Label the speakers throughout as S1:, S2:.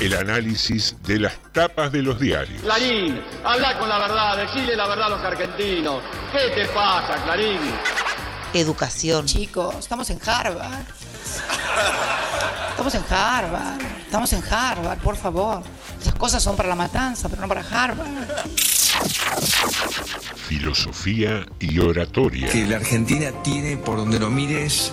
S1: El análisis de las tapas de los diarios.
S2: Clarín, habla con la verdad, decile la verdad a los argentinos. ¿Qué te pasa, Clarín?
S3: Educación.
S4: Chicos, estamos en Harvard. Estamos en Harvard. Estamos en Harvard, por favor. Esas cosas son para la matanza, pero no para Harvard.
S1: Filosofía y oratoria.
S5: que la Argentina tiene, por donde lo mires,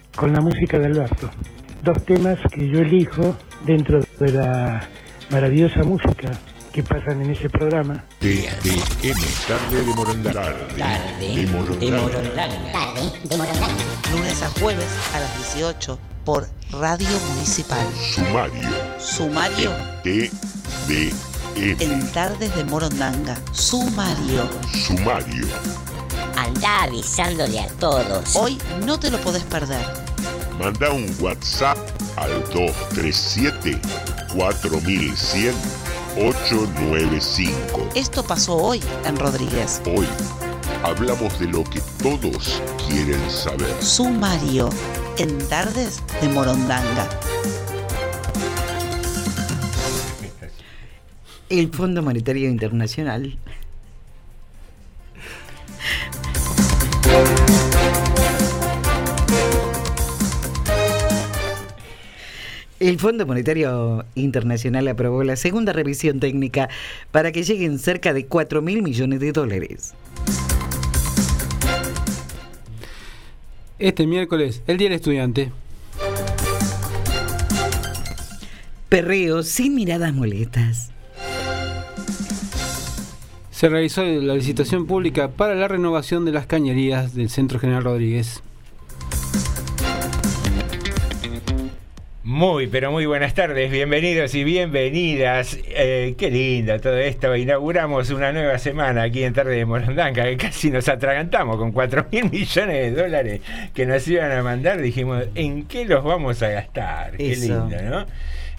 S6: con la música de Alberto. Dos temas que yo elijo dentro de la maravillosa música que pasan en ese programa.
S1: TDM, tarde de Morondanga. Tarde de Morondanga.
S3: Lunes a jueves a las 18 por Radio Municipal.
S1: Sumario.
S3: Sumario
S1: TDM.
S3: en Tardes de Morondanga. Sumario.
S1: Sumario.
S7: Anda avisándole a todos.
S3: Hoy no te lo podés perder.
S1: Manda un WhatsApp al 237 4100 895.
S3: Esto pasó hoy en Rodríguez.
S1: Hoy hablamos de lo que todos quieren saber.
S3: Sumario en Tardes de Morondanga.
S8: El Fondo Monetario Internacional El Fondo Monetario Internacional aprobó la segunda revisión técnica para que lleguen cerca de 4 mil millones de dólares.
S9: Este miércoles, el Día del Estudiante.
S8: Perreo sin miradas molestas.
S9: Se realizó la licitación pública para la renovación de las cañerías del Centro General Rodríguez.
S10: Muy, pero muy buenas tardes, bienvenidos y bienvenidas. Eh, qué lindo todo esto. Inauguramos una nueva semana aquí en Tarde de Morondanga, que casi nos atragantamos con 4 mil millones de dólares que nos iban a mandar. Dijimos, ¿en qué los vamos a gastar? Qué
S8: Eso.
S10: lindo, ¿no?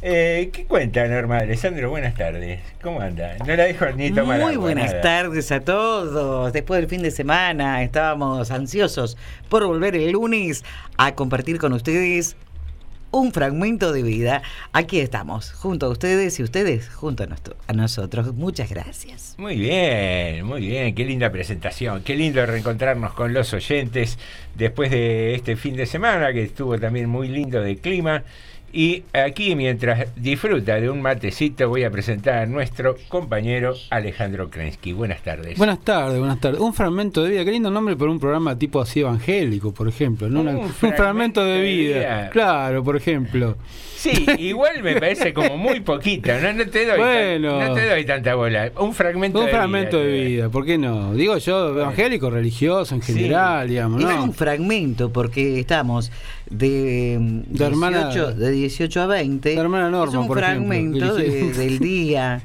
S10: Eh, ¿Qué cuenta, Norma Alessandro? Buenas tardes. ¿Cómo anda? No la dejo ni tomar
S8: Muy
S10: agua,
S8: buenas
S10: nada.
S8: tardes a todos. Después del fin de semana estábamos ansiosos por volver el lunes a compartir con ustedes un fragmento de vida. Aquí estamos, junto a ustedes y ustedes junto a, nuestro- a nosotros. Muchas gracias.
S10: Muy bien, muy bien, qué linda presentación, qué lindo reencontrarnos con los oyentes después de este fin de semana que estuvo también muy lindo de clima. Y aquí mientras disfruta de un matecito voy a presentar a nuestro compañero Alejandro Krensky. Buenas tardes.
S9: Buenas tardes, buenas tardes. Un fragmento de vida, qué lindo nombre para un programa tipo así evangélico, por ejemplo. ¿no? Una-
S10: Un
S9: un,
S10: fragmento
S9: de vida. Claro, por ejemplo.
S10: Sí, igual me parece como muy poquito, no, no te doy
S9: Bueno.
S10: tan- no te doy tanta bola. Un fragmento
S9: Un
S10: de
S9: fragmento
S10: vida.
S9: de vida, ¿por qué no? Digo yo, evangélico, religioso en general, digamos,
S8: Es
S9: ¿no?
S8: un fragmento porque estamos de,
S9: De hermana-
S8: 18, de 18 a 20.
S9: La hermana Norma,
S8: es un
S9: por ejemplo,
S8: fragmento de-
S9: dirigí.
S8: del día.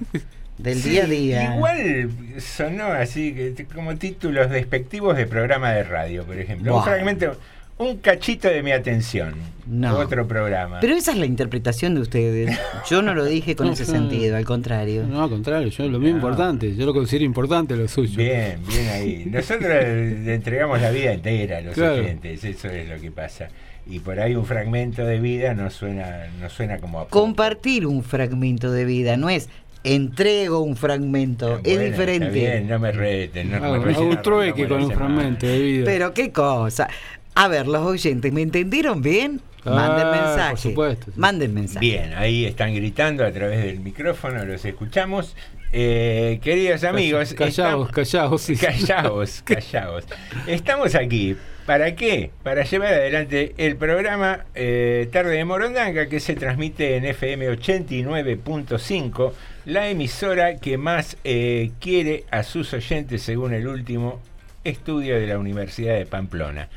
S8: Del
S10: Sí,
S8: día a día.
S10: Igual sonó así, como títulos despectivos de programa de radio, por ejemplo. Un fragmento, un cachito de mi atención.
S8: No.
S10: Otro programa.
S8: Pero esa es la interpretación de ustedes. Yo no lo dije con
S9: No,
S8: ese
S9: no.
S8: sentido, al contrario.
S9: No, al contrario, yo lo veo importante. Yo lo considero importante lo suyo.
S10: Bien, bien ahí. Nosotros le entregamos la vida entera a los
S9: Claro.
S10: oyentes, eso es lo que pasa. Y por ahí un fragmento de vida no suena, no suena como a
S8: Compartir un fragmento de vida no es entrego un fragmento, es
S10: Bueno,
S8: diferente.
S10: Está bien, no me reten. No, me
S9: hago
S10: reten
S9: un trueque con un fragmento de vida.
S8: Pero qué cosa. A ver, los oyentes, ¿me entendieron bien? Manden
S9: Ah,
S8: mensaje.
S9: por supuesto, sí.
S8: Manden mensaje.
S10: Bien, ahí están gritando a través del micrófono, los escuchamos. Eh, queridos amigos,
S9: Callaos, callaos. sí.
S10: Callaos, callaos. Estamos aquí. ¿Para qué? Para llevar adelante el programa eh, Tarde de Morondanga que se transmite en FM 89.5, la emisora que más eh, quiere a sus oyentes según el último estudio de la Universidad de Pamplona.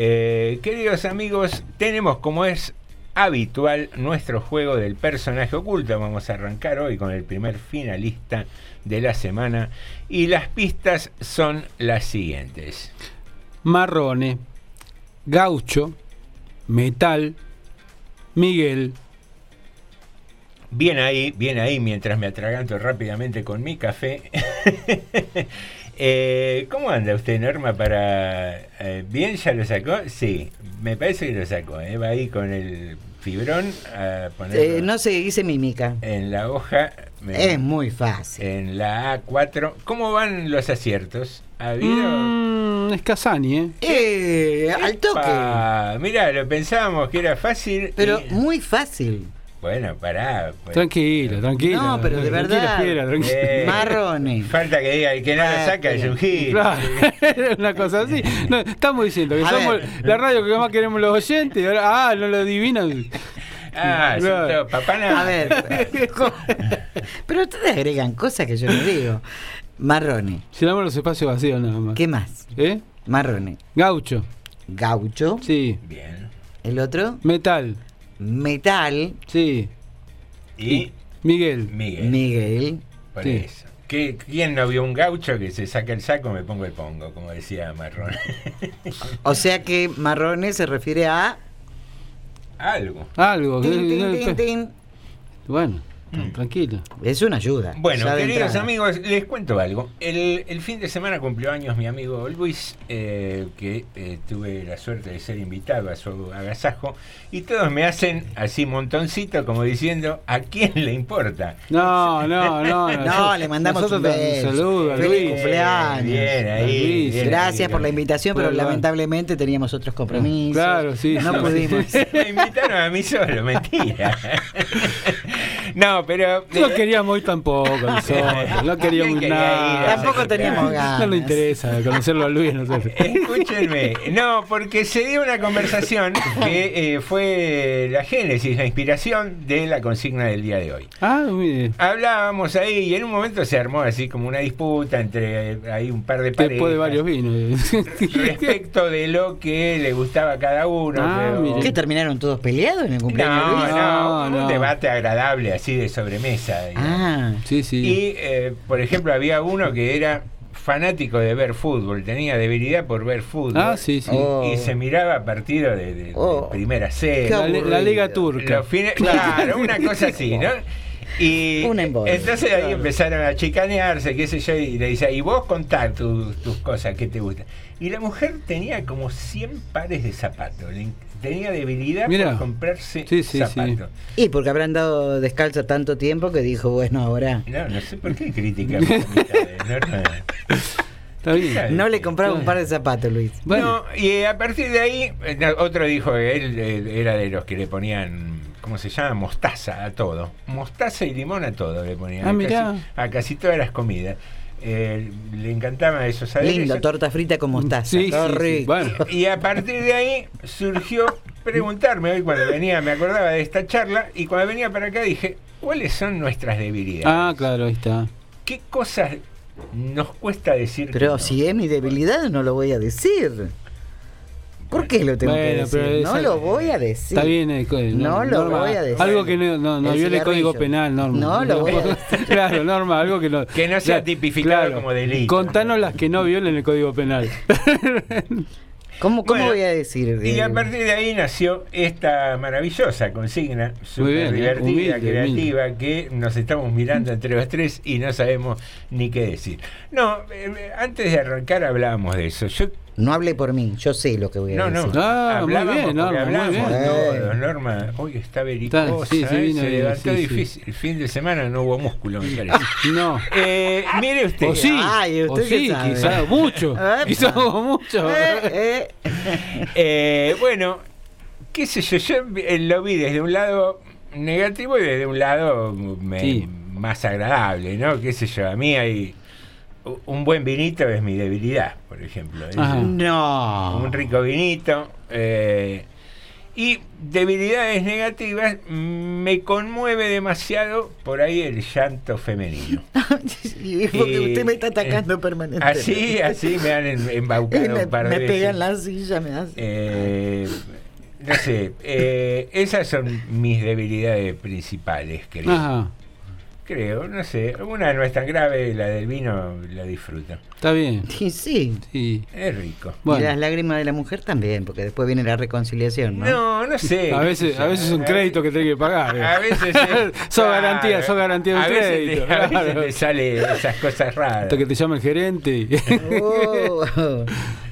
S10: Eh, queridos amigos, tenemos como es habitual nuestro juego del personaje oculto. Vamos a arrancar hoy con el primer finalista de la semana y las pistas son las siguientes.
S9: Marrone, Gaucho, Metal, Miguel.
S10: Bien ahí, bien ahí, mientras me atraganto rápidamente con mi café. Eh, ¿Cómo anda usted, Norma? Para eh, ¿Bien ya lo sacó? Sí, me parece que lo sacó. ¿eh? Va ahí con el fibrón a ponerlo
S8: Eh, no se dice mímica.
S10: en la hoja. me-
S8: Es muy fácil.
S10: En la A4. ¿Cómo van los aciertos? ¿Ha habido?
S9: Mm, es Casani, ¿eh?
S8: Eh, al toque.
S10: Mira, lo pensábamos que era fácil.
S8: Pero
S10: y-
S8: muy fácil.
S10: Bueno, pará. pues.
S9: Tranquila, tranquila.
S8: No, pero de verdad.
S9: tranquila.
S10: Eh,
S8: Marrone.
S10: Falta que diga el que no lo saca es un gil.
S9: Claro, una cosa así. No, estamos diciendo que
S8: A
S9: somos
S8: ver.
S9: la radio que más queremos los oyentes. ahora, ah, no lo adivinan.
S10: Ah, todo, papá nada.
S8: A ver. Pero ustedes agregan cosas que yo no digo. Marrone.
S9: Llenamos los espacios vacíos nada más.
S8: ¿Qué más?
S9: ¿Eh?
S8: Marrone.
S9: Gaucho.
S8: Gaucho.
S9: Sí.
S10: Bien.
S8: El otro.
S9: Metal.
S8: Metal.
S9: Sí.
S10: Y
S9: Miguel.
S10: Miguel.
S8: Miguel.
S10: Por
S9: Sí.
S10: eso. ¿Qué- ¿Quién no vio un gaucho que se saca el saco me pongo el pongo, como decía Marrón?
S8: O sea que marrone se refiere a.
S10: Algo.
S9: Algo.
S8: Tin.
S9: Bueno, tan- tranquilo.
S8: Es una ayuda.
S10: Bueno, queridos
S8: entrada.
S10: amigos, les cuento algo. El, el fin de semana cumplió años mi amigo Luis, eh, que eh, tuve la suerte de ser invitado a su agasajo, y todos me hacen así montoncito como diciendo, ¿a quién le importa?
S9: No, no, no.
S8: No, le mandamos un
S9: saludo a
S8: Feliz
S9: Luis.
S8: cumpleaños.
S10: Bien, ahí.
S9: Luis,
S10: bien
S8: Gracias
S10: ahí,
S8: por la invitación, pero lamentablemente teníamos otros compromisos.
S9: Claro, sí,
S8: No
S9: sí.
S8: pudimos.
S10: Me invitaron a mí solo, mentira. no, pero...
S9: No queríamos ir tampoco nosotros, no queríamos
S10: ¿Quién quería
S9: nada.
S10: ir
S8: Tampoco teníamos ganas.
S9: No nos interesa conocerlo a Luis a nosotros.
S10: Escúchenme, no, porque se dio una conversación que eh, fue la génesis, la inspiración de la consigna del día de hoy.
S9: Ah, mire.
S10: Hablábamos ahí y en un momento se armó así como una disputa entre eh, ahí un par de parejas
S9: Después de varios vinos.
S10: respecto de lo que le gustaba a cada uno.
S9: Ah,
S10: pero-.
S8: ¿Qué terminaron todos peleados en el cumpleaños
S10: No,
S8: Luis?
S10: no,
S9: No,
S10: un
S9: no.
S10: debate agradable así de sobremesa. digamos.
S8: Ah,
S9: Sí, sí.
S10: Y, eh, por ejemplo, había uno que era fanático de ver fútbol, tenía debilidad por ver fútbol.
S9: Ah, sí, sí.
S8: Oh.
S10: Y se miraba partidos de, de- de
S8: Oh.
S10: primera serie.
S9: La, Liga. Turca.
S10: Fines- claro, una cosa así, ¿no? Y
S8: Una
S10: entonces ahí empezaron a chicanearse, qué sé yo, y le decía, y vos contá tu- tus cosas que te gustan. Y la mujer tenía como 100 pares de zapatos, le- tenía debilidad
S9: Mirá.
S10: por comprarse
S9: Sí, sí,
S10: zapatos.
S8: y porque habrán dado descalza tanto tiempo que dijo, bueno, ahora
S10: No, no sé por qué critica. no,
S9: Está bien.
S8: no le compraba un par de zapatos, Luis.
S9: Bueno,
S10: No, y a partir de ahí, eh, otro dijo que él era de los que le ponían, ¿cómo se llama? Mostaza a todo. Mostaza y limón a todo le ponían.
S9: Ah,
S10: a, casi, a casi todas las comidas. Eh, le encantaban esos aderezos.
S8: Lindo, torta frita con mostaza.
S9: Sí,
S8: todo
S9: sí, sí.
S8: rico.
S9: Bueno.
S10: Y a partir de ahí surgió preguntarme hoy cuando venía, me acordaba de esta charla, y cuando venía para acá dije, ¿cuáles son nuestras debilidades?
S9: Ah, claro, ahí está.
S10: ¿Qué cosas nos cuesta decir que
S8: Pero
S10: no?
S8: si es mi debilidad, no lo voy a decir. ¿Por qué lo tengo
S9: Bueno,
S8: que
S9: pero
S8: decir? No
S9: esa-
S8: lo voy a decir.
S9: Está bien, eh, co-
S8: No lo
S9: Norma,
S8: voy a decir.
S9: Algo que no, no, no
S8: El
S9: viole el código penal, Norma.
S8: No lo voy a decir.
S9: Claro, Norma, algo que no.
S10: Que no sea
S9: Claro,
S10: tipificado
S9: claro.
S10: como delito.
S9: Contanos las que no violen el código penal.
S8: ¿Cómo, cómo
S10: Bueno,
S8: voy a decir?
S10: Y a
S8: Eh,
S10: partir de ahí nació esta maravillosa consigna,
S9: Muy
S10: súper
S9: ¿eh?
S10: divertida,
S9: Humilde,
S10: creativa, que nos estamos mirando entre los tres y no sabemos ni qué decir. No, eh, antes de arrancar hablábamos de eso. Yo
S8: No hable por mí, yo sé lo que voy a
S10: no, no,
S8: decir.
S9: Ah, muy bien, Norma, muy bien.
S10: todos, Norma, hoy está vericosa,
S9: sí, sí,
S10: ¿eh?
S9: vino
S10: se levantó
S9: sí,
S10: difícil. El fin de semana no hubo músculo, me parece.
S9: No.
S10: Eh, mire usted.
S9: O sí,
S8: Ay,
S9: o
S8: ¿usted qué
S9: sí, quizá mucho. Quizá mucho.
S8: Eh, eh.
S10: Eh, bueno, qué sé yo, yo lo vi desde un lado negativo y desde un lado me-
S9: Sí.
S10: más agradable, ¿no? Qué sé yo, a mí hay un buen vinito es mi debilidad, por ejemplo. Es.
S8: No.
S10: Un rico vinito. eh, y debilidades negativas, me conmueve demasiado por ahí el llanto femenino.
S8: Y porque
S10: Y,
S8: usted me está atacando
S10: eh,
S8: permanentemente.
S10: Así, así me han em- embaucado
S8: me,
S10: un par de
S8: me
S10: veces.
S8: pega en la silla, me hace.
S10: Eh, no sé, eh, esas son mis debilidades principales, creo.
S9: Ajá,
S10: Creo, no sé. Una no es tan grave, la del vino la disfruto.
S9: está bien.
S8: Y sí.
S9: Sí.
S10: Es rico.
S8: Y
S9: Bueno,
S8: las lágrimas de la mujer también, porque después viene la reconciliación, ¿no?
S10: No, no sé.
S9: a veces, a veces es un crédito que tenés que pagar. eh.
S10: A veces es-
S9: Sos
S10: claro,
S9: garantía, sos garantía de un crédito.
S10: te- a veces te sale esas cosas raras.
S9: Hasta que te llama el gerente. y-
S8: Oh.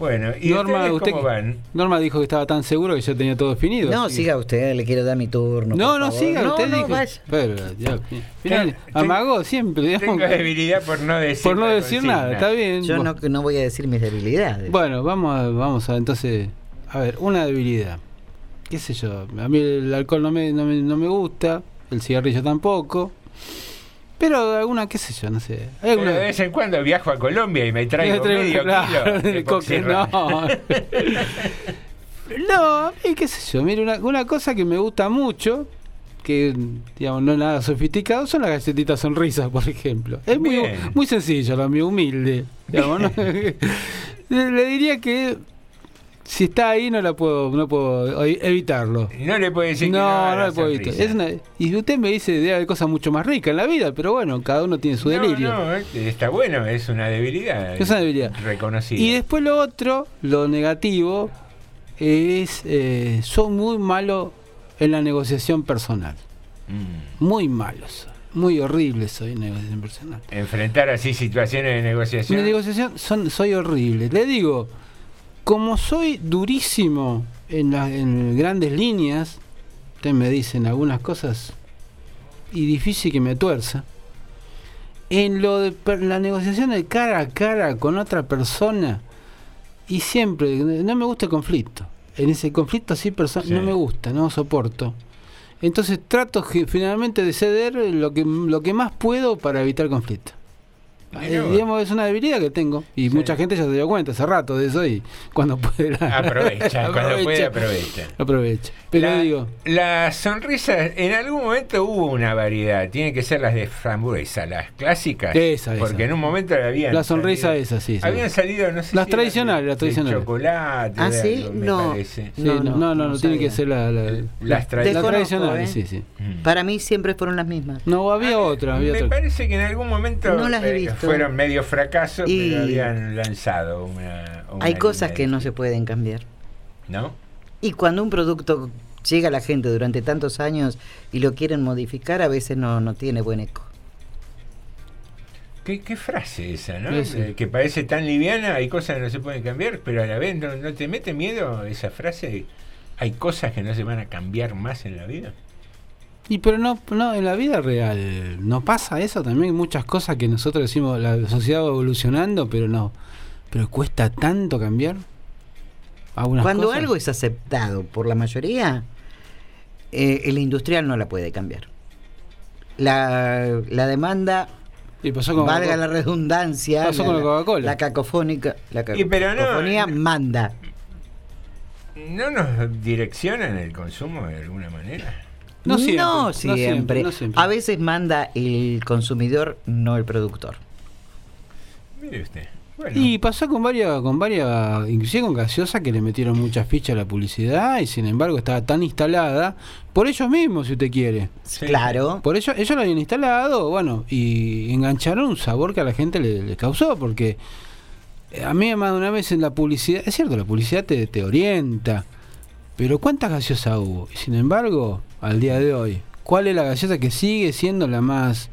S10: Bueno, ¿y
S9: Norma,
S10: ustedes
S9: usted
S10: cómo van?
S9: Norma dijo que estaba tan seguro que ya tenía todo definido.
S8: No, siga usted, le quiero dar mi turno.
S9: No, no,
S8: favor.
S9: siga,
S8: no,
S9: usted
S8: no,
S9: dijo.
S8: vaya.
S9: Pero, ya, amagó siempre, digamos.
S10: Tengo debilidad por no decir
S9: por no decir nada, está bien.
S8: Yo no, no voy a decir mis debilidades.
S9: Bueno, vamos a, vamos a entonces, a ver, una debilidad. ¿Qué sé yo? A mí el alcohol no me, no me, no me gusta, el cigarrillo tampoco. Pero alguna, qué sé yo, no sé. Hay
S10: Pero de vez en cuando viajo a Colombia y me traigo,
S9: traigo-
S10: medio
S9: claro,
S10: kilo de
S9: coque, no. No, y qué sé yo, mire, una, una cosa que me gusta mucho, que digamos no es nada sofisticado, son las galletitas sonrisas, por ejemplo. Es muy, muy sencillo, lo mío, humilde. digamos, ¿no? le, le diría que si está ahí no la puedo, no puedo evitarlo.
S10: No le puede decir que no,
S9: No,
S10: a
S9: no
S10: la
S9: le puedo evitar. Es una- y usted me dice debe haber cosas mucho más ricas en la vida, pero bueno, cada uno tiene su
S10: No,
S9: delirio.
S10: no, eh, está bueno, es una debilidad.
S9: Es una debilidad.
S10: Reconocida.
S9: Y después lo otro, lo negativo, es eh, soy muy malo en la negociación personal.
S10: Mm.
S9: Muy malo soy. Muy horrible soy en negociación personal.
S10: Enfrentar así situaciones de negociación.
S9: Mi negociación son, soy horrible. Le digo, como soy durísimo en, la- en grandes líneas, ustedes me dicen algunas cosas y difícil que me tuerza. En lo de la negociación de cara a cara con otra persona y siempre no me gusta el conflicto. En ese conflicto así
S10: Sí.
S9: no me gusta, no soporto. Entonces trato finalmente de ceder lo que lo que más puedo para evitar conflicto. Eh, digamos, es una debilidad que tengo. Y mucha gente ya se dio cuenta hace rato de eso y cuando puede... la-
S10: Aprovecha, cuando puede aprovecha.
S9: Aprovecha. Pero
S10: la,
S9: digo,
S10: las sonrisas, en algún momento hubo una variedad. Tienen que ser las de frambuesa, las clásicas.
S9: Esa, esa.
S10: Porque en un momento habían.
S9: la sonrisa
S10: salido-
S9: esa, sí. sí.
S10: Habían salido, no sé
S9: Las
S10: si
S9: tradicionales, las tradicionales.
S10: De chocolate.
S8: ¿Ah, sí?
S10: algo,
S8: No.
S9: Sí, no, no, no, no, tiene que ser la, la-
S10: Las tra-
S9: tradicionales,
S8: ¿eh?
S9: sí, sí.
S8: Para mí siempre fueron las mismas.
S9: No, había otra, había
S10: Me
S9: otra.
S10: parece que en algún momento
S8: No las he
S10: eh,
S8: visto.
S10: Fueron medio fracaso,
S8: Y-
S10: pero habían lanzado una. una
S8: Hay cosas que no se pueden cambiar.
S10: ¿No?
S8: Y cuando un producto llega a la gente durante tantos años y lo quieren modificar, a veces no, no tiene buen eco.
S10: ¿Qué, qué frase esa, ¿no?
S9: Sí.
S10: Eh, Que parece tan liviana, hay cosas que no se pueden cambiar, pero a la vez no, ¿no te mete miedo esa frase. Hay cosas que no se van a cambiar más en la vida.
S9: Y pero no, no, en la vida real no pasa eso también. Hay muchas cosas que nosotros decimos, la sociedad va evolucionando, pero no. Pero cuesta tanto cambiar. Algunas
S8: Cuando
S9: cosas.
S8: algo es aceptado por la mayoría, eh, el industrial no la puede cambiar. La, la demanda,
S9: Y pasó con
S8: valga la redundancia,
S9: Pasó
S8: la,
S9: con la Coca-Cola.
S8: la cacofónica, la
S10: Y pero no,
S8: cacofonía manda.
S10: ¿No nos direccionan el consumo de alguna manera?
S9: No siempre,
S8: no
S9: no
S8: siempre.
S9: siempre, no siempre.
S8: A veces manda el consumidor, no el productor.
S10: Mire usted.
S9: Y pasó con varias, con varias, inclusive con gaseosa que le metieron muchas fichas a la publicidad y sin embargo estaba tan instalada por ellos mismos, si usted quiere.
S8: Claro.
S9: Por ellos, ellos lo habían instalado, bueno, y engancharon un sabor que a la gente le, le causó, porque eh, a mí más de una vez en la publicidad, es cierto, la publicidad te, te orienta, pero ¿cuántas gaseosas hubo? Y sin embargo, al día de hoy, ¿cuál es la gaseosa que sigue siendo la más...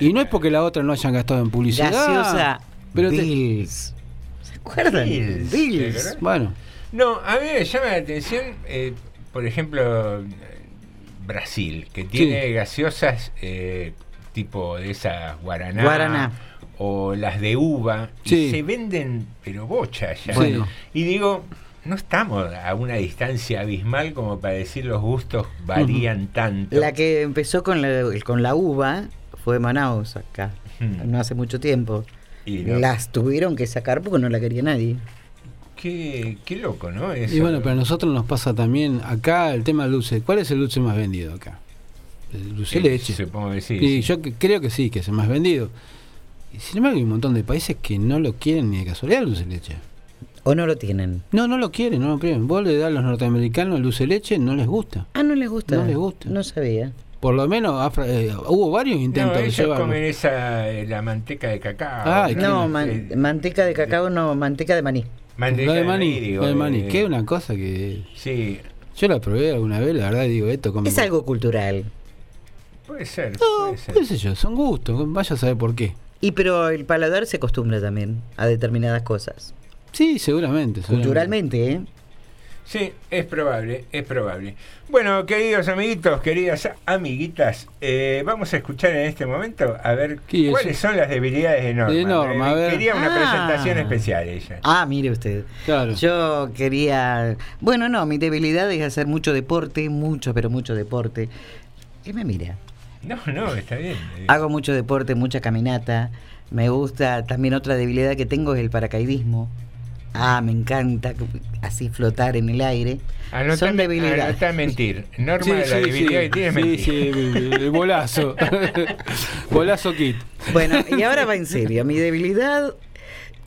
S9: Y no es porque la otra no hayan gastado en publicidad.
S8: Gaseosa
S9: pero te-
S8: Bills. ¿Se acuerdan?
S10: Bills,
S8: Bills.
S10: ¿verdad?
S9: Bueno,
S10: No, a mí me llama la atención, eh, por ejemplo, Brasil, que tiene gaseosas eh, tipo de esas guaraná,
S8: Guaraná.
S10: o las de uva,
S9: Sí.
S10: y se venden, pero bocha ya.
S9: Bueno.
S10: Y digo, no estamos a una distancia abismal como para decir los gustos varían tanto.
S8: La que empezó con la, con la uva fue Manaus acá,
S10: Hmm.
S8: no hace mucho tiempo.
S10: Y no.
S8: Las tuvieron que sacar porque no la quería nadie.
S10: Qué, qué loco, ¿no? Eso.
S9: y bueno, pero a nosotros nos pasa también acá el tema del dulce. ¿Cuál es el dulce más vendido acá? El dulce de leche.
S10: Supongo que sí.
S9: y
S10: sí.
S9: yo creo que sí, que es el más vendido. Y sin embargo hay un montón de países que no lo quieren ni de casualidad el dulce de leche.
S8: ¿O no lo tienen?
S9: No, no lo quieren, no lo quieren. Vos le das a los norteamericanos dulce de leche, no les gusta.
S8: Ah, no les gusta.
S9: No les gusta.
S8: No sabía.
S9: Por lo menos Afra- eh, hubo varios
S10: No,
S9: intentos de
S10: ellos comen esa, eh, la manteca de cacao.
S9: Ay,
S8: No, man- manteca de cacao, no, manteca de maní.
S10: manteca
S9: Lo de maní,
S10: digo,
S9: de maní,
S10: eh,
S9: que es una cosa que
S10: Sí,
S9: yo la probé alguna vez, la verdad digo esto como
S8: Es algo cultural.
S10: puede ser.
S9: No,
S10: puede ser.
S9: qué sé yo, son gustos, vaya a saber por qué.
S8: Y pero el paladar se acostumbra también a determinadas cosas.
S9: Sí, seguramente. seguramente.
S8: Culturalmente, ¿eh?
S10: Sí, es probable, es probable. Bueno, queridos amiguitos, queridas amiguitas, eh, vamos a escuchar en este momento a ver
S9: ¿Qué es
S10: cuáles son las debilidades de Norma.
S9: De Norma,
S10: Eh,
S9: a ver.
S10: Quería una
S8: Ah.
S10: presentación especial ella.
S8: Ah, mire usted.
S9: Claro.
S8: Yo quería. Bueno, no, mi debilidad es hacer mucho deporte, mucho, pero mucho deporte. ¿Qué me mira?
S10: No, no, está bien.
S8: Hago mucho deporte, mucha caminata. Me gusta. También otra debilidad que tengo es el paracaidismo. Ah, me encanta así flotar en el aire.
S10: Anota-
S8: Son debilidades.
S10: anota mentir. Norma,
S9: Sí,
S10: la
S9: sí,
S10: debilidad
S9: sí.
S10: que tiene es
S9: Sí,
S10: mentir.
S9: sí, el, el bolazo. bolazo kit.
S8: Bueno, y ahora va en serio. Mi debilidad,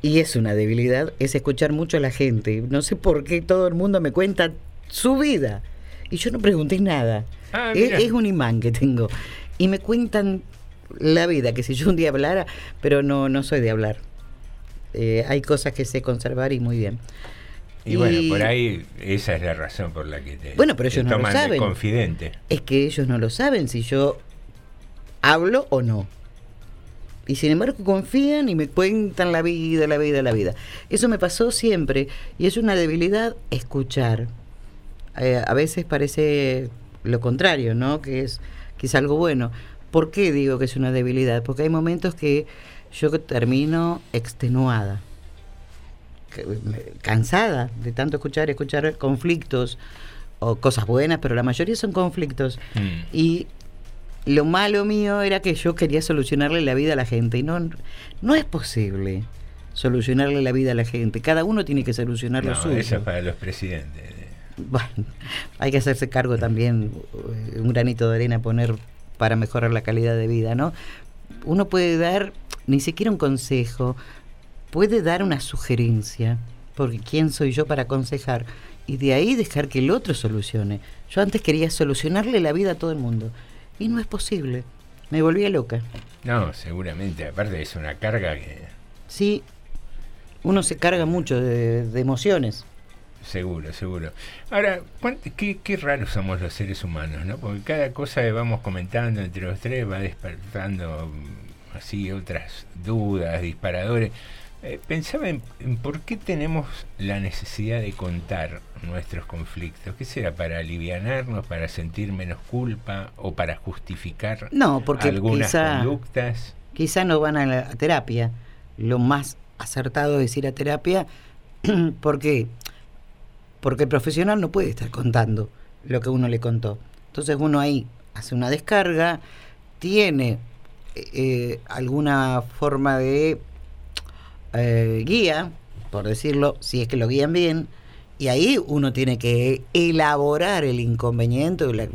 S8: y es una debilidad, es escuchar mucho a la gente. No sé por qué todo el mundo me cuenta su vida. Y yo no pregunté nada.
S10: Ah,
S8: es, es un imán que tengo. Y me cuentan la vida, que si yo un día hablara, pero no, no soy de hablar. Eh, hay cosas que sé conservar y muy bien.
S10: Y, bueno, por ahí esa es la razón por la que te,
S8: Bueno, pero ellos no lo saben.
S10: confidente.
S8: Es que ellos no lo saben si yo hablo o no. Y sin embargo confían y me cuentan la vida, la vida, la vida. Eso me pasó siempre y es una debilidad escuchar. Eh, a veces parece lo contrario, ¿no? Que es, que es algo bueno. ¿Por qué digo que es una debilidad? Porque hay momentos que yo termino extenuada, cansada de tanto escuchar, escuchar conflictos o cosas buenas, pero la mayoría son conflictos.
S10: Mm.
S8: Y lo malo mío era que yo quería solucionarle la vida a la gente y no, no es posible solucionarle la vida a la gente. Cada uno tiene que solucionar lo
S10: No,
S8: suyo.
S10: eso es para los presidentes.
S8: Bueno, hay que hacerse cargo también, eh, un granito de arena poner para mejorar la calidad de vida, ¿no? Uno puede dar ni siquiera un consejo, puede dar una sugerencia, porque ¿quién soy yo para aconsejar? Y de ahí dejar que el otro solucione. Yo antes quería solucionarle la vida a todo el mundo, y no es posible. Me volvía loca.
S10: No, seguramente. Aparte es una carga que
S8: Sí, uno se carga mucho de, de emociones.
S10: Seguro, seguro. Ahora, ¿cuán- qué, qué raros somos los seres humanos, ¿no? Porque cada cosa que vamos comentando entre los tres va despertando mm, así otras dudas, disparadores. Eh, pensaba en, en por qué tenemos la necesidad de contar nuestros conflictos. ¿Qué será? ¿Para alivianarnos, para sentir menos culpa o para justificar
S8: No, porque
S10: algunas
S8: quizá-
S10: conductas?
S8: quizá no van a la terapia. Lo más acertado es ir a terapia. ¿Por qué? Porque el profesional no puede estar contando lo que uno le contó. Entonces uno ahí hace una descarga, tiene eh, alguna forma de eh, guía, por decirlo, si es que lo guían bien, y ahí uno tiene que elaborar el inconveniente, el,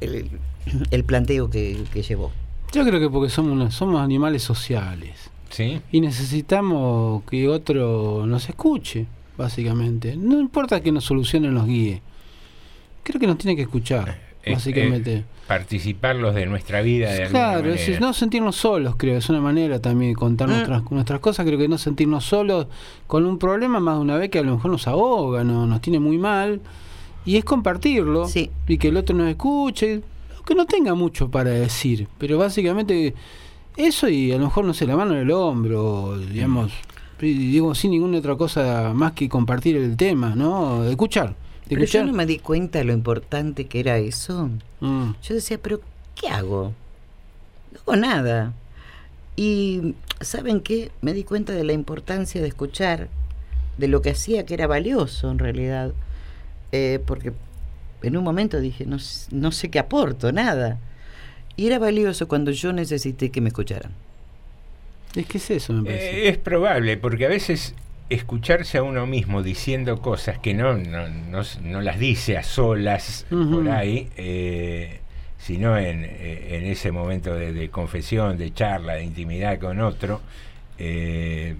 S8: el planteo que, que llevó.
S9: Yo creo que porque somos, una- somos animales sociales.
S10: Sí.
S9: y necesitamos que otro nos escuche, básicamente. No importa que nos solucionen los guíe. Creo que nos tiene que escuchar,
S10: Es-
S9: básicamente.
S10: es participarlos de nuestra vida de
S9: Claro, es decir, no sentirnos solos, creo, es una manera también de contar
S10: Mm.
S9: nuestras, nuestras cosas, creo que no sentirnos solos con un problema más de una vez que a lo mejor nos ahoga, no, nos tiene muy mal, y es compartirlo, y que el otro nos escuche, que no tenga mucho para decir, pero básicamente eso y a lo mejor, no sé, la mano en el hombro, digamos, y digo, sin ninguna otra cosa más que compartir el tema, ¿no? Escuchar.
S8: Pero yo no me di cuenta lo importante que era eso.
S9: Mm.
S8: Yo decía, pero ¿qué hago? No hago nada. Y ¿saben qué? Me di cuenta de la importancia de escuchar, de lo que hacía que era valioso en realidad. Eh, porque en un momento dije, no, no sé qué aporto, nada. Y era valioso cuando yo necesité que me escucharan.
S9: Es que es eso, me parece.
S10: Eh, es probable, porque a veces escucharse a uno mismo diciendo cosas que no, no, no, no las dice a solas por ahí, eh, sino en, eh, en ese momento de, de confesión, de charla, de intimidad con otro, eh,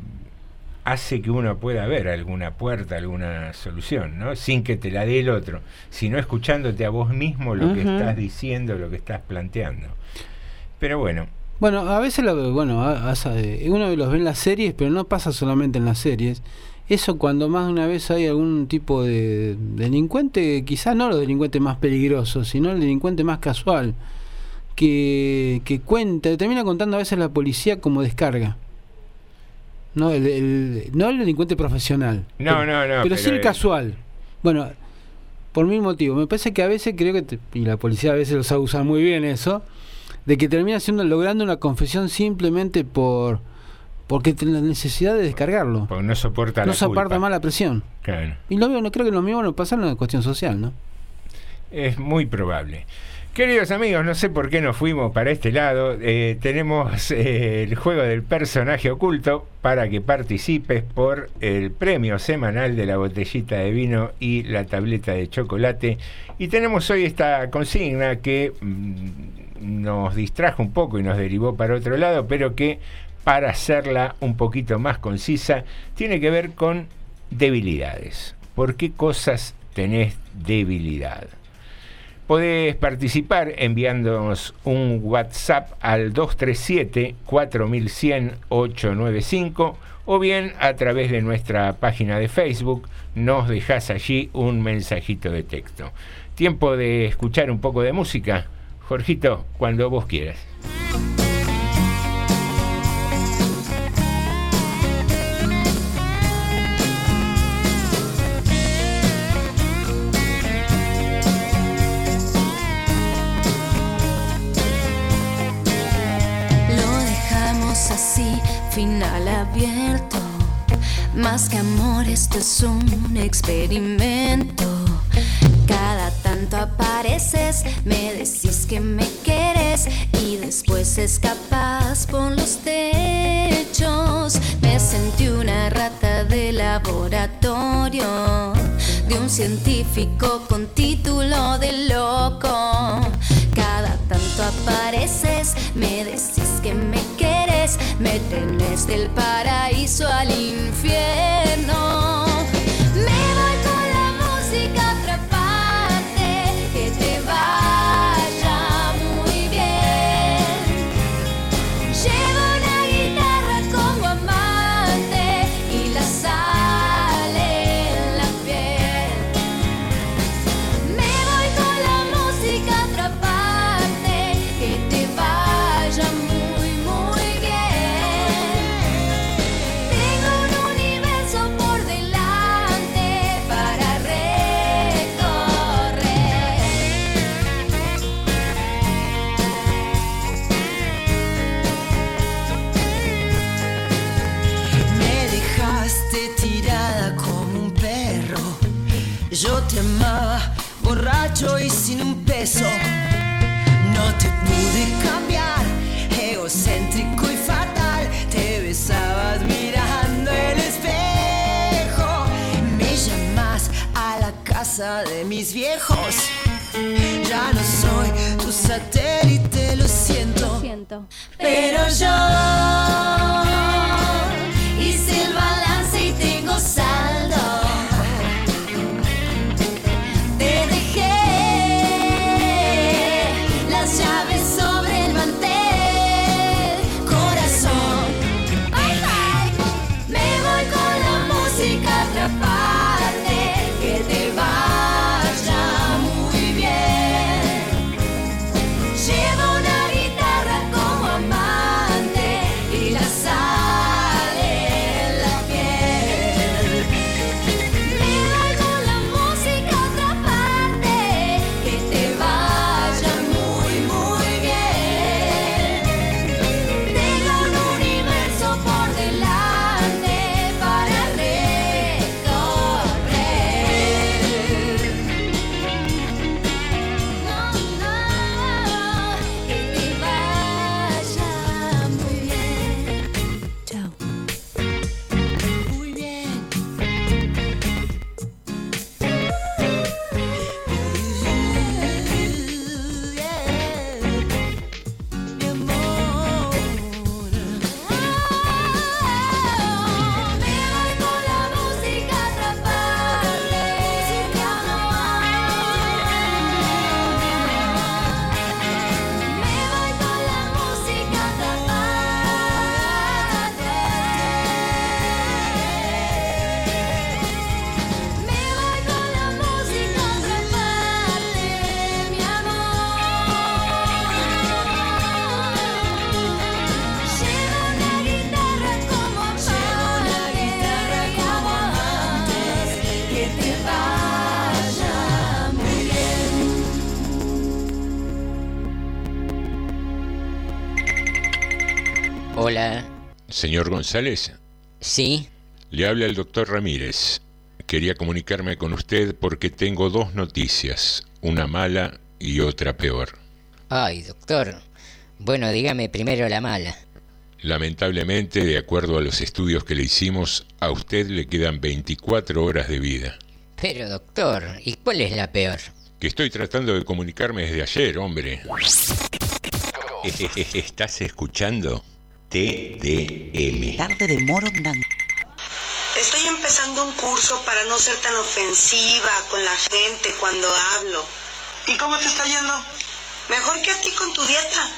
S10: hace que uno pueda ver alguna puerta, alguna solución, ¿no? Sin que te la dé el otro, sino escuchándote a vos mismo lo que estás diciendo, lo que estás planteando. Pero bueno,
S9: Bueno, a veces lo, bueno, a- a- eh, uno los ve en las series, pero no pasa solamente en las series. Eso cuando más de una vez hay algún tipo de delincuente, quizás no los delincuentes más peligrosos, sino el delincuente más casual, que, que cuenta, termina contando a veces la policía como descarga. No el, el- no el delincuente profesional.
S10: No,
S9: pero,
S10: no, no,
S9: Pero sí
S10: pero
S9: el
S10: el-
S9: casual. Bueno, por mil motivos. Me parece que a veces creo que, te- y la policía a veces lo sabe usar muy bien eso, de que termina siendo logrando una confesión simplemente por porque tiene la necesidad de descargarlo.
S10: porque no soporta
S9: No
S10: la
S9: soporta más la presión.
S10: Claro.
S9: Y lo veo, no creo que lo mismo nos pasa en la cuestión social, ¿no?
S10: Es muy probable. Queridos amigos, no sé por qué nos fuimos para este lado. eh, tenemos eh, el juego del personaje oculto para que participes por el premio semanal de la botellita de vino y la tableta de chocolate. Y tenemos hoy esta consigna que mm, nos distrajo un poco y nos derivó para otro lado, pero que para hacerla un poquito más concisa tiene que ver con debilidades. ¿Por qué cosas tenés debilidad? Podés participar enviándonos un WhatsApp al 237-4100-895 o bien a través de nuestra página de Facebook nos dejás allí un mensajito de texto. Tiempo de escuchar un poco de música. Jorgito, cuando vos quieras.
S11: Lo dejamos así, final abierto. Más que amor, esto es un experimento. Cada tanto apareces, me decís que me quieres y después escapas por los techos. Me sentí una rata de laboratorio de un científico con título de loco. Cada tanto apareces, me decís que me quieres, me tenés del paraíso al infierno.
S12: Borracho y sin un peso. No te pude cambiar, egocéntrico y fatal. Te besabas mirando el espejo. Me llamas a la casa de mis viejos. Ya no soy tu satélite, lo siento. Pero yo
S1: González.
S13: Sí.
S1: Le habla el doctor Ramírez. Quería comunicarme con usted porque tengo dos noticias, una mala y otra peor.
S13: Ay, doctor. Bueno, dígame primero la mala.
S1: Lamentablemente, de acuerdo a los estudios que le hicimos, a usted le quedan 24 horas de vida.
S13: Pero, doctor, ¿y cuál es la peor?
S1: Que estoy tratando de comunicarme desde ayer, hombre. ¿Estás escuchando? TDM.
S3: Tarde de Morondanga.
S14: Estoy empezando un curso para no ser tan ofensiva con la gente cuando hablo. ¿Y cómo te está yendo? Mejor que a ti con tu dieta.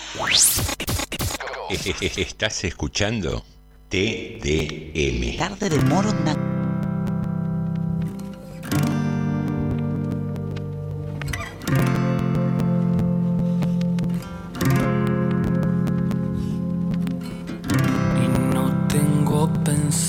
S1: ¿Estás escuchando? TDM.
S3: Tarde de Morondanga.
S15: Y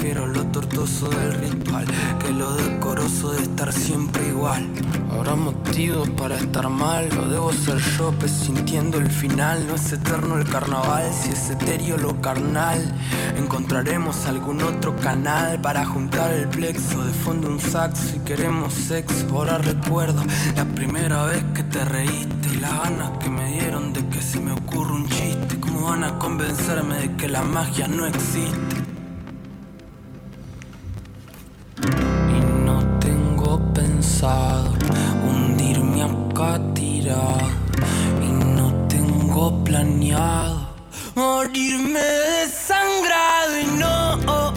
S15: Prefiero lo tortuoso del ritual que lo decoroso de estar siempre igual. Habrá motivos para estar mal, lo debo ser yo, pues sintiendo el final. No es eterno el carnaval, si es etéreo lo carnal. Encontraremos algún otro canal para juntar el plexo. De fondo un saxo y queremos sexo. Ahora recuerdo la primera vez que te reíste y las ganas que me dieron de que se me ocurra un chiste. ¿Cómo van a convencerme de que la magia no existe? Pensado hundirme acá tirado. Y no tengo planeado morirme desangrado. Y no,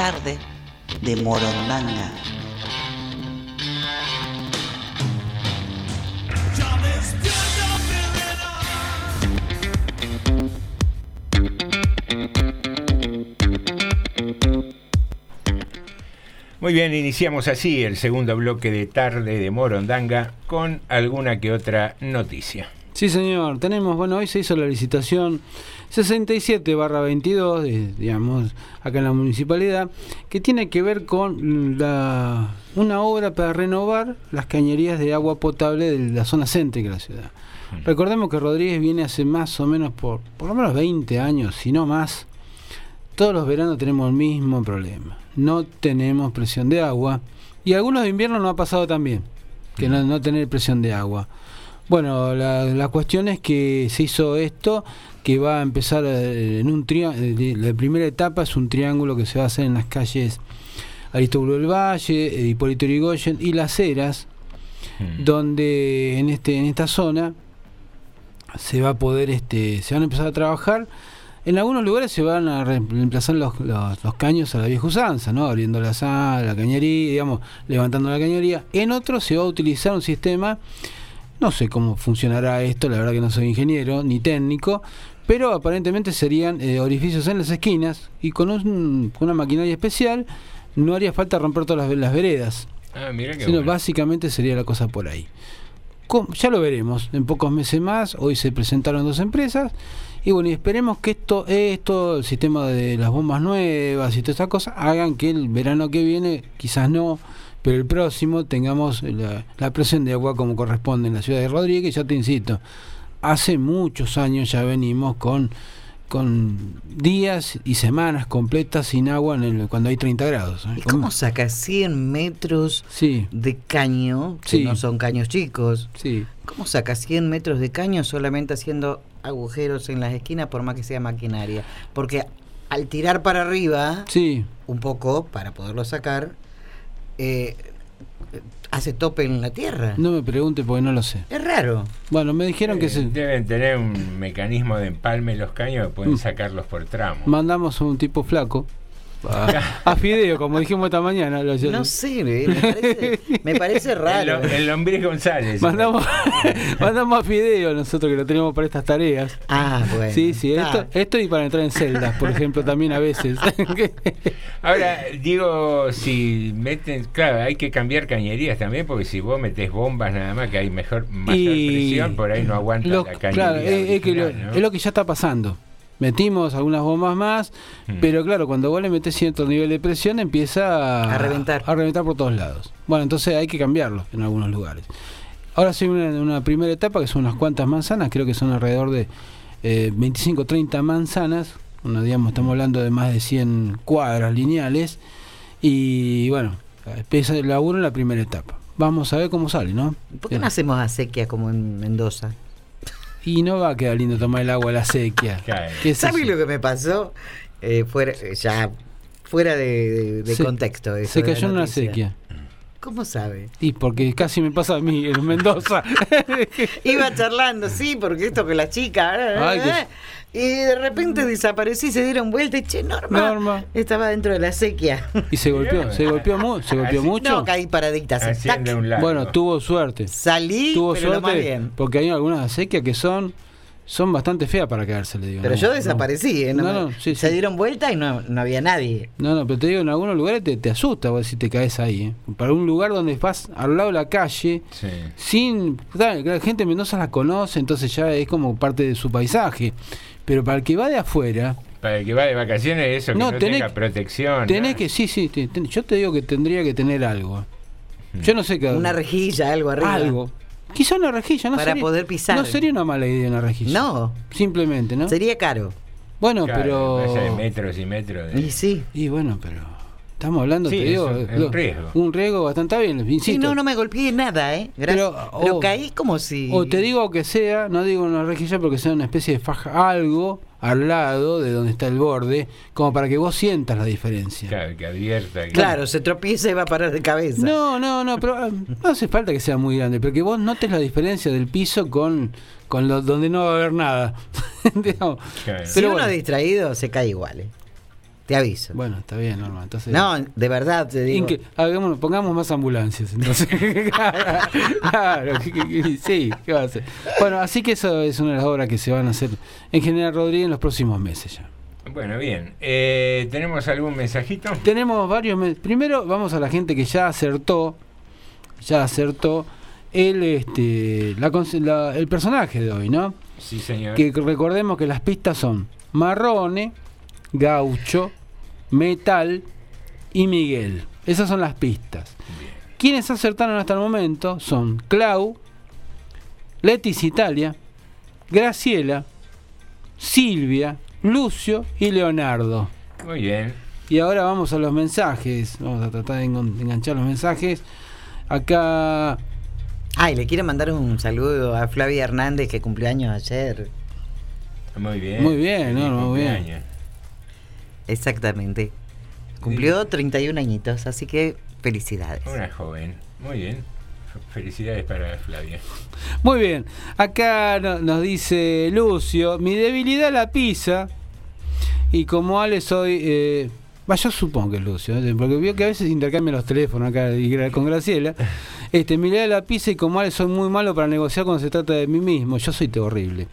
S3: Tarde de Morondanga.
S10: Muy bien, iniciamos así el segundo bloque de tarde de Morondanga con alguna que otra noticia.
S9: Sí, señor. Tenemos, bueno, hoy se hizo la licitación 67 barra 22, de- digamos, acá en la municipalidad, que tiene que ver con la, una obra para renovar las cañerías de agua potable de la zona céntrica de la ciudad. Recordemos que Rodríguez viene hace más o menos por, por lo menos 20 años, si no más. Todos los veranos tenemos el mismo problema. No tenemos presión de agua. Y algunos de invierno no ha pasado también, que no, no tener presión de agua. Bueno, la, la cuestión es que se hizo esto, que va a empezar eh, en un triángulo. La primera etapa es un triángulo que se va a hacer en las calles Aristóbulo del Valle, eh, Hipólito Yrigoyen y Las Heras, donde en este en esta zona se va a poder este se van a empezar a trabajar en algunos lugares se van a reemplazar los, los, los caños a la vieja usanza, ¿no? Abriendo la sala, la cañería, digamos, levantando la cañería. En otros se va a utilizar un sistema, no sé cómo funcionará esto, la verdad que no soy ingeniero ni técnico, pero aparentemente serían eh, orificios en las esquinas y con, un- con una maquinaria especial no haría falta romper todas las, las veredas.
S10: Ah, mira qué
S9: Sino
S10: bueno.
S9: básicamente sería la cosa por ahí. Ya lo veremos en pocos meses más. Hoy se presentaron dos empresas. Y bueno, y esperemos que esto, esto, el sistema de las bombas nuevas y todas esas cosas, hagan que el verano que viene, quizás no, pero el próximo tengamos la, la presión de agua como corresponde en la ciudad de Rodríguez. Ya te insisto, hace muchos años ya venimos con con días y semanas completas sin agua en el- cuando hay 30 grados. ¿eh?
S8: ¿Y cómo saca 100 metros
S9: Sí.
S8: de caño, que
S9: Sí.
S8: no son caños chicos?
S9: Sí.
S8: ¿Cómo saca 100 metros de caño solamente haciendo agujeros en las esquinas por más que sea maquinaria? Porque al tirar para arriba,
S9: Sí.
S8: un poco, para poderlo sacar, eh, hace tope en la tierra.
S9: No me pregunte porque no lo sé.
S8: Es raro.
S9: Bueno, me dijeron que
S10: Eh,
S9: se,
S10: Deben tener un mecanismo de empalme los caños que pueden sacarlos por tramo.
S9: mandamos a un tipo flaco. A, a Fideo, como dijimos esta mañana. lo-
S8: No sé, me parece, me parece
S10: El,
S8: raro.
S10: lo- el lombriz González.
S9: Mandamos, mandamos a Fideo nosotros que lo tenemos para estas tareas.
S8: Ah, bueno.
S9: Sí, sí, esto, esto y para entrar en celdas, por ejemplo, también a veces.
S10: Ahora, digo, si meten, claro, hay que cambiar cañerías también, porque si vos metés bombas nada más, que hay mejor, mayor
S9: Y
S10: presión, por ahí no aguanta
S9: Lo-
S10: la cañería.
S9: claro, es, es que lo,
S10: original, ¿no?
S9: es lo que ya está pasando. Metimos algunas bombas más,
S10: Mm.
S9: pero claro, cuando vos le metés cierto nivel de presión empieza a,
S8: A reventar.
S9: a reventar por todos lados. Bueno, entonces hay que cambiarlo en algunos lugares. Ahora sí, una, una primera etapa que son unas cuantas manzanas, creo que son alrededor de eh, 25 30 manzanas, una, digamos, estamos hablando de más de 100 cuadras lineales, y bueno, empieza el laburo en la primera etapa. Vamos a ver cómo sale, ¿no?
S8: ¿Por qué no hacemos acequia como en Mendoza?
S9: Y no va a quedar lindo tomar el agua a la sequía. ¿Qué es
S8: ¿Sabes
S9: eso?
S8: lo que me pasó? Eh, fuera, ya fuera de, de- de
S9: Se-
S8: contexto. eso
S9: Se cayó en una
S8: noticia. ¿Cómo sabe?
S9: Y porque casi me pasa a mí en Mendoza.
S8: Iba charlando, sí, porque esto que la chica. eh,
S9: Ay, que-
S8: eh, Y de repente desaparecí, se dieron vuelta y che, Norma,
S9: Norma.
S8: estaba dentro de la sequía.
S9: Y se golpeó, se golpeó, mu- se golpeó mucho.
S8: No, caí paradita. así.
S9: Bueno, tuvo suerte.
S8: Salí,
S9: tuvo
S8: pero lo más
S9: suerte
S8: bien.
S9: porque hay algunas acequias que son son bastante feas para quedarse, le digo.
S8: Pero
S9: No,
S8: yo desaparecí, ¿eh? No,
S9: No, sí,
S8: se
S9: sí.
S8: dieron vuelta y no, no había nadie.
S9: No, no, pero te digo, en algunos lugares te, te asusta vos si te caes ahí. ¿eh? Para un lugar donde vas al lado de la calle, sin. claro, La gente de Mendoza la conoce, entonces ya es como parte de su paisaje. Pero para el que va de afuera,
S10: Para el que va de vacaciones, eso, que
S9: No, tenés-
S10: tenga protección.
S9: tenés
S10: ¿no?
S9: que, sí, sí, te- te- yo te digo que tendría que tener algo. Yo no sé qué.
S8: Una rejilla, algo arriba.
S9: Algo. Quizá una rejilla, ¿no?
S8: Para
S9: sería-
S8: poder pisar.
S9: No sería una mala idea una rejilla.
S8: No.
S9: Simplemente, ¿no?
S8: Sería caro.
S9: Bueno,
S10: Claro,
S9: pero.
S10: metros y metros. de-
S8: Y sí.
S9: Y bueno, pero. Estamos hablando,
S10: Sí,
S9: te digo.
S10: es un- es
S9: lo-
S10: un riesgo.
S9: Un riesgo bastante bien,
S8: Sí,
S9: insisto.
S8: no, no me golpeé nada, ¿eh? Gracias.
S9: Pero,
S8: Pero,
S9: oh,
S8: caí como si.
S9: O te digo que sea, no digo una rejilla porque sea una especie de faja, algo al lado de donde está el borde, como para que vos sientas la diferencia.
S10: Claro, que advierta. que-
S8: Claro, se tropieza y va a parar de cabeza.
S9: No, no, no, pero ah, no hace falta que sea muy grande, pero que vos notes la diferencia del piso con, con lo, donde no va a haber nada.
S10: Claro.
S8: Si
S9: Pero
S8: uno
S9: bueno.
S8: distraído, se cae igual, ¿eh? Te aviso.
S9: Bueno, está bien, Norma. Entonces,
S8: No, de verdad te digo.
S9: Inque- hagámonos- pongamos más ambulancias, entonces. claro, que- que- que- sí, ¿qué va a hacer? Bueno, así que eso es una de las obras que se van a hacer en General Rodríguez en los próximos meses ya.
S10: Bueno, bien. Eh, ¿Tenemos algún mensajito?
S9: Tenemos varios. me- Primero vamos a la gente que ya acertó, ya acertó el este la- el personaje de hoy, ¿no?
S10: Sí, señor.
S9: Que recordemos que las pistas son Marrone, Gaucho, Metal y Miguel. Esas son las pistas. Quienes acertaron hasta el momento son Clau, Leticia Italia, Graciela, Silvia, Lucio y Leonardo.
S10: Muy bien.
S9: Y ahora vamos a los mensajes. Vamos a tratar de engan- de enganchar los mensajes. Acá
S8: Ay, le quiero mandar un saludo a Flavia Hernández que cumplió años ayer.
S10: Muy bien.
S9: Muy bien, no, muy bien.
S8: Exactamente. Cumplió 31 añitos, así que felicidades.
S10: Una joven. Muy bien. Felicidades para Flavia.
S9: Muy bien, acá no- nos dice Lucio, mi debilidad la pizza y como Ale soy, eh, bah, yo supongo que es Lucio, ¿eh? porque veo que a veces intercambian los teléfonos acá con Graciela, este, mi debilidad la pizza y como Ale soy muy malo para negociar cuando se trata de mí mismo, yo soy horrible.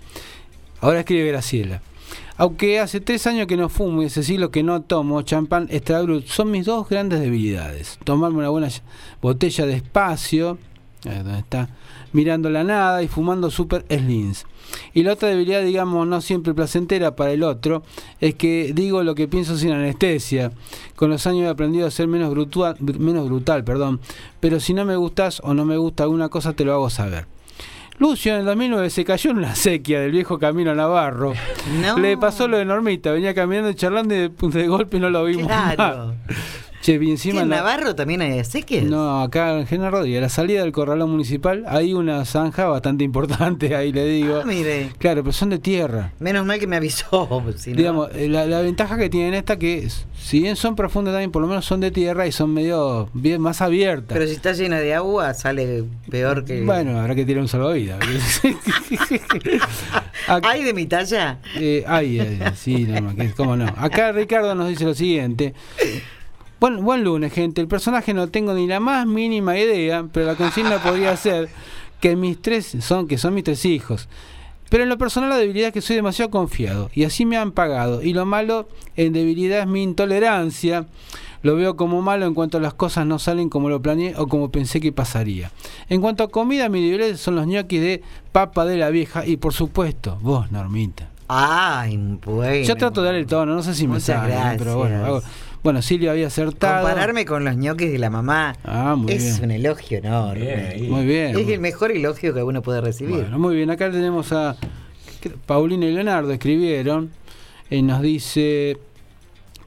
S9: Ahora escribe Graciela. Aunque hace tres años que no fumo y hace siglos que no tomo champán brut, son mis dos grandes debilidades. Tomarme una buena botella de espacio, ahí donde está, mirando la nada y fumando super slings. Y la otra debilidad, digamos, no siempre placentera para el otro, es que digo lo que pienso sin anestesia. Con los años he aprendido a ser menos brutal, menos brutal perdón. pero si no me gustas o no me gusta alguna cosa, te lo hago saber. Lucio en el 2009 se cayó en una sequía del viejo camino Navarro.
S8: No.
S9: Le pasó lo de Normita, venía caminando y charlando y de, de golpe no lo vimos
S8: Claro.
S9: más. Che, y
S8: ¿Sí,
S9: encima
S8: en
S9: na-
S8: Navarro también hay sequías?
S9: no, acá en General Rodríguez, a la salida del corralón municipal, hay una zanja bastante importante, ahí le digo.
S8: Ah, mire.
S9: Claro, pero son de tierra.
S8: Menos mal que me avisó. si no-
S9: Digamos, eh, la, la ventaja que tienen esta que, si bien son profundas también, por lo menos son de tierra y son medio bien más abiertas.
S8: Pero si está llena de agua, sale peor que.
S9: Bueno, habrá que tirar un salvavidas.
S8: ¿Hay de mi talla?
S9: Eh, ay, ay, sí, no, cómo no. Acá Ricardo nos dice lo siguiente. Buen, buen lunes, gente. El personaje no tengo ni la más mínima idea, pero la consigna podría ser que mis tres son, que son mis tres hijos. Pero en lo personal la debilidad es que soy demasiado confiado y así me han pagado. Y lo malo en debilidad es mi intolerancia. Lo veo como malo en cuanto las cosas no salen como lo planeé o como pensé que pasaría. En cuanto a comida, mi debilidad son los ñoquis de papa de la vieja y por supuesto, vos, Normita.
S8: Ay, bueno.
S9: Yo trato de dar el tono, no sé si me sale, ¿no? pero bueno,
S8: gracias.
S9: hago- bueno, Silvia había acertado.
S8: Compararme con los ñoquis de la mamá
S9: Ah, muy
S8: es
S9: bien.
S8: un elogio enorme.
S10: Bien.
S9: Muy bien.
S8: Es el mejor elogio que uno puede recibir.
S9: Bueno, muy bien, acá tenemos a Paulina y Leonardo escribieron. eh, nos dice,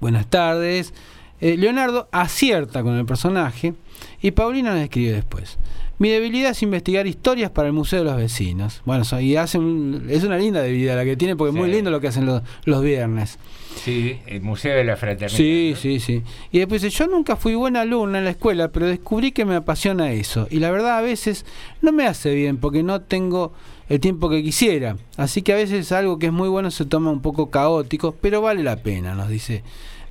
S9: buenas tardes. Eh, Leonardo acierta con el personaje y Paulina nos escribe después. Mi debilidad es investigar historias para el Museo de los Vecinos. Bueno, so- y hace un- es una linda debilidad la que tiene porque es muy lindo lo que hacen los, los viernes.
S10: Sí, el Museo de la Fraternidad.
S9: Sí, sí, sí. Y después dice, yo nunca fui buena alumna en la escuela, pero descubrí que me apasiona eso. Y la verdad a veces no me hace bien porque no tengo el tiempo que quisiera. Así que a veces algo que es muy bueno se toma un poco caótico, pero vale la pena, nos dice,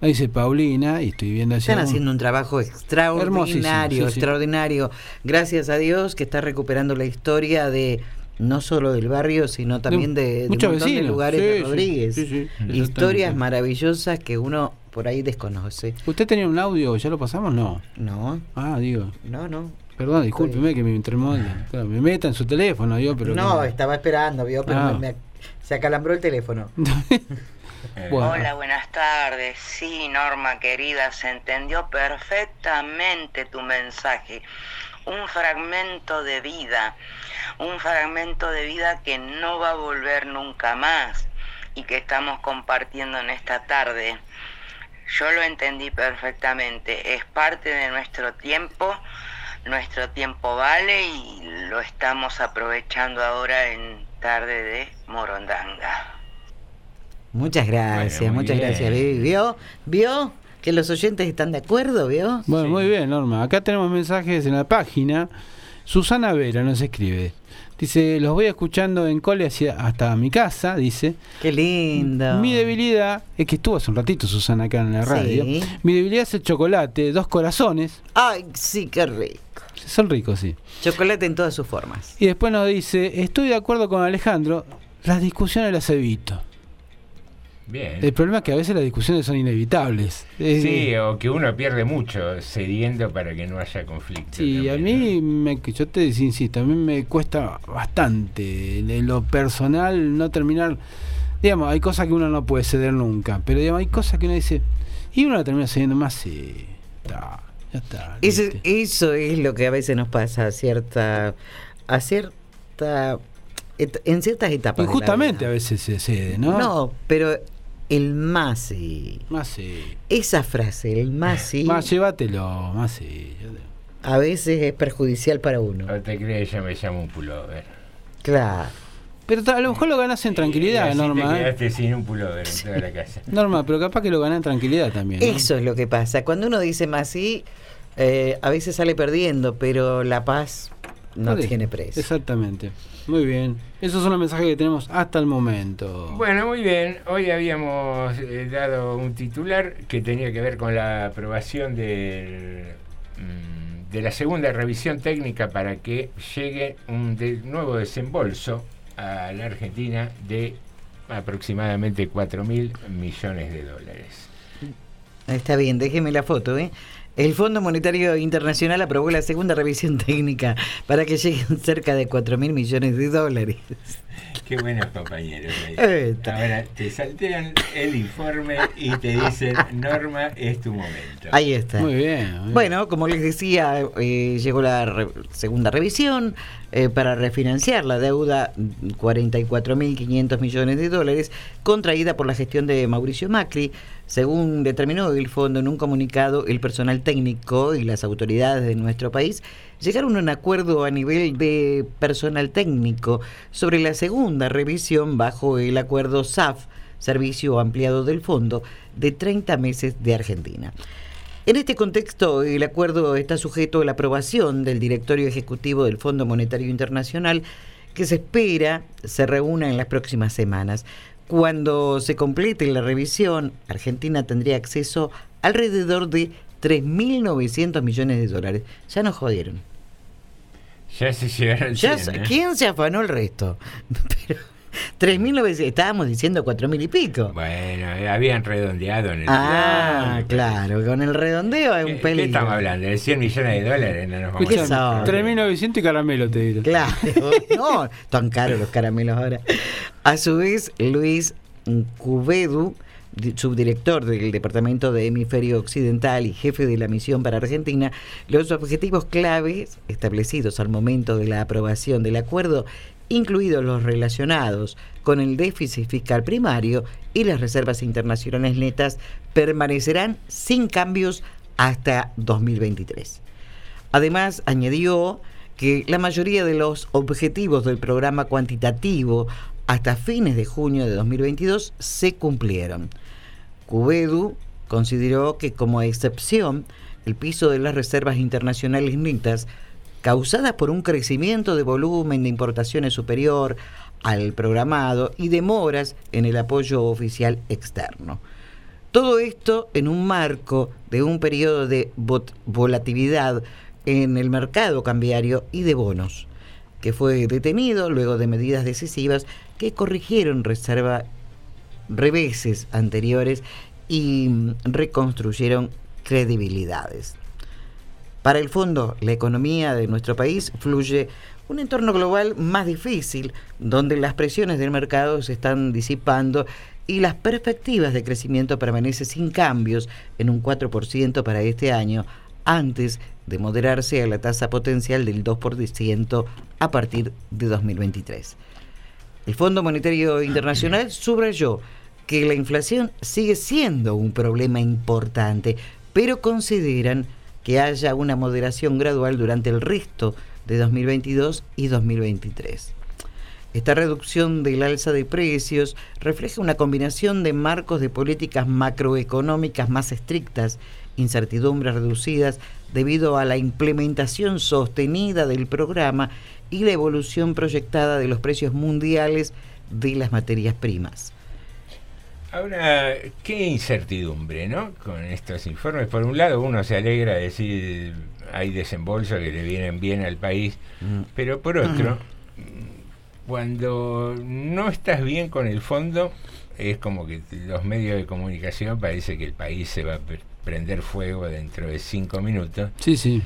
S9: nos dice Paulina, y estoy viendo
S8: Están
S9: algún-
S8: haciendo un trabajo extraordinario,
S9: sí, sí.
S8: extraordinario. Gracias a Dios que está recuperando la historia de no solo del barrio, sino también de, de un
S9: muchos
S8: montón de lugares
S9: sí,
S8: de
S9: sí,
S8: Rodríguez.
S9: sí, sí,
S8: Historias maravillosas que uno por ahí desconoce.
S9: ¿Usted tenía un audio? ¿Ya lo pasamos? No.
S8: No,
S9: Ah, digo.
S8: no, no.
S9: Perdón, discúlpeme que me. Claro, me meta en su teléfono, yo, pero...
S8: no, estaba esperando, vio, pero
S9: Ah.
S8: me- me- se acalambró el teléfono.
S9: Bueno.
S14: Hola, buenas tardes. Sí, Norma querida, se entendió perfectamente tu mensaje. Un fragmento de vida, un fragmento de vida que no va a volver nunca más y que estamos compartiendo en esta tarde. Yo lo entendí perfectamente. Es parte de nuestro tiempo. Nuestro tiempo vale y lo estamos aprovechando ahora en tarde de Morondanga.
S8: Muchas gracias,
S10: Bueno,
S8: muchas
S10: bien.
S8: gracias, Vivi. ¿Vio? ¿Vio? Que los oyentes están de acuerdo, ¿vio?
S9: Bueno, muy bien, Norma. Acá tenemos mensajes en la página. Susana Vera nos escribe. Dice, los voy escuchando en cole hacia, hasta mi casa, dice.
S8: Qué lindo.
S9: Mi debilidad, es que estuvo hace un ratito Susana acá en la radio.
S8: Sí.
S9: Mi debilidad es el chocolate, dos corazones.
S8: Ay, sí, qué rico.
S9: Son ricos, sí.
S8: Chocolate en todas sus formas.
S9: Y después nos dice, estoy de acuerdo con Alejandro, las discusiones las evito.
S10: Bien.
S9: El problema es que a veces las discusiones son inevitables.
S10: Sí, o que uno pierde mucho cediendo para que no haya conflicto.
S9: Sí, a mí, me, yo te insisto, a mí me cuesta bastante en lo personal no terminar. Digamos, hay cosas que uno no puede ceder nunca, pero digamos, hay cosas que uno dice, y uno la termina cediendo más, sí, está, ya está.
S8: Eso, eso es lo que a veces nos pasa a cierta. a cierta. en ciertas etapas. de la
S9: Injustamente
S8: vida.
S9: a veces se cede, ¿no?
S8: No, pero el más sí. Esa frase, el más.
S9: Más llévatelo, más
S8: a veces es perjudicial para uno.
S10: No te crees, yo me llamo un pullover.
S8: Claro.
S9: Pero a lo mejor lo ganás en
S10: Y
S9: tranquilidad,
S10: así
S9: Norma.
S10: Te
S9: ¿eh?
S10: quedaste sin un pullover en toda la casa.
S9: Norma, pero capaz que lo ganás en tranquilidad también. ¿no?
S8: Eso es lo que pasa. Cuando uno dice más eh, a veces sale perdiendo, pero la paz no
S9: Vale.
S8: tiene precio.
S9: Exactamente. Muy bien. Esos son los mensajes que tenemos hasta el momento.
S10: Bueno, muy bien. Hoy habíamos eh, dado un titular que tenía que ver con la aprobación del, mm, de la segunda revisión técnica para que llegue un de- nuevo desembolso a la Argentina de aproximadamente 4 mil millones de dólares.
S8: Está bien, déjeme la foto, ¿eh? El Fondo Monetario Internacional aprobó la segunda revisión técnica para que lleguen cerca de 4 mil millones de dólares.
S10: Qué buenos compañeros. ahí.
S8: Eh,
S10: Ahora te saltean el informe y te dicen, Norma, es tu momento.
S8: Ahí está.
S9: Muy bien. muy bien.
S8: Bueno, como les decía, eh, llegó la re- segunda revisión eh, para refinanciar la deuda 44.500 millones de dólares contraída por la gestión de Mauricio Macri. Según determinó el fondo en un comunicado, el personal técnico y las autoridades de nuestro país llegaron a un acuerdo a nivel de personal técnico sobre la segunda revisión bajo el acuerdo SAF, Servicio Ampliado del Fondo, de 30 meses de Argentina. En este contexto, el acuerdo está sujeto a la aprobación del directorio ejecutivo del Fondo Monetario Internacional, que se espera se reúna en las próximas semanas. Cuando se complete la revisión, Argentina tendría acceso alrededor de 3.900 millones de dólares. Ya nos jodieron.
S10: Ya se llegaron
S8: Ya,
S10: 100, ¿eh?
S8: ¿Quién se afanó el resto? Pero 3.900, estábamos diciendo 4.000 y pico.
S10: Bueno, eh, habían redondeado en el
S8: Ah,
S10: plan,
S8: claro, con el redondeo es un
S10: ¿Qué,
S8: peligro.
S10: qué estamos hablando? ¿De 100 millones de dólares? No nos vamos
S8: ¿Qué
S10: a-
S8: son?
S9: 3.900 y caramelo te diré.
S8: Claro, no, tan caros los caramelos ahora. A su vez, Luis Cubedu, di- subdirector del Departamento de Hemisferio Occidental y jefe de la misión para Argentina, los objetivos claves establecidos al momento de la aprobación del acuerdo, incluidos los relacionados con el déficit fiscal primario y las reservas internacionales netas, permanecerán sin cambios hasta 2023. Además, añadió que la mayoría de los objetivos del programa cuantitativo hasta fines de junio de 2022 se cumplieron. Cubedu consideró que como excepción, el piso de las reservas internacionales netas, causadas por un crecimiento de volumen de importaciones superior al programado y demoras en el apoyo oficial externo. Todo esto en un marco de un periodo de volatilidad en el mercado cambiario y de bonos, que fue detenido luego de medidas decisivas que corrigieron reserva reveses anteriores y mm, reconstruyeron credibilidades. Para el fondo, la economía de nuestro país fluye un entorno global más difícil, donde las presiones del mercado se están disipando y las perspectivas de crecimiento permanecen sin cambios en un 4% para este año, antes de moderarse a la tasa potencial del 2% a partir de 2023. El Fondo Monetario Internacional subrayó que la inflación sigue siendo un problema importante, pero consideran que haya una moderación gradual durante el resto de 2022 y 2023. Esta reducción del alza de precios refleja una combinación de marcos de políticas macroeconómicas más estrictas, incertidumbres reducidas debido a la implementación sostenida del programa y la evolución proyectada de los precios mundiales de las materias primas.
S10: Ahora, qué incertidumbre, ¿no? Con estos informes. Por un lado, uno se alegra de decir hay desembolsos que le vienen bien al país, pero por otro, cuando no estás bien con el fondo, es como que los medios de comunicación parece que el país se va a pre- prender fuego dentro de cinco minutos.
S9: Sí, sí.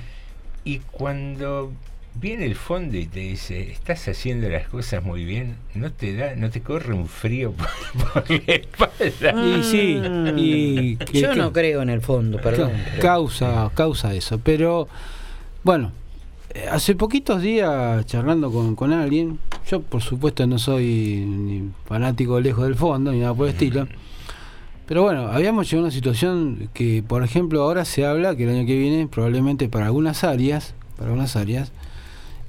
S10: Y cuando viene el fondo y te dice, estás haciendo las cosas muy bien, no te da, no te corre un frío por, por la espalda.
S9: Y sí, y que-
S8: Yo
S9: que-
S8: no creo en el fondo, perdón.
S9: Causa, causa eso. Pero, bueno, eh, hace poquitos días charlando con, con alguien, yo por supuesto no soy ni fanático lejos del fondo ni nada por el estilo, Pero bueno, habíamos llegado a una situación que, por ejemplo, ahora se habla que el año que viene, probablemente para algunas áreas, para algunas áreas,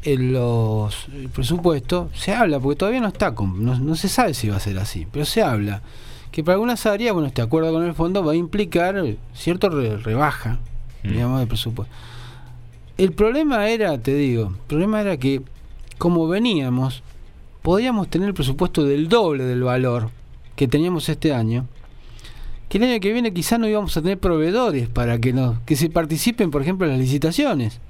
S9: en los el presupuesto se habla, porque todavía no está, con- no, no se sabe si va a ser así, pero se habla que para algunas áreas, bueno, este acuerdo con el fondo va a implicar cierto re- rebaja, digamos, de presupuesto. El problema era, te digo, el problema era que como veníamos, podíamos tener el presupuesto del doble del valor que teníamos este año, que el año que viene quizás no íbamos a tener proveedores para que nos, que se participen, por ejemplo, en las licitaciones.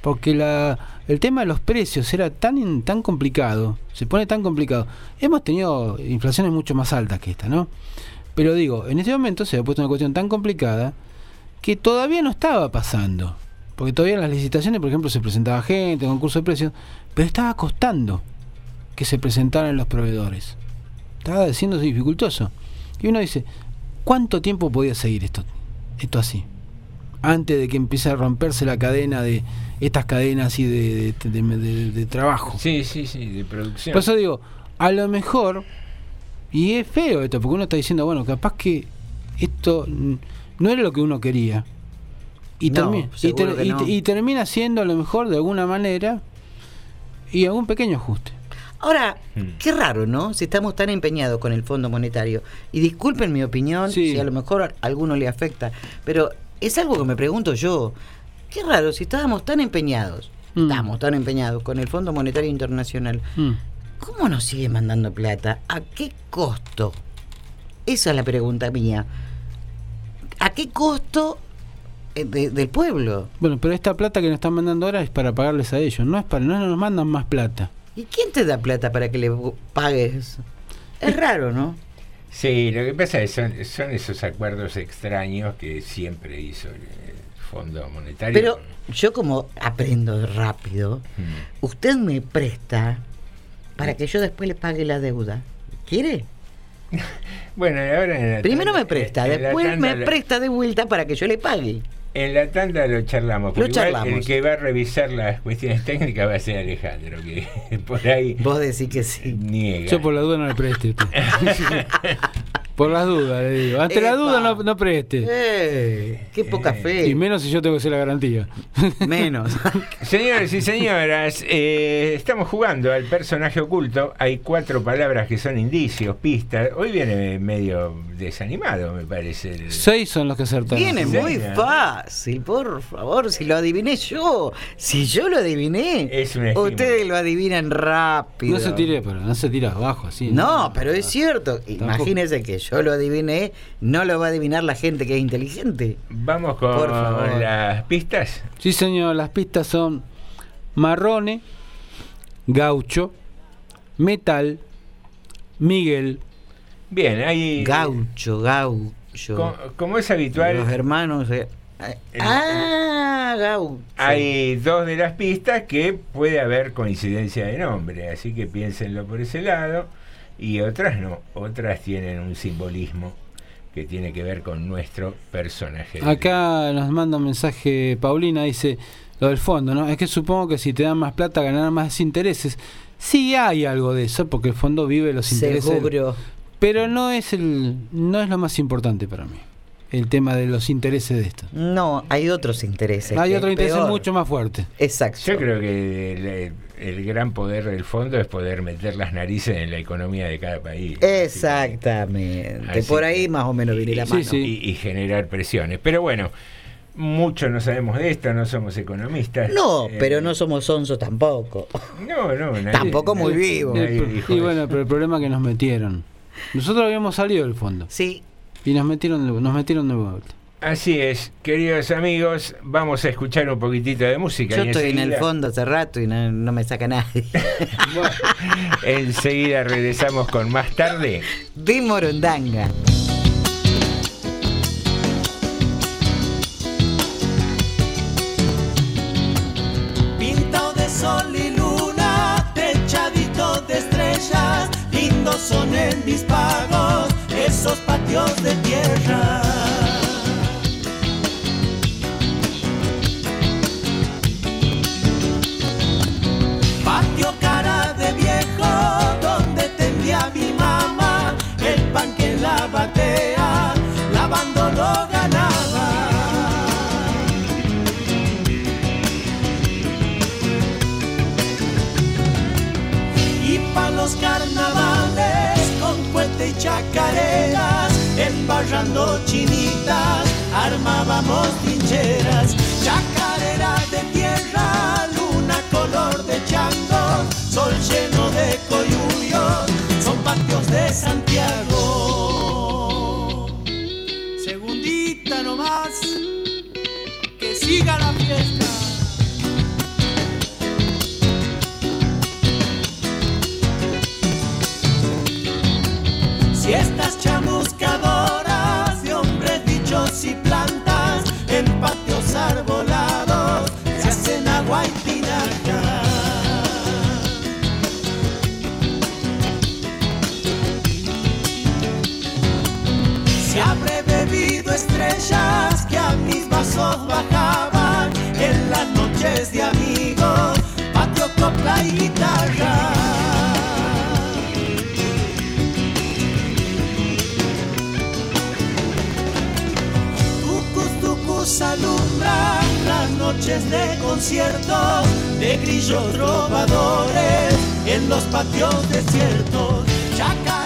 S9: Porque la, el tema de los precios era tan, tan complicado, se pone tan complicado. Hemos tenido inflaciones mucho más altas que esta, ¿no? Pero digo, en este momento se ha puesto una cuestión tan complicada que todavía no estaba pasando. Porque todavía en las licitaciones, por ejemplo, se presentaba gente, concurso de precios, pero estaba costando que se presentaran los proveedores. Estaba siendo dificultoso. Y uno dice, ¿cuánto tiempo podía seguir esto, esto así? Antes de que empiece a romperse la cadena de estas cadenas así de, de- de- de- de trabajo.
S10: Sí, sí, sí, de producción.
S9: Por eso digo, a lo mejor, y es feo esto, porque uno está diciendo, bueno, capaz que esto no era lo que uno quería. Y,
S8: No,
S9: termi- y,
S8: seguro
S9: ter-
S8: que
S9: y-
S8: no.
S9: y termina siendo a lo mejor de alguna manera y algún pequeño ajuste.
S8: Ahora,
S9: Mm.
S8: qué raro, ¿no? Si estamos tan empeñados con el Fondo Monetario. Y disculpen mi opinión, si a lo mejor a alguno le afecta, pero es algo que me pregunto yo. Qué raro, si estábamos tan empeñados,
S9: Mm.
S8: estamos tan empeñados con el Fondo Monetario Internacional, ¿cómo nos sigue mandando plata? ¿A qué costo? Esa es la pregunta mía. ¿A qué costo eh, de- del pueblo?
S9: Bueno, pero esta plata que nos están mandando ahora es para pagarles a ellos, no es para, no nos mandan más plata.
S8: ¿Y quién te da plata para que le pagues? Es raro, ¿no?
S10: Sí, lo que pasa es son, son esos acuerdos extraños que siempre hizo el Fondo Monetario.
S8: Pero yo como aprendo rápido,
S10: Mm.
S8: usted me presta para que yo después le pague la deuda. ¿Quiere?
S10: Bueno, ahora en la
S8: Primero me presta, después me presta de vuelta para que yo le pague.
S10: En la tanda lo charlamos. porque
S8: Lo
S10: igual
S8: charlamos.
S10: El que va a revisar las cuestiones técnicas va a ser Alejandro, que por ahí.
S8: Vos decís que sí.
S10: Niega.
S9: Yo por la duda no le preste. por las dudas, le digo. Ante la
S8: Epa.
S9: duda no, no preste.
S8: Eh, qué poca fe.
S9: Y menos si yo tengo que hacer la garantía.
S8: Menos.
S10: Señores y señoras, eh, estamos jugando al personaje oculto. Hay cuatro palabras que son indicios, pistas. Hoy viene medio desanimado, me parece. el-
S9: Seis son los que acertaron.
S8: Viene muy fácil, por favor, si lo adiviné yo. Si yo lo adiviné,
S10: Es un estímulo.
S8: ustedes lo adivinan rápido.
S9: No se tire, pero no se tira abajo así.
S8: No, pero es cierto. Imagínese que yo lo adiviné, no lo va a adivinar la gente que es inteligente.
S10: Vamos con
S8: Por favor.
S10: las pistas.
S9: Sí, señor, las pistas son marrone, gaucho, metal, Miguel.
S10: Bien, hay.
S8: Gaucho, gaucho.
S10: Co- como es habitual.
S8: Los hermanos. eh, Ah, gaucho.
S10: Hay dos de las pistas que puede haber coincidencia de nombre, así que piénsenlo por ese lado. Y otras no, otras tienen un simbolismo que tiene que ver con nuestro personaje.
S9: Acá nos manda un mensaje Paulina, dice lo del fondo, ¿no? Es que supongo que si te dan más plata ganarán más intereses. Sí hay algo de eso, porque el fondo vive los intereses.
S8: Seguro.
S9: Pero no es el, no es lo más importante para mí. El tema de los intereses de esto.
S8: No, hay otros intereses.
S9: Hay
S8: que
S9: otro
S8: es
S9: interés
S8: peor.
S9: mucho más fuerte.
S8: Exacto.
S10: Yo creo que el, gran poder del fondo es poder meter las narices en la economía de cada país.
S8: Exactamente.
S10: Así
S8: Por
S10: que-
S8: ahí más o menos viene la mano.
S10: Y, y generar presiones. Pero bueno, mucho no sabemos de esto, no somos economistas.
S8: No,
S10: Eh,
S8: pero no somos sonsos tampoco.
S10: No, no, nadie-
S8: Tampoco muy
S10: nadie-
S8: vivo.
S10: nadie
S9: Y, bueno, pero el problema es que nos metieron. Nosotros habíamos salido del fondo.
S8: Sí.
S9: Y nos metieron de, nos metieron de vuelta.
S10: Así es, queridos amigos, vamos a escuchar un poquitito de música.
S8: Yo
S10: y
S8: estoy en el fondo hace rato y no, no me saca nadie.
S10: Enseguida regresamos con más tarde.
S8: De Morondanga.
S12: Pintado de sol y luna, techadito de estrellas, lindos son en mis pagos esos patios de tierra.
S16: Embarrando chinitas, armábamos trincheras, chacareras de tierra, luna color de chango, sol lleno de coyuyos, son patios de Santiago. Segundita nomás, guitarra. Tucus, tucus alumbran las noches de conciertos de grillos trovadores en los patios desiertos. Chacarera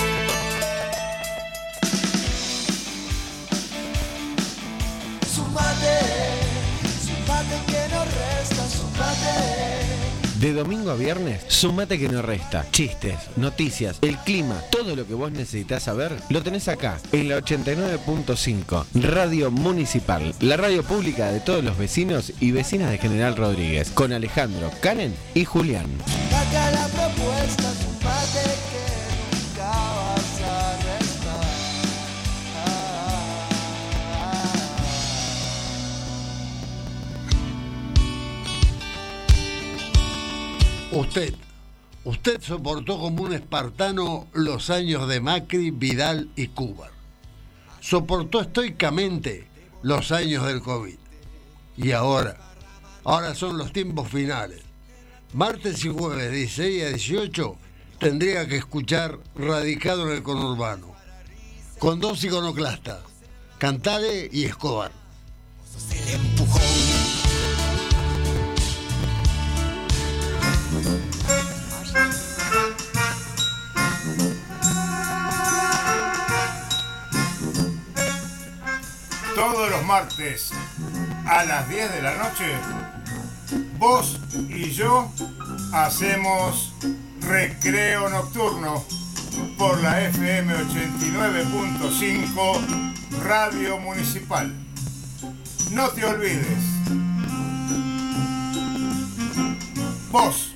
S17: De domingo a viernes, sumate que no resta. Chistes, noticias, el clima, todo lo que vos necesitas saber, lo tenés acá, en la 89.5, Radio Municipal, la radio pública de todos los vecinos y vecinas de General Rodríguez, con Alejandro, Karen y Julián.
S18: Usted, usted soportó como un espartano los años de Macri, Vidal y Cuba. Soportó estoicamente los años del COVID. Y ahora, ahora son los tiempos finales. Martes y jueves, 16 a 18, tendría que escuchar Radicado en el Conurbano. Con dos iconoclastas, Cantale y Escobar.
S19: Todos los martes a las 10 de la noche, vos y yo hacemos recreo nocturno por la FM 89.5 Radio Municipal. No te olvides. Vos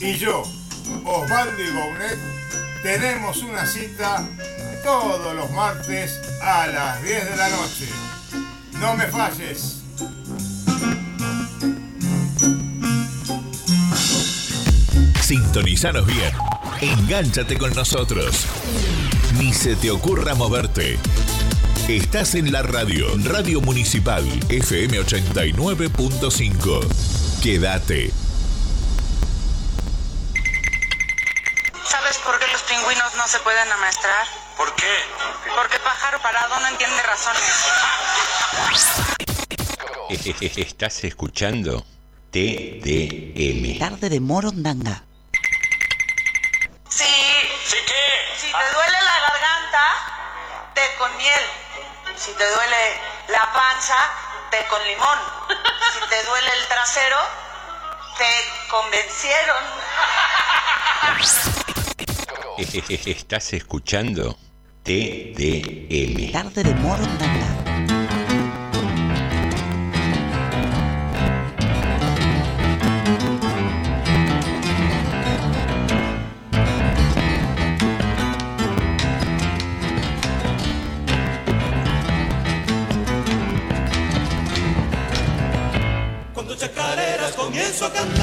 S19: y yo, Osvaldo y tenemos una cita todos los martes a las 10 de la noche. No me falles.
S20: Sintonizanos bien. Engánchate con nosotros. Ni se te ocurra moverte. Estás en la radio, Radio Municipal, FM 89.5. Quédate.
S21: ¿Sabes por qué los se pueden amaestrar?
S22: ¿Por qué?
S21: Porque pájaro parado no entiende razones.
S1: Estás escuchando TDM.
S3: Tarde de Morondanga.
S21: Sí.
S22: ¿Sí qué?
S21: Si te duele la garganta, té con miel. Si te duele la panza, té con limón. Si te duele el trasero, te convencieron.
S1: Estás escuchando TDM.
S3: Tarde de Morondanga.
S1: Estamos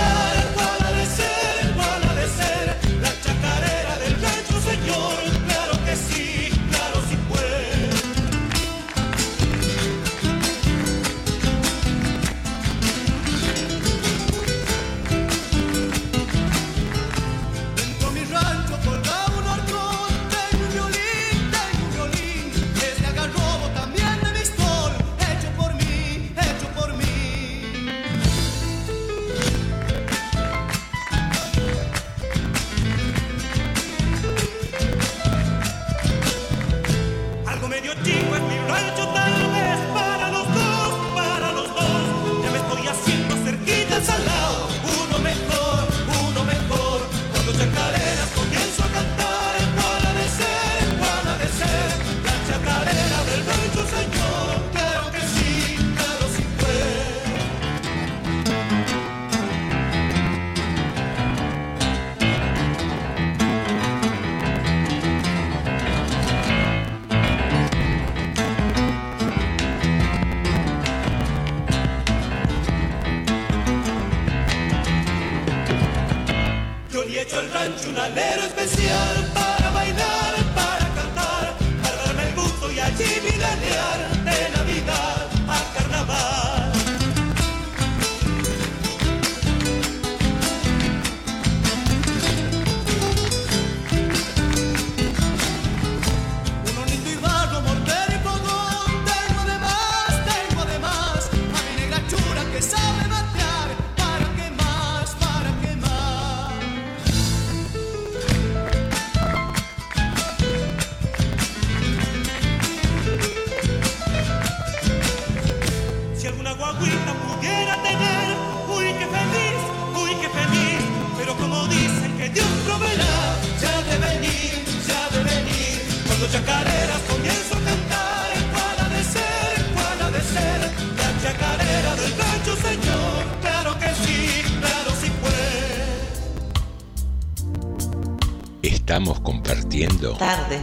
S3: Tarde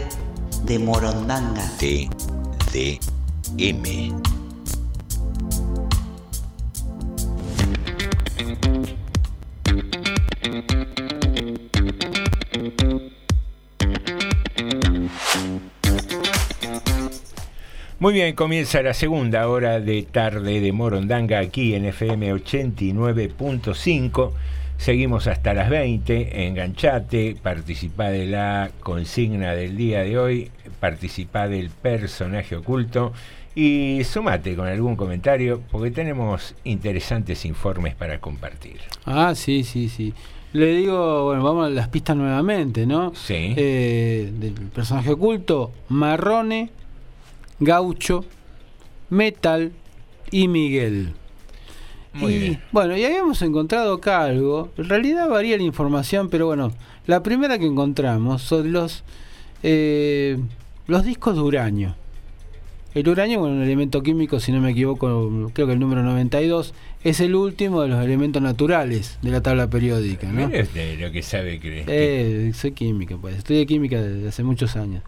S3: de Morondanga.
S1: T D M.
S10: Muy bien, comienza la segunda hora de tarde de Morondanga aquí en FM 89.5. Seguimos hasta las 20. Enganchate, participa de la consigna del día de hoy, participa del personaje oculto y sumate con algún comentario porque tenemos interesantes informes para compartir.
S9: Ah, sí, sí, sí. Le digo, bueno, vamos a las pistas nuevamente, ¿no?
S10: Sí.
S9: Eh, del personaje oculto, Marrone, Gaucho, Metal y Miguel.
S10: Muy
S9: y,
S10: bien.
S9: Bueno, y habíamos encontrado acá algo. En realidad varía la información, pero bueno, la primera que encontramos son los, eh, los discos de uranio. El uranio, bueno, un elemento químico, si no me equivoco, creo que el número 92, es el último de los elementos naturales de la tabla periódica. ¿no?
S10: Mira usted lo que sabe que
S9: Eh, soy química, pues. Estudié química desde hace muchos años.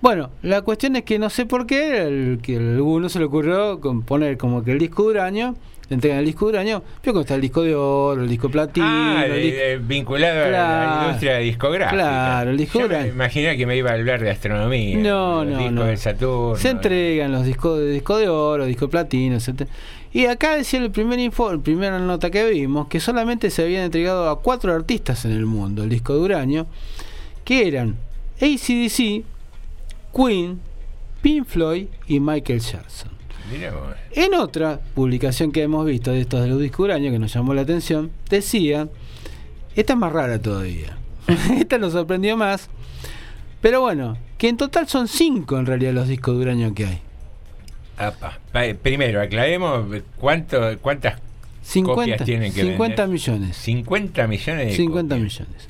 S9: Bueno, la cuestión es que no sé por qué, el, que a alguno se le ocurrió poner como que el disco de uranio, le entregan el disco de uranio, pero como está el disco de oro, el disco de platino,
S10: Ah,
S9: el disco-
S10: vinculado a la industria discográfica.
S9: Claro, el disco
S10: Yo
S9: de
S10: me
S9: uranio.
S10: imaginé que me iba a hablar de astronomía.
S9: No,
S10: los
S9: no,
S10: discos
S9: no.
S10: de Saturno.
S9: Se entregan los discos de disco de oro, disco de platino, etc. Y acá decía el primer info, el primera nota que vimos, que solamente se habían entregado a cuatro artistas en el mundo el disco de uranio, que eran ACDC, Queen, Pink Floyd y Michael Jackson. En otra publicación que hemos visto de estos de los discos de uranio que nos llamó la atención, decía, esta es más rara todavía, esta nos sorprendió más, pero bueno, que en total son cinco en realidad los discos de uranio que hay.
S10: Apa. Pa- Primero, aclaremos cuánto, cuántas
S9: 50,
S10: copias tienen que
S9: 50
S10: vender.
S9: millones.
S10: 50 millones de
S9: 50 millones.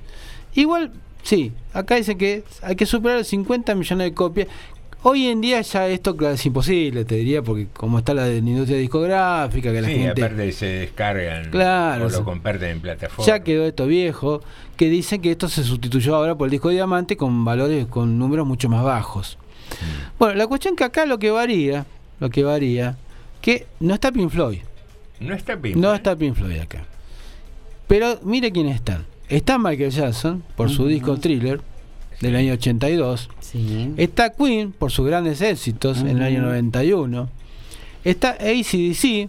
S9: Igual, sí, acá dice que hay que superar los 50 millones de copias. Hoy en día ya esto es imposible, te diría, porque como está la, de la industria discográfica, que la
S10: Sí,
S9: gente
S10: aparte se descargan
S9: Claro,
S10: o lo comparten en plataformas.
S9: ya quedó esto viejo, que dicen que esto se sustituyó ahora por el disco de diamante con valores, con números mucho más bajos.
S10: Mm.
S9: Bueno, la cuestión que acá lo que varía, lo que varía, que no está Pink Floyd.
S10: No está Pink
S9: No está Pink Floyd acá. Pero mire quiénes están. Está Michael Jackson por su disco Thriller del año 82. Está Queen por sus grandes éxitos en el año
S8: Ujú.
S9: 91. Está ACDC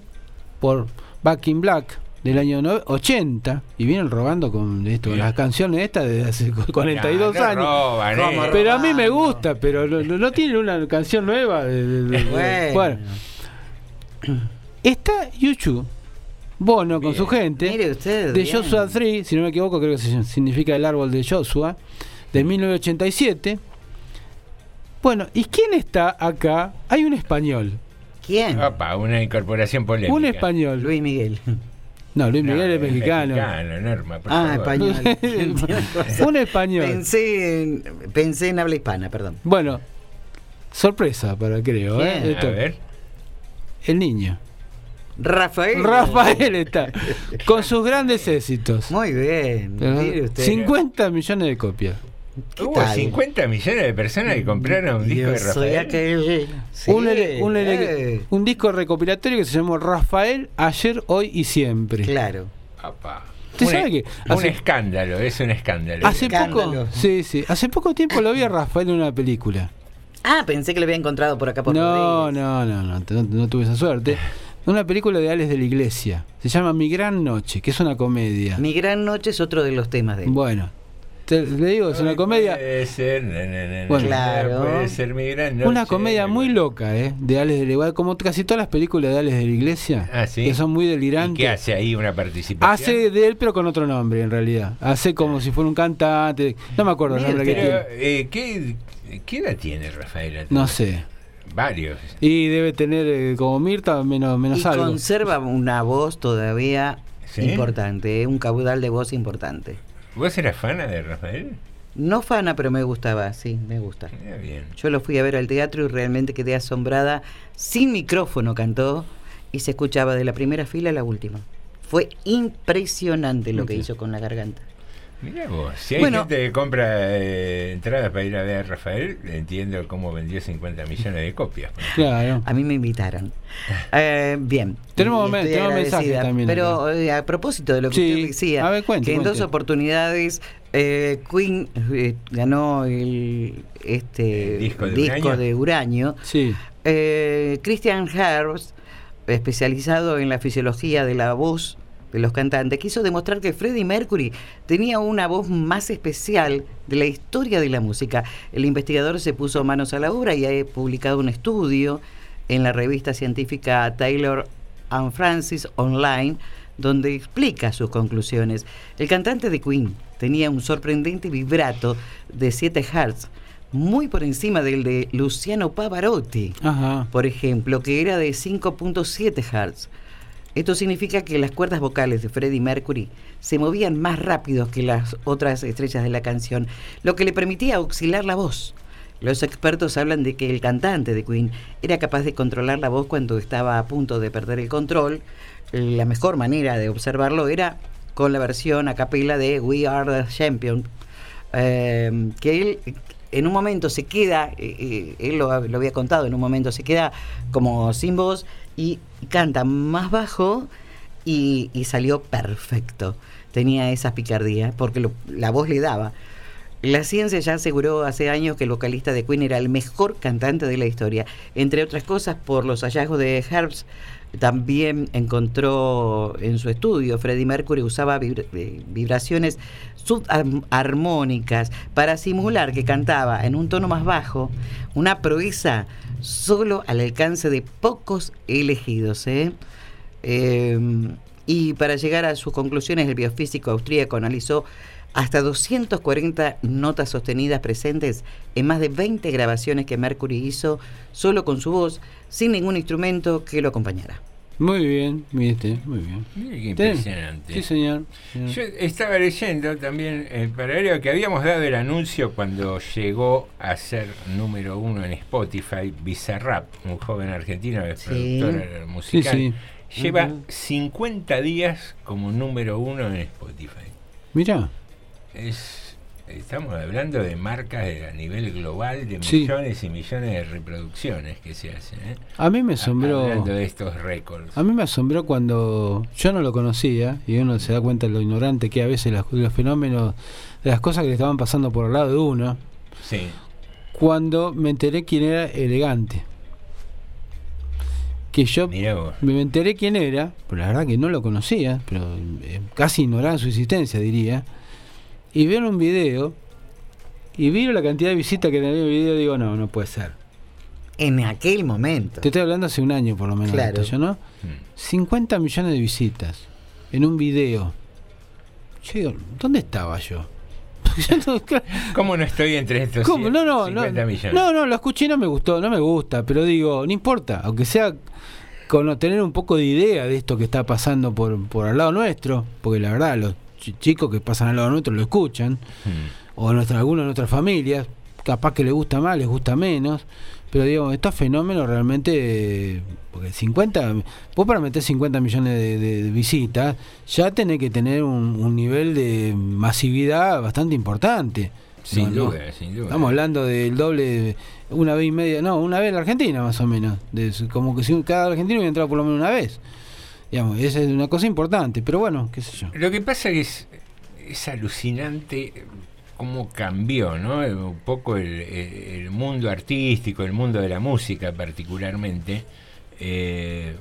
S9: por Back in Black del año no- 80 y vienen robando con esto las canciones estas desde hace 42
S10: no
S9: años.
S10: roban, ¿eh? ¿Cómo
S9: pero a mí me gusta, pero no, no- tienen una canción nueva. de- de- de-
S8: Bueno.
S9: bueno. Está YouTube, Bono con su gente,
S8: Mire usted,
S9: de. Joshua 3, si no me equivoco, creo que se- significa el árbol de Joshua, de 1987. Bueno, ¿y quién está acá? Hay un español.
S8: ¿Quién?
S10: Opa, una incorporación polémica.
S9: Un español.
S8: Luis Miguel.
S9: No, Luis
S10: No,
S9: Miguel es mexicano.
S10: mexicano, Norma, por
S8: Ah,
S10: favor.
S8: español.
S9: un español.
S8: Pensé en, pensé en habla hispana, perdón.
S9: Bueno, sorpresa para creo. ¿eh?
S10: A ver.
S9: El niño.
S8: Rafael.
S9: Rafael está con sus grandes éxitos.
S8: Muy bien. mire usted.
S9: 50 millones de copias.
S10: Hubo
S8: tal?
S10: 50 millones de personas que compraron un disco
S8: Yo
S10: de Rafael.
S8: aquel. Sí,
S9: un, ele- un, ele-
S8: eh,
S9: un disco recopilatorio que se llamó Rafael, ayer, hoy y siempre.
S8: Claro.
S10: Apa.
S9: ¿Usted
S10: Un-
S9: sabe que
S10: Un escándalo, es un escándalo.
S9: Hace poco, sí, sí, hace poco tiempo lo vi a Rafael en una película.
S8: Ah, pensé que lo había encontrado por acá por
S9: No, no, no, no, no, no tuve esa suerte. Una película de Alex de la Iglesia. Se llama Mi Gran Noche, que es una comedia.
S8: Mi gran noche es otro de los temas de él.
S9: Bueno, te- le digo, es una comedia.
S10: Puede ser, na,
S9: Bueno.
S8: Claro.
S10: puede ser mi gran
S9: Una comedia muy loca, ¿eh? De Alex de la Iglesia, como casi todas las películas de Alex de la Iglesia,
S10: Ah, ¿sí?
S9: que son muy
S10: ¿Y
S9: delirantes.
S10: qué hace ahí una participación?
S9: Hace de él, pero con otro nombre, en realidad. Hace como si fuera un cantante. No me acuerdo el nombre que tiene.
S10: eh, ¿qué, ¿Qué edad tiene Rafael?
S9: No sé.
S10: Varios.
S9: Y debe tener eh, como Mirta menos, menos
S8: Y
S9: algo.
S8: conserva una voz todavía
S10: ¿Sí?
S8: importante, eh, un caudal de voz importante.
S10: ¿Vos eras fana de Rafael?
S8: No fana, pero me gustaba, sí, me gusta.
S10: Ah, bien.
S8: Yo lo fui a ver al teatro y realmente quedé asombrada. Sin micrófono cantó y se escuchaba de la primera fila a la última. Fue impresionante lo que hizo con la garganta.
S10: Mirá vos, si hay
S8: Bueno.
S10: gente que compra eh, entradas para ir a ver a Rafael, entiendo cómo vendió 50 millones de copias.
S9: Claro.
S8: A mí me invitaron. Eh, bien.
S9: Tenemos
S8: estoy
S9: tenemos mensajes también
S8: Pero eh, a propósito de lo que
S9: Sí.
S8: usted decía,
S9: A ver, cuente,
S8: que en dos oportunidades eh, Queen eh, ganó el este
S10: disco de uranio.
S8: de uranio.
S9: Sí.
S8: Eh, Christian Herbst, especializado en la fisiología de la voz de los cantantes, quiso demostrar que Freddie Mercury tenía una voz más especial de la historia de la música. El investigador se puso manos a la obra y ha publicado un estudio en la revista científica Taylor and Francis Online, donde explica sus conclusiones. El cantante de Queen tenía un sorprendente vibrato de 7 Hz, muy por encima del de Luciano Pavarotti,
S9: Ajá.
S8: por ejemplo, que era de 5.7 Hz. Esto significa que las cuerdas vocales de Freddie Mercury se movían más rápido que las otras estrellas de la canción, lo que le permitía oscilar la voz. Los expertos hablan de que el cantante de Queen era capaz de controlar la voz cuando estaba a punto de perder el control. La mejor manera de observarlo era con la versión a capela de We Are the Champion, eh, que él en un momento se queda, eh, eh, él lo había contado, en un momento se queda como sin voz y canta más bajo y, salió perfecto. Tenía esas picardías porque la voz le daba. La ciencia ya aseguró hace años que el vocalista de Queen era el mejor cantante de la historia. Entre otras cosas, por los hallazgos de Herbst, también encontró en su estudio, Freddie Mercury usaba eh, vibraciones subarmónicas para simular que cantaba en un tono más bajo, una proeza solo al alcance de pocos elegidos. ¿eh? Eh, y para llegar a sus conclusiones, el biofísico austríaco analizó hasta 240 notas sostenidas presentes en más de 20 grabaciones que Mercury hizo solo con su voz, sin ningún instrumento que lo acompañara.
S9: Muy bien, viste, muy bien.
S10: Mire qué
S9: Ten-
S10: impresionante.
S9: Sí, señor. señor.
S10: Yo estaba leyendo también el paralelo que habíamos dado el anuncio cuando llegó a ser número uno en Spotify, Bizarrap, un joven argentino que es
S8: Sí.
S10: productor musical.
S9: Sí,
S10: Lleva
S8: Ujú.
S10: 50 días como número uno en Spotify.
S9: Mirá.
S10: Es, estamos hablando de marcas a nivel global de
S9: Sí.
S10: millones y millones de reproducciones que se hacen. ¿eh?
S9: A mí me asombró.
S10: Hablando de estos récords.
S9: A mí me asombró cuando yo no lo conocía y uno se da cuenta de lo ignorante que a veces las- los fenómenos, de las cosas que le estaban pasando por al lado de uno,
S10: Sí.
S9: cuando me enteré quién era elegante. Que yo me enteré quién era, pero la verdad que no lo conocía, pero eh, casi ignoraba su existencia, diría. Y veo un video y vi la cantidad de visitas que tenía el video y digo, no, no puede ser.
S8: En aquel momento.
S9: Te estoy hablando hace un año por lo menos.
S8: Claro.
S9: esto, ¿yo no? 50 millones de visitas en un video. Yo digo, ¿dónde estaba yo? Yo no-
S10: ¿Cómo no estoy entre estos
S9: ¿Cómo?
S10: 100,
S9: No, no, no.
S10: 50 millones?
S9: No, no, lo escuché y no me gustó, no me gusta, pero digo, no importa, aunque sea con tener un poco de idea de esto que está pasando por, por al lado nuestro, porque la verdad los chicos que pasan al lado nuestro lo escuchan, o nuestra, algunos de nuestras familias, capaz que les gusta más, les gusta menos, pero digo, estos fenómenos realmente, porque 50, vos para meter 50 millones de, de- de visitas, ya tenés que tener un, un nivel de masividad bastante importante.
S10: Sin
S9: No,
S10: sin duda.
S9: Estamos hablando del doble, de una vez y media, no, una vez en la Argentina más o menos, de, como que si cada argentino hubiera entrado por lo menos una vez. Digamos, esa es una cosa importante, pero bueno, qué sé yo.
S10: Lo que pasa es es alucinante cómo cambió, ¿no? Un poco el, mundo artístico, el mundo de la música particularmente, eh,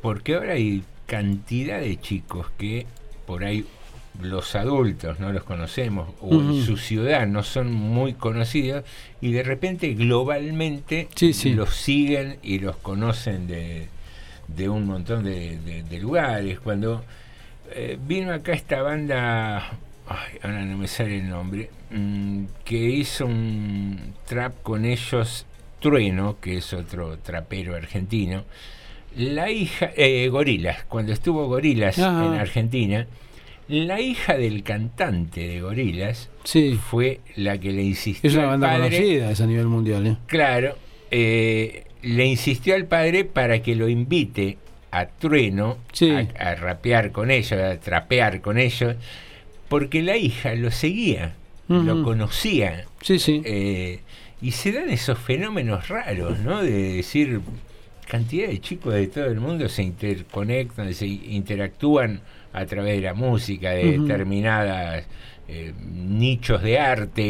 S10: porque ahora hay cantidad de chicos que por ahí los adultos no los conocemos o en
S9: Ujú.
S10: su ciudad no son muy conocidos y de repente globalmente
S9: Sí, sí.
S10: los siguen y los conocen de, de un montón de, de- de lugares. Cuando eh, vino acá esta banda, ay, ahora no me sale el nombre, mm, que hizo un trap con ellos, Trueno, que es otro trapero argentino. La hija, eh, Gorilas, cuando estuvo Gorilas
S9: Ajá.
S10: en Argentina, la hija del cantante de Gorilas
S9: Sí.
S10: fue la que le insistió
S9: Es una banda
S10: padre,
S9: conocida es a nivel mundial, ¿eh?
S10: Claro, eh, le insistió al padre para que lo invite a Trueno
S9: Sí.
S10: a, a rapear con ellos, a trapear con ellos, porque la hija lo seguía, lo conocía.
S9: Sí, sí.
S10: Eh, y se dan esos fenómenos raros, ¿no? De decir, cantidad de chicos de todo el mundo se interconectan, se interactúan a través de la música, de determinadas eh, nichos de arte.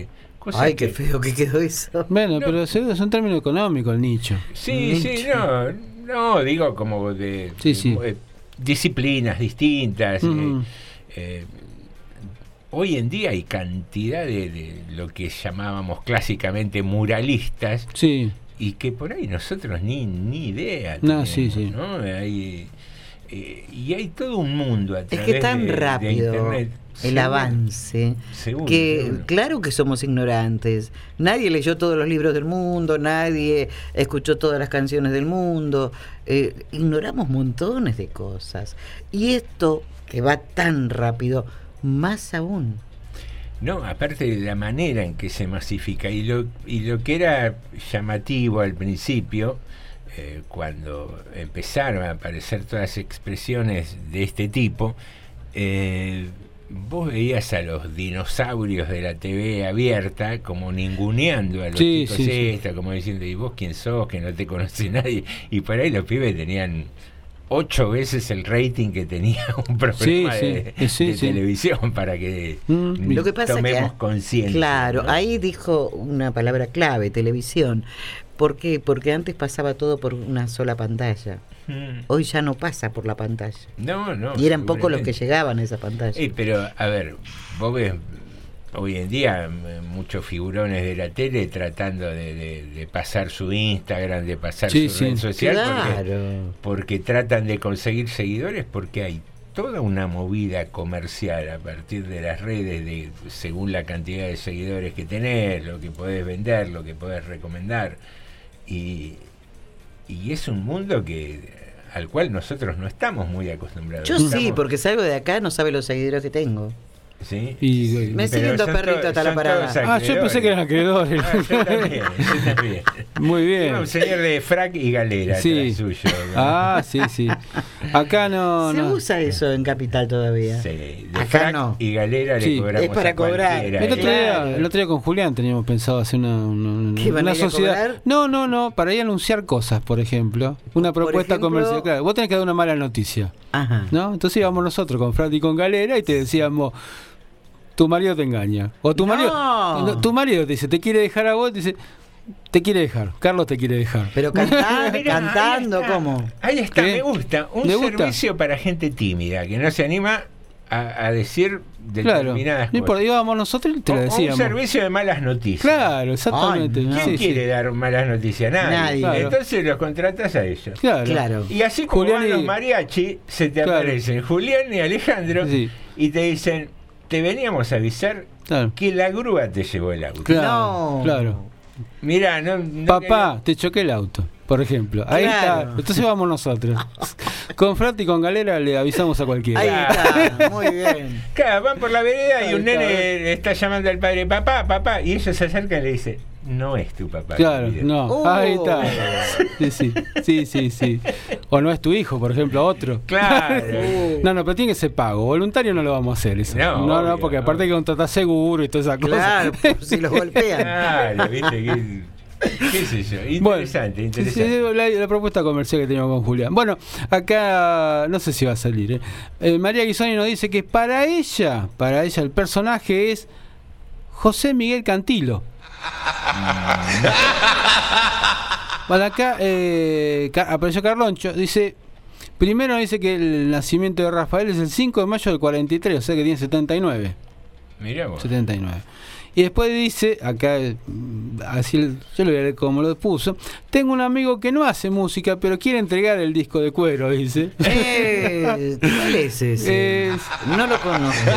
S10: eh, cosas
S8: Ay, qué
S10: que-
S8: feo que quedó eso.
S9: Bueno, pero se- es un término económico el nicho.
S10: Sí, sí, no, no, digo como de,
S9: Sí, sí.
S10: de, eh, disciplinas distintas. eh,
S9: Ujú.
S10: eh, hoy en día hay cantidad de, de lo que llamábamos clásicamente muralistas
S9: Sí.
S10: y que por ahí nosotros ni, ni idea.
S9: No,
S10: tenemos,
S9: sí, sí.
S10: ¿no? Hay, eh, y hay todo un mundo a
S8: Es
S10: través
S8: que es tan
S10: de- de
S8: rápido
S10: Internet.
S8: El
S10: Seguro,
S8: avance
S10: seguro,
S8: que
S10: seguro.
S8: claro que somos ignorantes. Nadie leyó todos los libros del mundo, nadie escuchó todas las canciones del mundo. eh, ignoramos montones de cosas. Y esto que va tan rápido, más aún.
S10: No, aparte de la manera en que se masifica y lo, y lo que era llamativo al principio, eh, cuando empezaron a aparecer todas las expresiones de este tipo, eh, vos veías a los dinosaurios de la TV abierta como ninguneando a los
S9: Sí,
S10: chicos
S9: sí, sí.
S10: esta, como diciendo, ¿y vos quién sos? Que no te conoce nadie. Y por ahí los pibes tenían ocho veces el rating que tenía un programa
S9: Sí,
S10: de,
S9: sí, sí,
S10: de
S9: sí.
S10: televisión para que
S9: Mm.
S8: Lo que pasa
S10: tomemos conciencia.
S8: Claro,
S10: ¿no?
S8: ahí dijo una palabra clave, televisión. ¿Por qué? Porque antes pasaba todo por una sola pantalla.
S10: Mm.
S8: Hoy ya no pasa por la pantalla.
S10: No, no.
S8: y eran pocos los que llegaban a esa pantalla.
S10: Eh, pero, a ver, vos ves hoy en día muchos figurones de la tele tratando de, de- de pasar su Instagram, de pasar
S9: Sí,
S10: su
S9: sí.
S10: red social, porque,
S8: Claro.
S10: porque tratan de conseguir seguidores, porque hay toda una movida comercial a partir de las redes, de según la cantidad de seguidores que tenés, lo que podés vender, lo que podés recomendar. Y, y es un mundo que al cual nosotros no estamos muy acostumbrados.
S8: Yo sí, porque salgo de acá, no sabe los seguidores que tengo.
S10: ¿Sí?
S9: Y,
S8: Me
S10: Pero
S8: siguen dos
S10: son
S8: perritos
S10: to-
S8: hasta la parada.
S9: Ah, yo pensé que eran acreedores.
S10: Ah, yo también, yo también.
S9: Muy bien.
S10: Un señor de frac y galera
S9: Sí.
S10: suyo. ¿no?
S9: Ah, sí, sí. Acá no.
S8: Se
S9: no.
S8: usa eso en Capital todavía.
S10: Sí, de
S8: Acá
S10: frac
S8: no.
S10: y galera
S9: Sí.
S10: le cobramos
S8: Es para
S10: a
S8: cobrar.
S9: El otro,
S10: ¿eh?
S8: Claro.
S9: día, el otro día con Julián teníamos pensado hacer una, una,
S8: ¿Qué, van
S9: una
S8: a ir a
S9: sociedad.
S8: cobrar?
S9: No, no, no, para ir a anunciar cosas, por ejemplo. Una propuesta
S8: ejemplo-
S9: comercial. Claro, vos tenés que dar una mala noticia.
S8: Ajá.
S9: ¿No? Entonces íbamos nosotros con Frat y con Galera y te decíamos, tu marido te engaña. O tu
S8: No.
S9: marido, no, tu marido te dice, te quiere dejar a vos, te dice, te quiere dejar, Carlos te quiere dejar.
S8: Pero cantando,
S10: ahí está.
S8: ¿cómo?
S10: Ahí está,
S9: ¿Qué?
S10: me gusta. Un servicio para gente tímida, que no se anima a, a decir
S9: Claro,
S10: determinadas
S9: no importa,
S10: cosas.
S9: íbamos nosotros y te
S10: O-
S9: lo
S10: o
S9: decíamos.
S10: un servicio de malas noticias.
S9: Claro, exactamente.
S8: Ay, no.
S10: ¿Quién
S9: Sí, sí.
S10: quiere dar malas noticias? Nadie.
S8: Nadie.
S9: Claro.
S10: Entonces los contratas a ellos.
S9: Claro.
S8: Claro.
S10: Y así como
S9: Julián
S10: van
S9: y-
S10: los mariachi, se te
S9: Claro.
S10: aparecen Julián y Alejandro
S9: Sí.
S10: y te dicen, te veníamos a avisar
S9: Claro.
S10: que la grúa te llevó el auto.
S9: Claro,
S8: No.
S9: claro.
S10: Mira, no, no
S9: Papá, te choqué el auto, por ejemplo. Ahí
S8: Claro.
S9: está. Entonces vamos nosotros. Con Frat y con Galera le avisamos a cualquiera.
S8: Ahí está, muy bien.
S10: Claro, van por la vereda y un
S9: está,
S10: nene está llamando al padre, papá, papá, y ellos se acercan y le dicen, no es tu papá.
S9: Claro,
S10: querido".
S9: no.
S8: Oh.
S9: Ahí está. Sí, sí, sí, sí, sí. O no es tu hijo, por ejemplo, otro.
S10: Claro.
S9: No, no, pero tiene que ser pago. Voluntario no lo vamos a hacer eso.
S10: No,
S9: No, porque aparte hay que contratar seguro y toda esa cosa.
S8: Claro, por si los golpean.
S10: Claro, viste que... ¿Qué sé yo? Interesante,
S9: Sí,
S10: interesante.
S9: sí, la, la propuesta comercial que teníamos con Julián. Bueno, acá no sé si va a salir. ¿eh? Eh, María Guisoni nos dice que para ella, para ella el personaje es José Miguel Cantilo. Bueno, acá eh, apareció Carloncho, dice, primero dice que el nacimiento de Rafael es el 5 de mayo del 43, o sea que tiene 79.
S10: Mirá vos.
S9: 79. Y después dice, acá, mm, así yo lo voy a leer como lo puso, tengo un amigo que no hace música, pero quiere entregar el disco de cuero, dice.
S8: Eh, ¿Cuál es ese?
S9: Es-
S8: No lo conozco.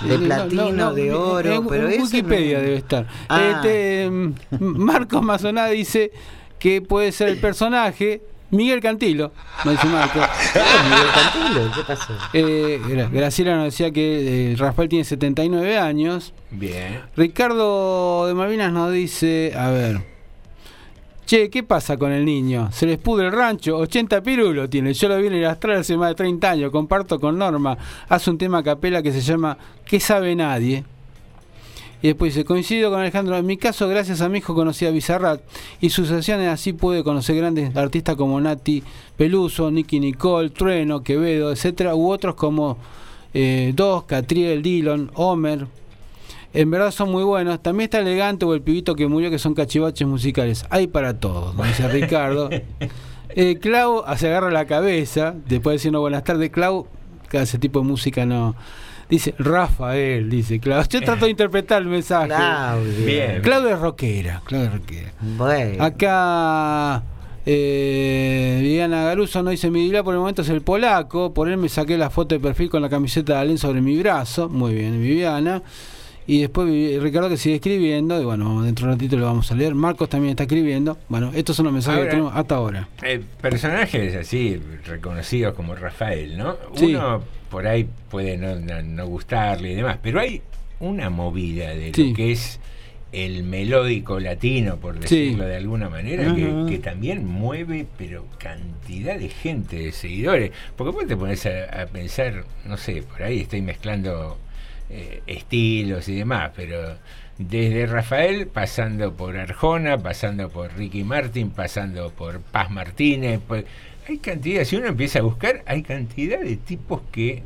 S8: De
S9: No,
S8: platino,
S9: no, no,
S8: de oro,
S9: en,
S8: pero
S9: en Wikipedia
S8: no-
S9: debe estar.
S8: Ah.
S9: Este, mm, Marcos Mazoná dice que puede ser el personaje Miguel Cantilo, no dice Marco.
S8: Miguel Cantilo, ¿Qué pasó?
S9: Eh, Gra- Graciela nos decía que eh, Rafael tiene 79 años.
S10: Bien.
S9: Ricardo de Malvinas nos dice, a ver, Che, ¿qué pasa con el niño? Se les pudre el rancho, 80 pirulos tiene. Yo lo vi en el astral hace más de 30 años, comparto con Norma. Hace un tema a capela que se llama ¿Qué sabe nadie? Y después dice, coincido con Alejandro, en mi caso, gracias a mi hijo conocí a Bizarrat y sus sesiones así pude conocer grandes artistas como Nati Peluso, Nicky Nicole, Trueno, Quevedo, etcétera, u otros como eh, Dos, Catriel, Dillon, Homer. En verdad son muy buenos. También está Elegante o el pibito que murió, que son cachivaches musicales. Hay para todos, como dice Ricardo. Eh, Clau se agarra la cabeza, después de decirnos buenas tardes. Clau, que ese tipo de música no. Dice Rafael, dice Clau. Yo trato de interpretar el mensaje.
S8: Claudia.
S10: Bien.
S9: Claudia es rockera. Claudia es rockera.
S8: Bueno.
S9: Acá eh, Viviana Garuso no dice mi dilá por el momento es el polaco. Por él me saqué la foto de perfil con la camiseta de Alén sobre mi brazo. Muy bien, Viviana. Y después Ricardo que sigue escribiendo. Y bueno, dentro de un ratito lo vamos a leer. Marcos también está escribiendo. Bueno, estos son los mensajes
S10: Ahora-
S9: que tenemos hasta ahora.
S10: Eh, personajes así reconocidos como Rafael, ¿no?
S9: Sí.
S10: Uno por ahí puede no, no- no gustarle y demás, pero hay una movida de
S9: Sí.
S10: lo que es el melódico latino, por
S9: Sí.
S10: decirlo de alguna manera, que, también mueve, pero cantidad de gente, de seguidores. Porque vos te pones a, a pensar, no sé, por ahí estoy mezclando eh, estilos y demás, pero desde Rafael, pasando por Arjona, pasando por Ricky Martin, pasando por Paz Martínez, pues, hay cantidad, si uno empieza a buscar, hay cantidad de tipos que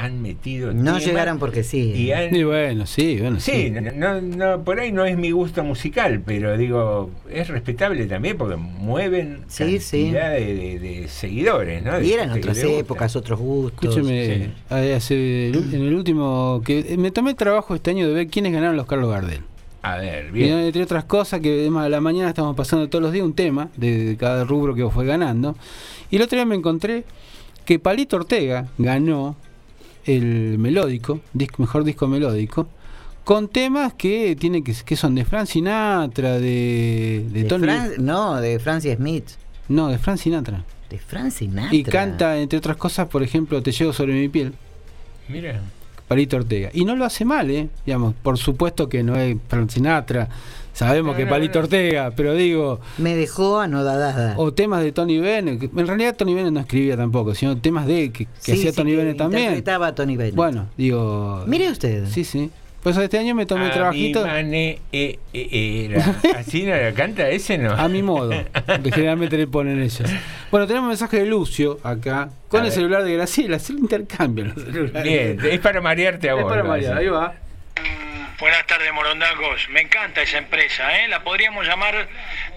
S10: han metido
S8: No llegaron porque sí.
S10: y han-
S9: Y bueno, sí, bueno, sí.
S10: Sí, no, no, por ahí no es mi gusto musical, pero digo, es respetable también porque mueven
S8: Sí, sí.
S10: cantidad De, de- de seguidores, ¿no? De
S8: Y eran otras
S10: gusta.
S8: épocas, otros gustos.
S9: Escúcheme,
S10: Sí.
S9: eh, hace- en el último. que Me tomé el trabajo este año de ver quiénes ganaron los Carlos Gardel.
S10: A ver,
S9: Y
S10: bien.
S9: entre otras cosas, que además a la mañana estamos pasando todos los días un tema de, de cada rubro que fue ganando. Y el otro día me encontré que Palito Ortega ganó el melódico, disco, mejor disco melódico, con temas que tienen que, que son de Frank Sinatra, de, de,
S8: De
S9: Tony.
S8: Fran- no, de Francie Smith.
S9: No, de Frank Sinatra.
S8: De Frank Sinatra.
S9: Y canta, entre otras cosas, por ejemplo, Te llevo sobre mi piel.
S10: Mira.
S9: Palito Ortega. Y no lo hace mal, ¿eh? Digamos, por supuesto que no es Frank Sinatra, sabemos
S8: No,
S9: que
S8: no,
S9: Palito
S8: no.
S9: Ortega, pero digo,
S8: Me dejó anodadada.
S9: o temas de Tony Bennett, en realidad Tony Bennett no escribía tampoco, sino temas de que, que
S8: Sí,
S9: hacía
S8: sí,
S9: Tony
S8: que
S9: Bennett también.
S8: interpretaba a Tony Bennett.
S9: Bueno, digo,
S8: Mire usted.
S9: sí, sí. Pues este año me tomé el trabajito
S10: mane- eh, eh, era. Así no lo canta ese, ¿no?
S9: a mi modo, que generalmente le ponen ellos. Bueno, tenemos un mensaje de Lucio acá, con
S10: A
S9: el
S10: ver.
S9: celular de Graciela, se lo intercambian los celulares.
S10: Bien, es para marearte a
S9: Es
S10: vos.
S9: para
S10: lo
S9: María,
S10: hace.
S9: ahí va.
S23: Buenas tardes, Morondangos. Me encanta esa empresa, ¿eh? La podríamos llamar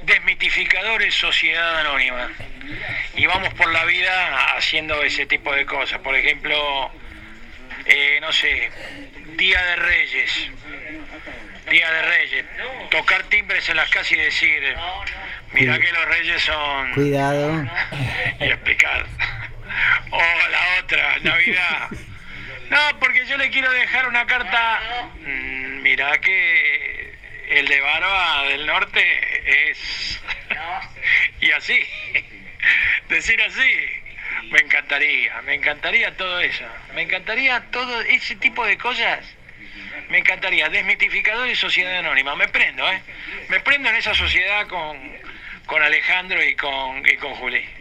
S23: Desmitificadores Sociedad Anónima. Y vamos por la vida haciendo ese tipo de cosas. Por ejemplo, eh, no sé, Día de Reyes. Día de Reyes. Tocar timbres en las casas y decir, mira que los reyes son...
S8: Cuidado.
S23: y explicar. O la otra, Navidad. No, porque yo le quiero dejar una carta. Mm, Mirá que el de Barba del Norte es. y así. Decir así. Me encantaría, me encantaría todo eso. Me encantaría todo ese tipo de cosas. Me encantaría. Desmitificador y sociedad anónima. Me prendo, ¿eh? Me prendo en esa sociedad con, con Alejandro y con, y con Juli.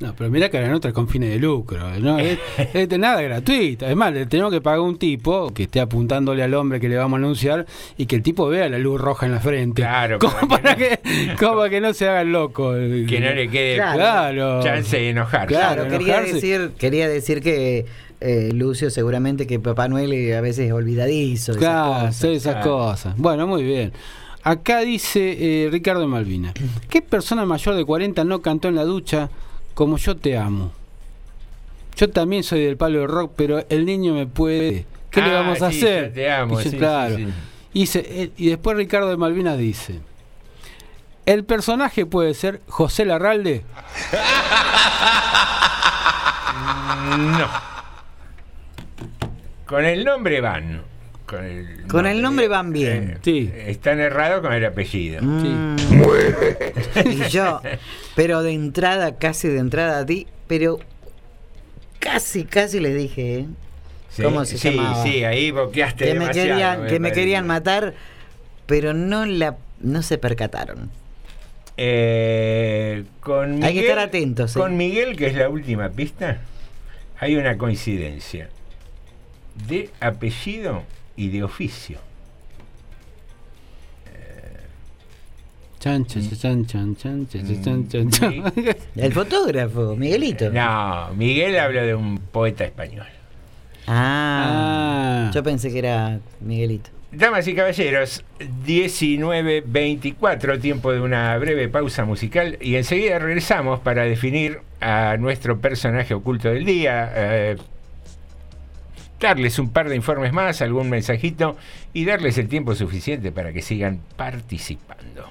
S9: No, pero mira que eran otras con fines de lucro. No, es, es de nada gratuito. Además, le tenemos que pagar a un tipo que esté apuntándole al hombre que le vamos a anunciar y que el tipo vea la luz roja en la frente.
S10: Claro,
S9: como para que, como que no se haga el loco.
S10: Que no le quede
S9: claro.
S10: chance de enojarse.
S8: Claro, quería
S9: enojarse.
S8: decir, quería decir que eh, Lucio seguramente que Papá Noel a veces es olvidadizo. esas
S9: Claro,
S8: cosas.
S9: sí, esas
S8: Claro.
S9: cosas. Bueno, muy bien. Acá dice eh, Ricardo Malvina. ¿Qué persona mayor de 40 no cantó en la ducha como yo te amo? Yo también soy del palo de rock, pero el niño me puede. ¿Qué le
S10: Ah,
S9: vamos a
S10: sí,
S9: hacer?
S10: te amo,
S9: yo,
S10: sí,
S9: claro.
S10: sí.
S9: Y, se- eh, y después Ricardo de Malvinas dice: ¿El personaje puede ser José Larralde?
S10: No. Con el nombre van. Con el,
S8: Con el nombre van bien.
S10: eh,
S9: Sí.
S10: Están errados con el apellido.
S8: Mm. Y yo, pero de entrada, casi de entrada, di, pero casi, casi les dije, ¿eh?
S10: Sí,
S8: ¿Cómo se
S10: sí,
S8: llamaba?
S10: sí, ahí boqueaste
S8: que me
S10: demasiado,
S8: querían,
S10: me
S8: que me querían matar, pero no la, no se percataron.
S12: Eh, con Miguel,
S8: Hay que estar atentos, ¿eh?
S12: Con Miguel, que es la última pista, hay una coincidencia de apellido y de oficio.
S9: Eh, chan, chan, chan, chan,
S8: El fotógrafo, Miguelito.
S12: No, Miguel habla de un poeta español.
S8: Ah, ah. yo pensé que era Miguelito.
S12: Damas y caballeros, 19.24, tiempo de una breve pausa musical y enseguida regresamos para definir a nuestro personaje oculto del día. Eh, darles un par de informes más, algún mensajito y darles el tiempo suficiente para que sigan participando.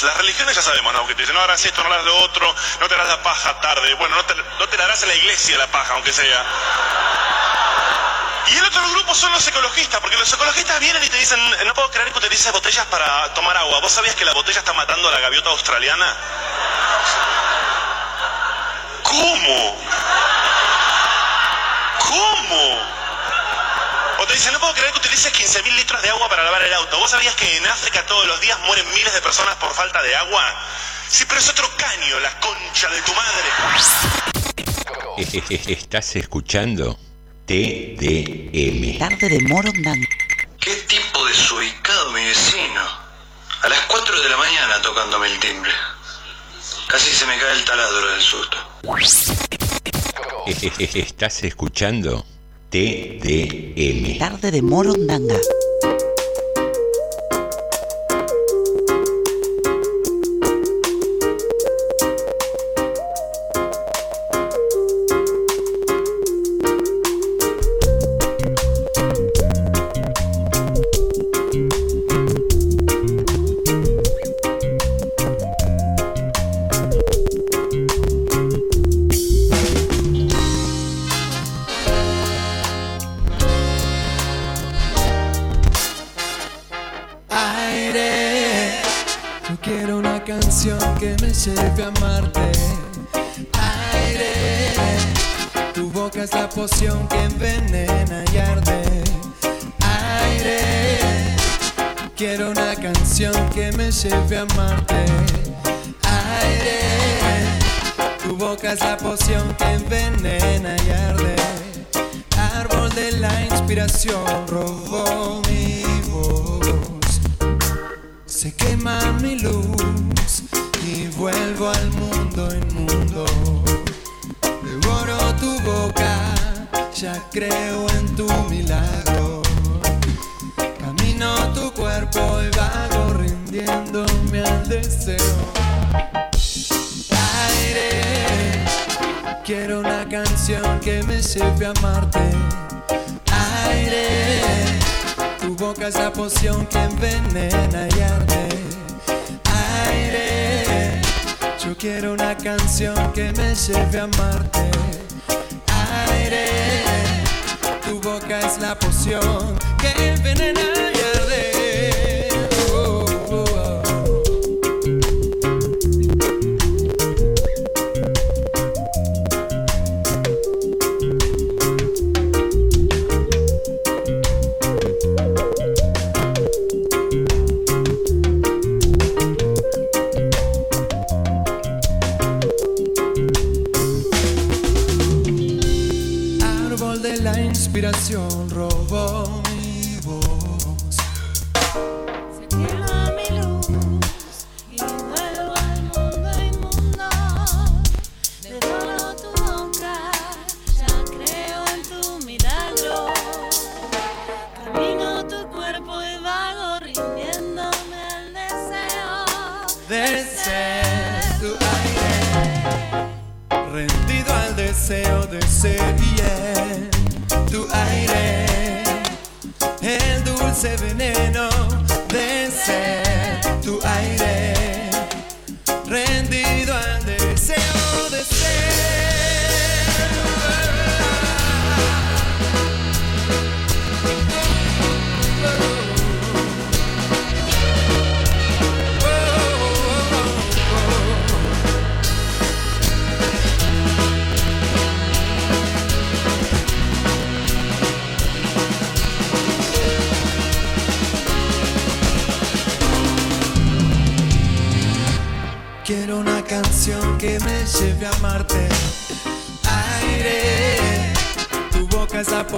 S24: Las religiones ya sabemos, ¿no? Que te dicen, no harás esto, no harás lo otro, no te harás la paja tarde. Bueno, no te, no te la harás en la iglesia la paja, aunque sea. Y el otro grupo son los ecologistas, porque los ecologistas vienen y te dicen, no puedo creer que utilices botellas para tomar agua. ¿Vos sabías que la botella está matando a la gaviota australiana? ¿Cómo? ¿Cómo? O te dicen, no puedo creer creer que utilices 15.000 litros de agua ¿Vos sabías que en África todos los días mueren miles de personas por falta de agua? Sí, pero es otro caño, la concha de tu madre.
S10: ¿Estás escuchando? TDM.
S3: Tarde de Morondanga.
S25: ¿Qué tipo de desubicado mi vecino? A las 4 de la mañana tocándome el timbre. Casi se me cae el taladro del susto.
S10: ¿Estás escuchando? TDM.
S3: Tarde de Morondanga.
S26: Amarte. Aire, tu boca es la poción que envenena y arde. Aire, quiero una canción que me lleve a amarte. Aire, tu boca es la poción que envenena y arde. Árbol de la inspiración robó mi voz. Se quema mi luz y vuelvo al mundo inmundo. Devoro tu boca, ya creo en tu milagro. Camino tu cuerpo y vago rindiéndome al deseo. Aire, quiero una canción que me lleve a amarte. Aire. Tu boca es la poción que envenena y arde. Yo quiero una canción que me lleve a amarte. Aire, tu boca es la poción que envenena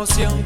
S27: boca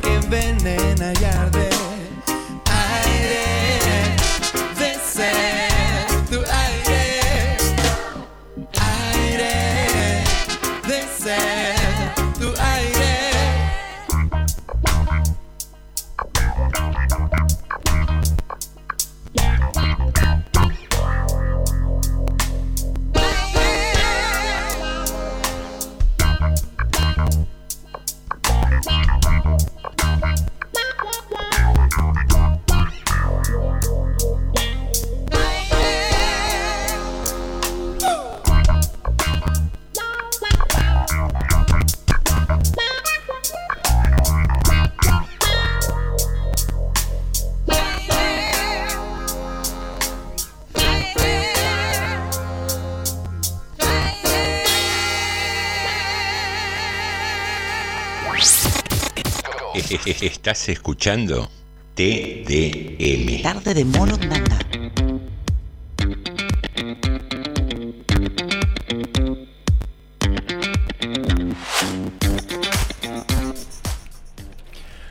S10: ¿Estás escuchando?
S1: TDM.
S3: Tarde de Morondanga.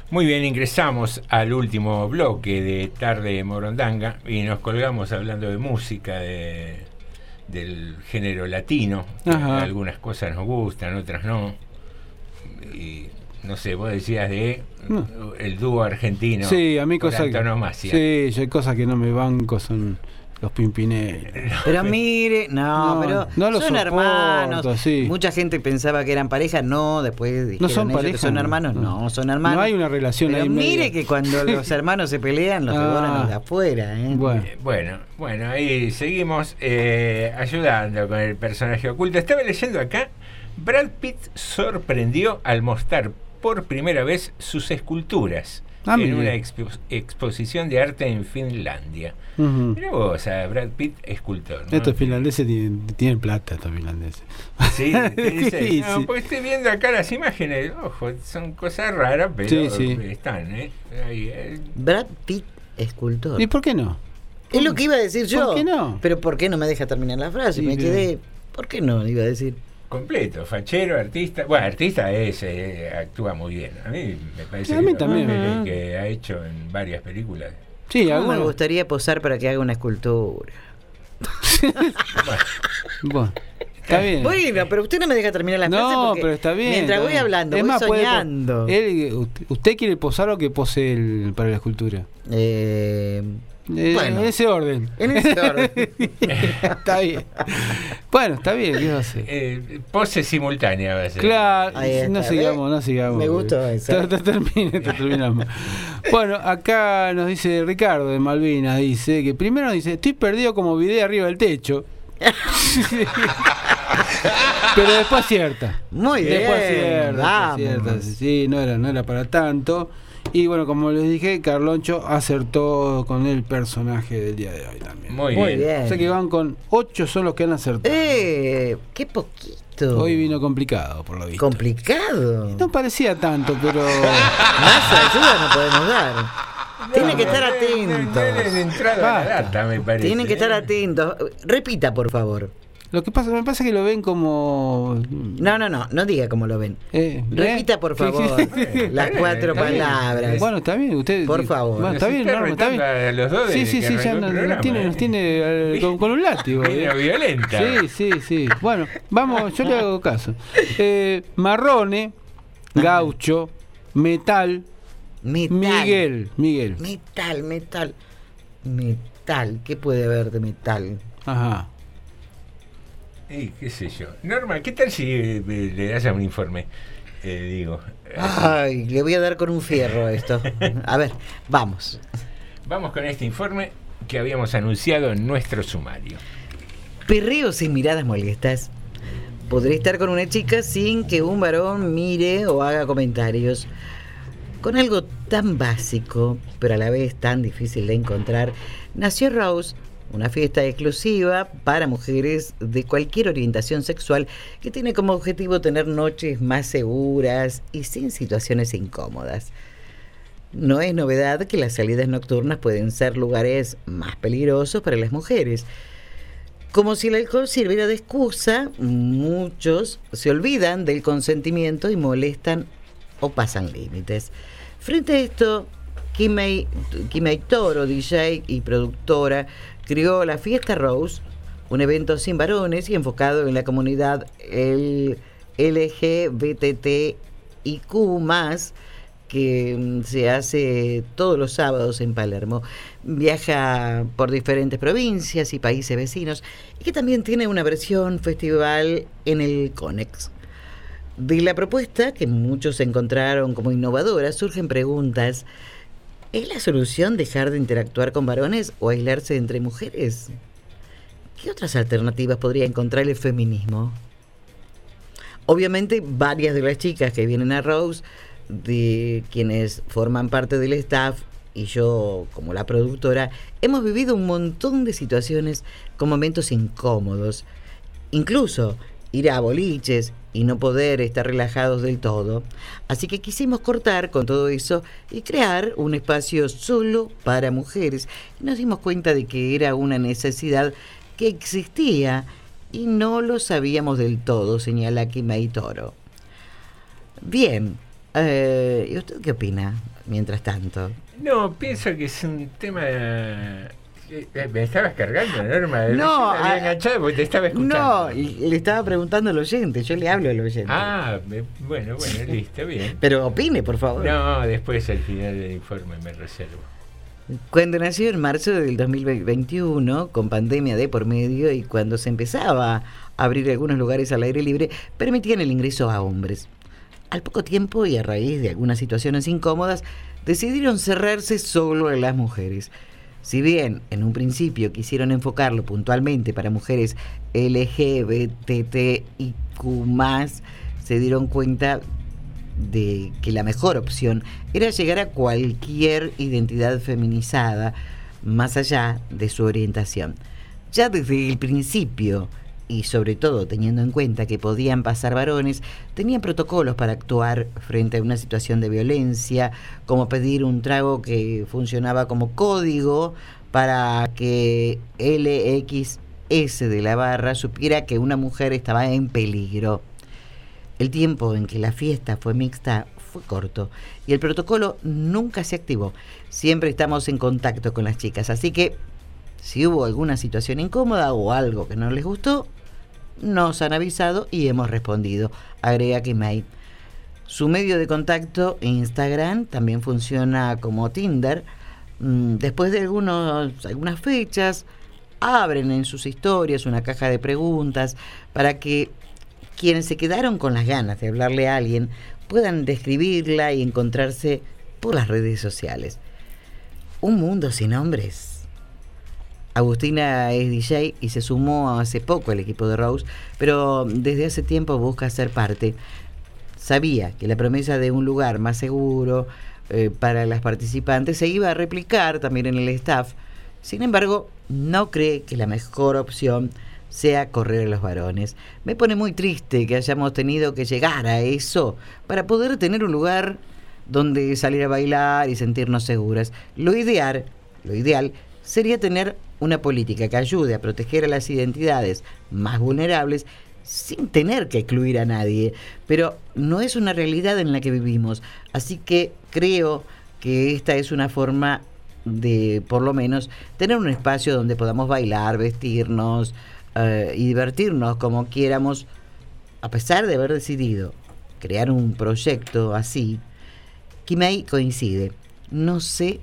S10: Muy bien, ingresamos al último bloque de Tarde Morondanga y nos colgamos hablando de música, de, del género latino.
S9: Ajá.
S10: Algunas cosas nos gustan, otras no. Y no sé, vos decías de
S9: No.
S10: el dúo argentino.
S9: sí, a mí cosas que, sí, yo hay cosas que no me banco son los Pimpinela.
S8: Pero mire, no,
S9: No,
S8: pero
S9: no
S8: son
S9: soporto,
S8: hermanos.
S9: sí.
S8: Mucha gente pensaba que eran pareja, no, después dijeron
S9: son
S8: ellos que
S9: pareja,
S8: son
S9: no,
S8: hermanos,
S9: no.
S8: no, son hermanos.
S9: No hay una relación
S8: pero
S9: ahí
S8: mire que cuando los hermanos se pelean, los
S9: Ah.
S8: devoran los de afuera, ¿eh?
S9: Bueno.
S10: Eh, Bueno, bueno, ahí seguimos eh, ayudando con el personaje oculto. Estaba leyendo acá, Brad Pitt sorprendió al mostrar por primera vez sus esculturas
S9: Ah,
S10: en
S9: mire.
S10: una expo- exposición de arte en Finlandia.
S9: Ujú.
S10: Mira vos, a Brad Pitt, escultor. ¿no?
S9: Estos finlandeses tienen, tienen plata, estos finlandeses.
S10: Sí, dice, no,
S9: sí.
S10: porque estoy viendo acá las imágenes, ojo, son cosas raras, pero
S9: Sí, sí.
S10: están, ¿eh? Ahí, eh.
S8: Brad Pitt, escultor.
S9: ¿Y por qué no?
S8: Es lo que iba a decir yo.
S9: ¿Por qué no?
S8: Pero ¿por qué no me deja terminar la frase?
S9: Sí,
S8: me quedé. ¿Por qué no? Iba a decir.
S10: Completo, fachero, artista. Bueno, artista es, eh, actúa muy bien. A mí me parece
S9: mí
S10: que,
S9: también.
S10: que- que ha hecho en varias películas.
S9: Sí,
S8: ¿Cómo me gustaría posar para que haga una escultura?
S9: Bueno, está bien.
S8: Bueno, pero usted no me deja terminar la frase
S9: No,
S8: porque
S9: pero está bien.
S8: Mientras
S9: está
S8: voy
S9: bien.
S8: hablando,
S9: Es
S8: voy
S9: más, puede po-
S8: soñando.
S9: él- usted, usted quiere posar o que pose el, para la escultura?
S8: Eh,
S9: Eh,
S8: bueno,
S9: en ese orden.
S8: en ese orden.
S9: está bien. Bueno, está bien.
S10: Eh, pose simultánea a ser.
S9: Claro,
S8: está,
S9: no
S8: ¿ves?
S9: sigamos, no sigamos.
S8: Me gustó esa.
S9: Te- te termine, te terminamos. Bueno, acá nos dice Ricardo de Malvinas, dice que primero dice, estoy perdido como video arriba del techo. Pero después cierta.
S8: Muy bien.
S9: Después cierta,
S8: vamos.
S9: después cierta. Sí, no era, no era para tanto. Y bueno, como les dije, Carloncho acertó con el personaje del día de hoy también.
S10: Muy,
S8: Muy
S10: bien.
S8: bien.
S9: O sea que van con ocho son los que han acertado.
S8: Eh, qué poquito.
S9: Hoy vino complicado, por lo visto.
S8: Complicado.
S9: No parecía tanto, pero.
S8: Más ayuda no podemos dar. Tienen que estar
S10: No, no, no, no
S8: atentos.
S10: parece.
S8: Tienen que estar
S10: ¿eh?
S8: atentos. Repita, por favor.
S9: Lo que pasa, me pasa que lo ven como.
S8: No, no, no, no diga cómo lo ven.
S9: Eh,
S8: Repita,
S9: ¿eh?
S8: por
S9: Sí,
S8: favor,
S9: sí.
S8: las cuatro
S9: Está bien.
S8: palabras.
S9: Bueno, está bien, usted.
S8: Por favor.
S9: Bueno, está bien,
S10: está
S9: Norma, está bien.
S10: a los dos
S9: Sí, sí, sí, ya nos, tiene,
S10: ¿eh?
S9: nos tiene eh, con, con un látigo. ¿eh?
S10: violenta.
S9: Sí, sí, sí. Bueno, vamos, yo le hago caso. Eh, marrone, gaucho, metal,
S8: Metal.
S9: Miguel, Miguel.
S8: Metal, metal. Metal. ¿Qué puede haber de metal?
S9: Ajá.
S10: Y qué sé yo. Norma, ¿qué tal si eh, le das un informe? Eh, digo.
S8: Ay, le voy a dar con un fierro a esto. A ver, vamos.
S10: Vamos con este informe que habíamos anunciado en nuestro sumario.
S8: Perreos sin miradas molestas. Podré estar con una chica sin que un varón mire o haga comentarios. Con algo tan básico, pero a la vez tan difícil de encontrar, nació Rose, una fiesta exclusiva para mujeres de cualquier orientación sexual que tiene como objetivo tener noches más seguras y sin situaciones incómodas. No es novedad que las salidas nocturnas pueden ser lugares más peligrosos para las mujeres. Como si el alcohol sirviera de excusa, muchos se olvidan del consentimiento y molestan o pasan límites. Frente a esto, Kimei, Toro, DJ y productora, creó la Fiesta Rose, un evento sin varones y enfocado en la comunidad LGBTIQ+, que mm, se hace todos los sábados en Palermo. Viaja por diferentes provincias y países vecinos y que también tiene una versión festival en el Conex. De la propuesta, que muchos encontraron como innovadora, surgen preguntas. ¿Es la solución dejar de interactuar con varones o aislarse entre mujeres? ¿Qué otras alternativas podría encontrar el feminismo? Obviamente, varias de las chicas que vienen a Rose, de quienes forman parte del staff y yo como la productora, hemos vivido un montón de situaciones con momentos incómodos. Incluso ir a boliches y no poder estar relajados del todo. Así que quisimos cortar con todo eso y crear un espacio solo para mujeres. Nos dimos cuenta de que era una necesidad que existía y no lo sabíamos del todo, señala Kimei Toro. Bien, eh, ¿y usted qué opina mientras tanto?
S10: No, pienso que es un tema. Eh, eh, Me estabas cargando, Norma.
S8: No,
S10: me había enganchado porque te estaba escuchando.
S8: No, le estaba preguntando al oyente, yo le hablo al oyente.
S10: Ah, me- bueno, bueno, listo, bien.
S8: Pero opine, por favor.
S10: No, después al final del informe me reservo.
S8: Cuando nació en marzo del 2021, con pandemia de por medio y cuando se empezaba a abrir algunos lugares al aire libre, permitían el ingreso a hombres. Al poco tiempo y a raíz de algunas situaciones incómodas, decidieron cerrarse solo a las mujeres. Si bien en un principio quisieron enfocarlo puntualmente para mujeres LGBTIQ, se dieron cuenta de que la mejor opción era llegar a cualquier identidad feminizada, más allá de su orientación. Ya desde el principio, y sobre todo teniendo en cuenta que podían pasar varones, tenían protocolos para actuar frente a una situación de violencia, como pedir un trago que funcionaba como código para que LXS de la barra supiera que una mujer estaba en peligro. El tiempo en que la fiesta fue mixta fue corto y el protocolo nunca se activó. Siempre estamos en contacto con las chicas, así que si hubo alguna situación incómoda o algo que no les gustó, nos han avisado y hemos respondido, agrega Kimei. Su medio de contacto, Instagram, también funciona como Tinder. Mm, Después de algunos, algunas fechas, abren en sus historias una caja de preguntas para que quienes se quedaron con las ganas de hablarle a alguien puedan describirla y encontrarse por las redes sociales. Un mundo sin hombres. Agustina es DJ y se sumó hace poco al equipo de Rose, pero desde hace tiempo busca ser parte. Sabía que la promesa de un lugar más seguro eh, para las participantes se iba a replicar también en el staff. Sin embargo, no cree que la mejor opción sea correr a los varones. Me pone muy triste que hayamos tenido que llegar a eso para poder tener un lugar donde salir a bailar y sentirnos seguras. Lo ideal, lo ideal sería tener una política que ayude a proteger a las identidades más vulnerables sin tener que excluir a nadie. Pero no es una realidad en la que vivimos. Así que creo que esta es una forma de, por lo menos, tener un espacio donde podamos bailar, vestirnos eh, y divertirnos como quieramos, a pesar de haber decidido crear un proyecto así. Kimei coincide. No sé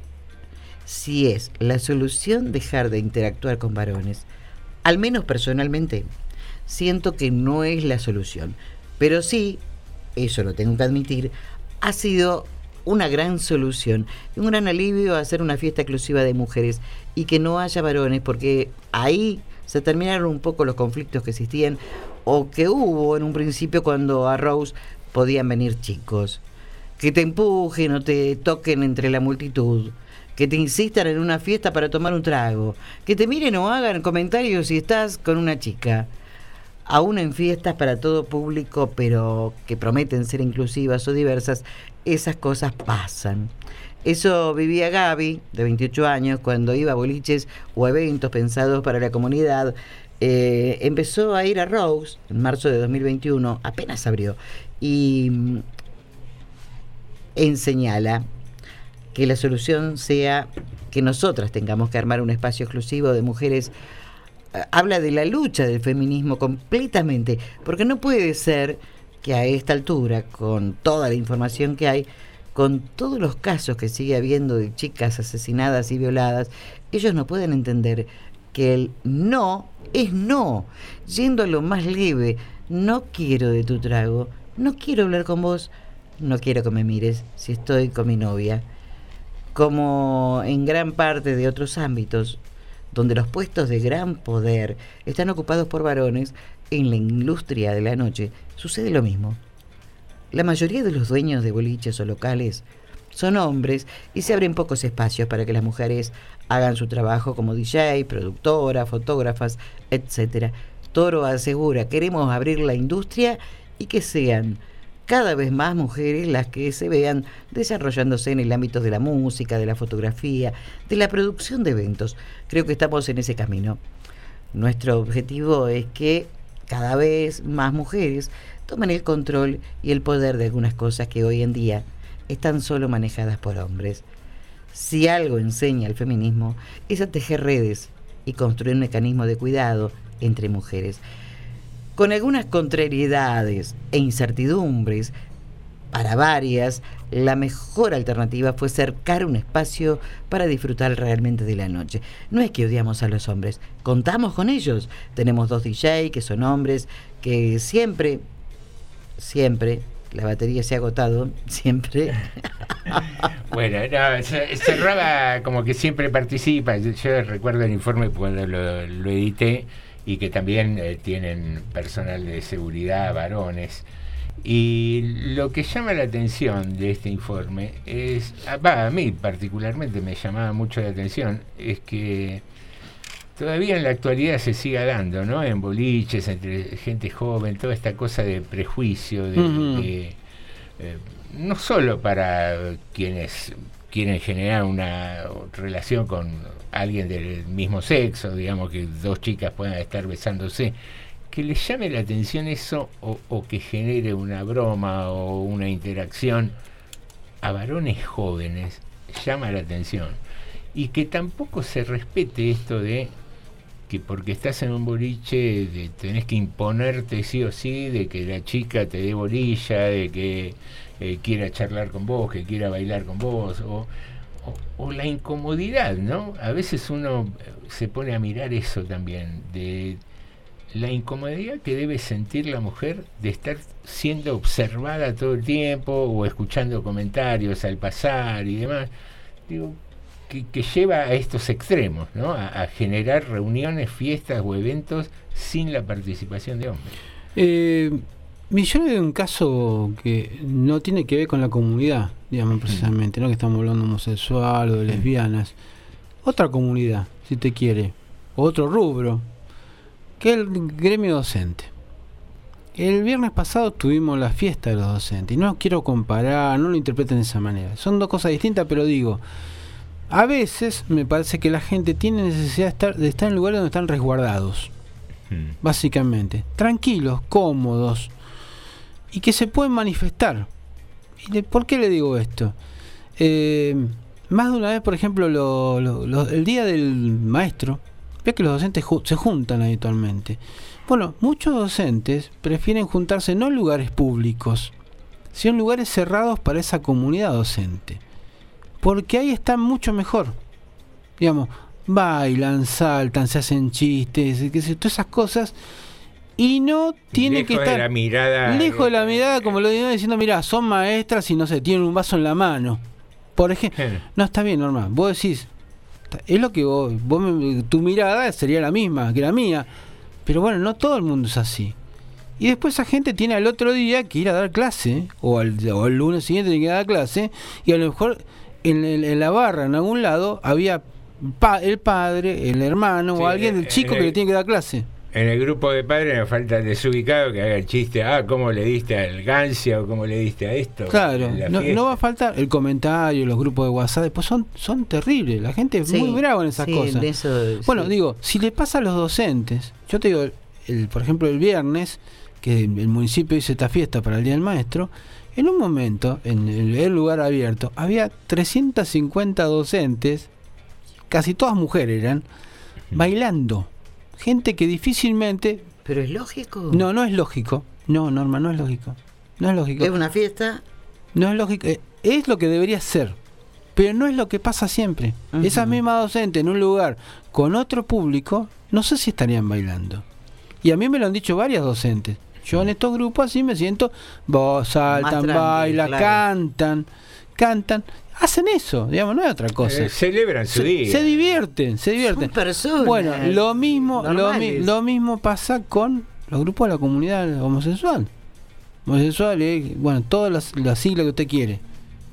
S8: si es la solución dejar de interactuar con varones. Al menos personalmente, siento que no es la solución. Pero sí, eso lo tengo que admitir, ha sido una gran solución un gran alivio hacer una fiesta exclusiva de mujeres y que no haya varones, porque ahí se terminaron un poco los conflictos que existían o que hubo en un principio cuando a Rose podían venir chicos. Que te empujen o te toquen entre la multitud que te insistan en una fiesta para tomar un trago, que te miren o hagan comentarios si estás con una chica. Aún en fiestas para todo público, pero que prometen ser inclusivas o diversas, esas cosas pasan. Eso vivía Gaby, de 28 años, cuando iba a boliches o eventos pensados para la comunidad. Eh, empezó a ir a Rose en marzo de 2021, apenas abrió, y mm, enseñala que la solución sea que nosotras tengamos que armar un espacio exclusivo de mujeres. Eh, Habla de la lucha del feminismo completamente, porque no puede ser que a esta altura, con toda la información que hay, con todos los casos que sigue habiendo de chicas asesinadas y violadas, ellos no pueden entender que el no es no, yendo a lo más leve, no quiero de tu trago, no quiero hablar con vos, no quiero que me mires si estoy con mi novia como en gran parte de otros ámbitos, donde los puestos de gran poder están ocupados por varones, en la industria de la noche sucede lo mismo. La mayoría de los dueños de boliches o locales son hombres y se abren pocos espacios para que las mujeres hagan su trabajo como DJ, productora, fotógrafas, etc. Toro asegura, queremos abrir la industria y que sean cada vez más mujeres las que se vean desarrollándose en el ámbito de la música, de la fotografía, de la producción de eventos. Creo que estamos en ese camino. Nuestro objetivo es que cada vez más mujeres tomen el control y el poder de algunas cosas que hoy en día están solo manejadas por hombres. Si algo enseña el feminismo es a tejer redes y construir un mecanismo de cuidado entre mujeres. Con algunas contrariedades e incertidumbres, para varias, la mejor alternativa fue cercar un espacio para disfrutar realmente de la noche. No es que odiamos a los hombres, contamos con ellos. Tenemos dos DJ que son hombres, que siempre, siempre, la batería se ha agotado, siempre.
S10: Bueno, no, Cerraba como que siempre participa. Yo, recuerdo el informe cuando lo edité y que también eh, tienen personal de seguridad, varones. Y lo que llama la atención de este informe es, ah, a mí particularmente me llamaba mucho la atención, es que todavía en la actualidad se siga dando, ¿no? En boliches, entre gente joven, toda esta cosa de prejuicio, de, eh, no solo para quienes quieren generar una relación con alguien del mismo sexo, digamos que dos chicas puedan estar besándose, que les llame la atención eso o, que genere una broma o una interacción a varones jóvenes llama la atención. Y que tampoco se respete esto de que porque estás en un boliche de, tenés que imponerte sí o sí de que la chica te dé bolilla, de que eh, quiera charlar con vos, que quiera bailar con vos, o, la incomodidad, ¿no? A veces uno eh, se pone a mirar eso también, de la incomodidad que debe sentir la mujer de estar siendo observada todo el tiempo o escuchando comentarios al pasar y demás. Digo, que, que lleva a estos extremos, ¿no? A, a generar reuniones, fiestas o eventos sin la participación de hombres.
S9: Eh, yo de un caso que no tiene que ver con la comunidad, digamos precisamente, no que estamos hablando de homosexual o de lesbianas. Otra comunidad, si te quiere, otro rubro, que es el gremio docente. El viernes pasado tuvimos la fiesta de los docentes y no quiero comparar, no lo interpreten de esa manera. Son dos cosas distintas, pero digo, a veces me parece que la gente tiene necesidad de estar, de estar en lugares donde están resguardados básicamente. Tranquilos, cómodos y que se pueden manifestar. ¿Y de- ¿Por qué le digo esto? Eh, más de una vez, por ejemplo, lo- lo- lo- el día del maestro, ve que los docentes se juntan habitualmente. Bueno, muchos docentes prefieren juntarse no en lugares públicos, sino en lugares cerrados para esa comunidad docente. Porque ahí están mucho mejor. Digamos, bailan, saltan, se hacen chistes, yo, todas esas cosas. Y no tiene
S10: Lejos
S9: que
S10: de
S9: estar
S10: la mirada,
S9: lejos de la
S10: eh,
S9: mirada, como lo digo diciendo, mira, son maestras y no sé, tienen un vaso en la mano. Por ejemplo, no está bien, normal. Vos decís, es lo que vos, vos tu mirada sería la misma que la mía. Pero bueno, no todo el mundo es así. Y después esa gente tiene al otro día que ir a dar clase, o al, o el lunes siguiente tiene que dar clase, y a lo mejor en, el- en la barra, en algún lado, había pa- el padre, el hermano
S10: Sí,
S9: o alguien,
S10: eh,
S9: el chico
S10: eh,
S9: que le tiene que dar clase.
S10: En el grupo de padres me falta el desubicado que haga el chiste, ah, ¿cómo le diste al Gancia o cómo le diste a esto?
S9: Claro, no, va a faltar el comentario, los grupos de WhatsApp, después son, son terribles, la gente es
S8: Sí,
S9: muy brava en esas
S8: sí,
S9: cosas.
S8: de eso,
S9: bueno,
S8: sí.
S9: digo, si le pasa a los docentes, yo te digo, el, por ejemplo, el viernes, que el municipio hizo esta fiesta para el Día del Maestro, en un momento, en el, el lugar abierto, había 350 docentes, casi todas mujeres eran, bailando. Gente que difícilmente...
S8: Pero es lógico.
S9: No, no es lógico. No, Norma, no es lógico. No es lógico.
S8: Es una fiesta.
S9: No es lógico. eh, Es lo que debería ser. Pero no es lo que pasa siempre. Esas mismas docentes en un lugar con otro público, no sé si estarían bailando. Y a mí me lo han dicho varias docentes. Yo en estos grupos así me siento, vos saltan, bailan,
S10: claro.
S9: cantan, cantan, hacen eso, digamos, no es otra cosa.
S10: Eh, celebran su
S9: se,
S10: día.
S9: se divierten, se divierten.
S8: personas
S9: bueno, lo mismo, lo, lo mismo pasa con los grupos de la comunidad homosexual. Homosexual, eh, bueno, todas las, las siglas que usted quiere.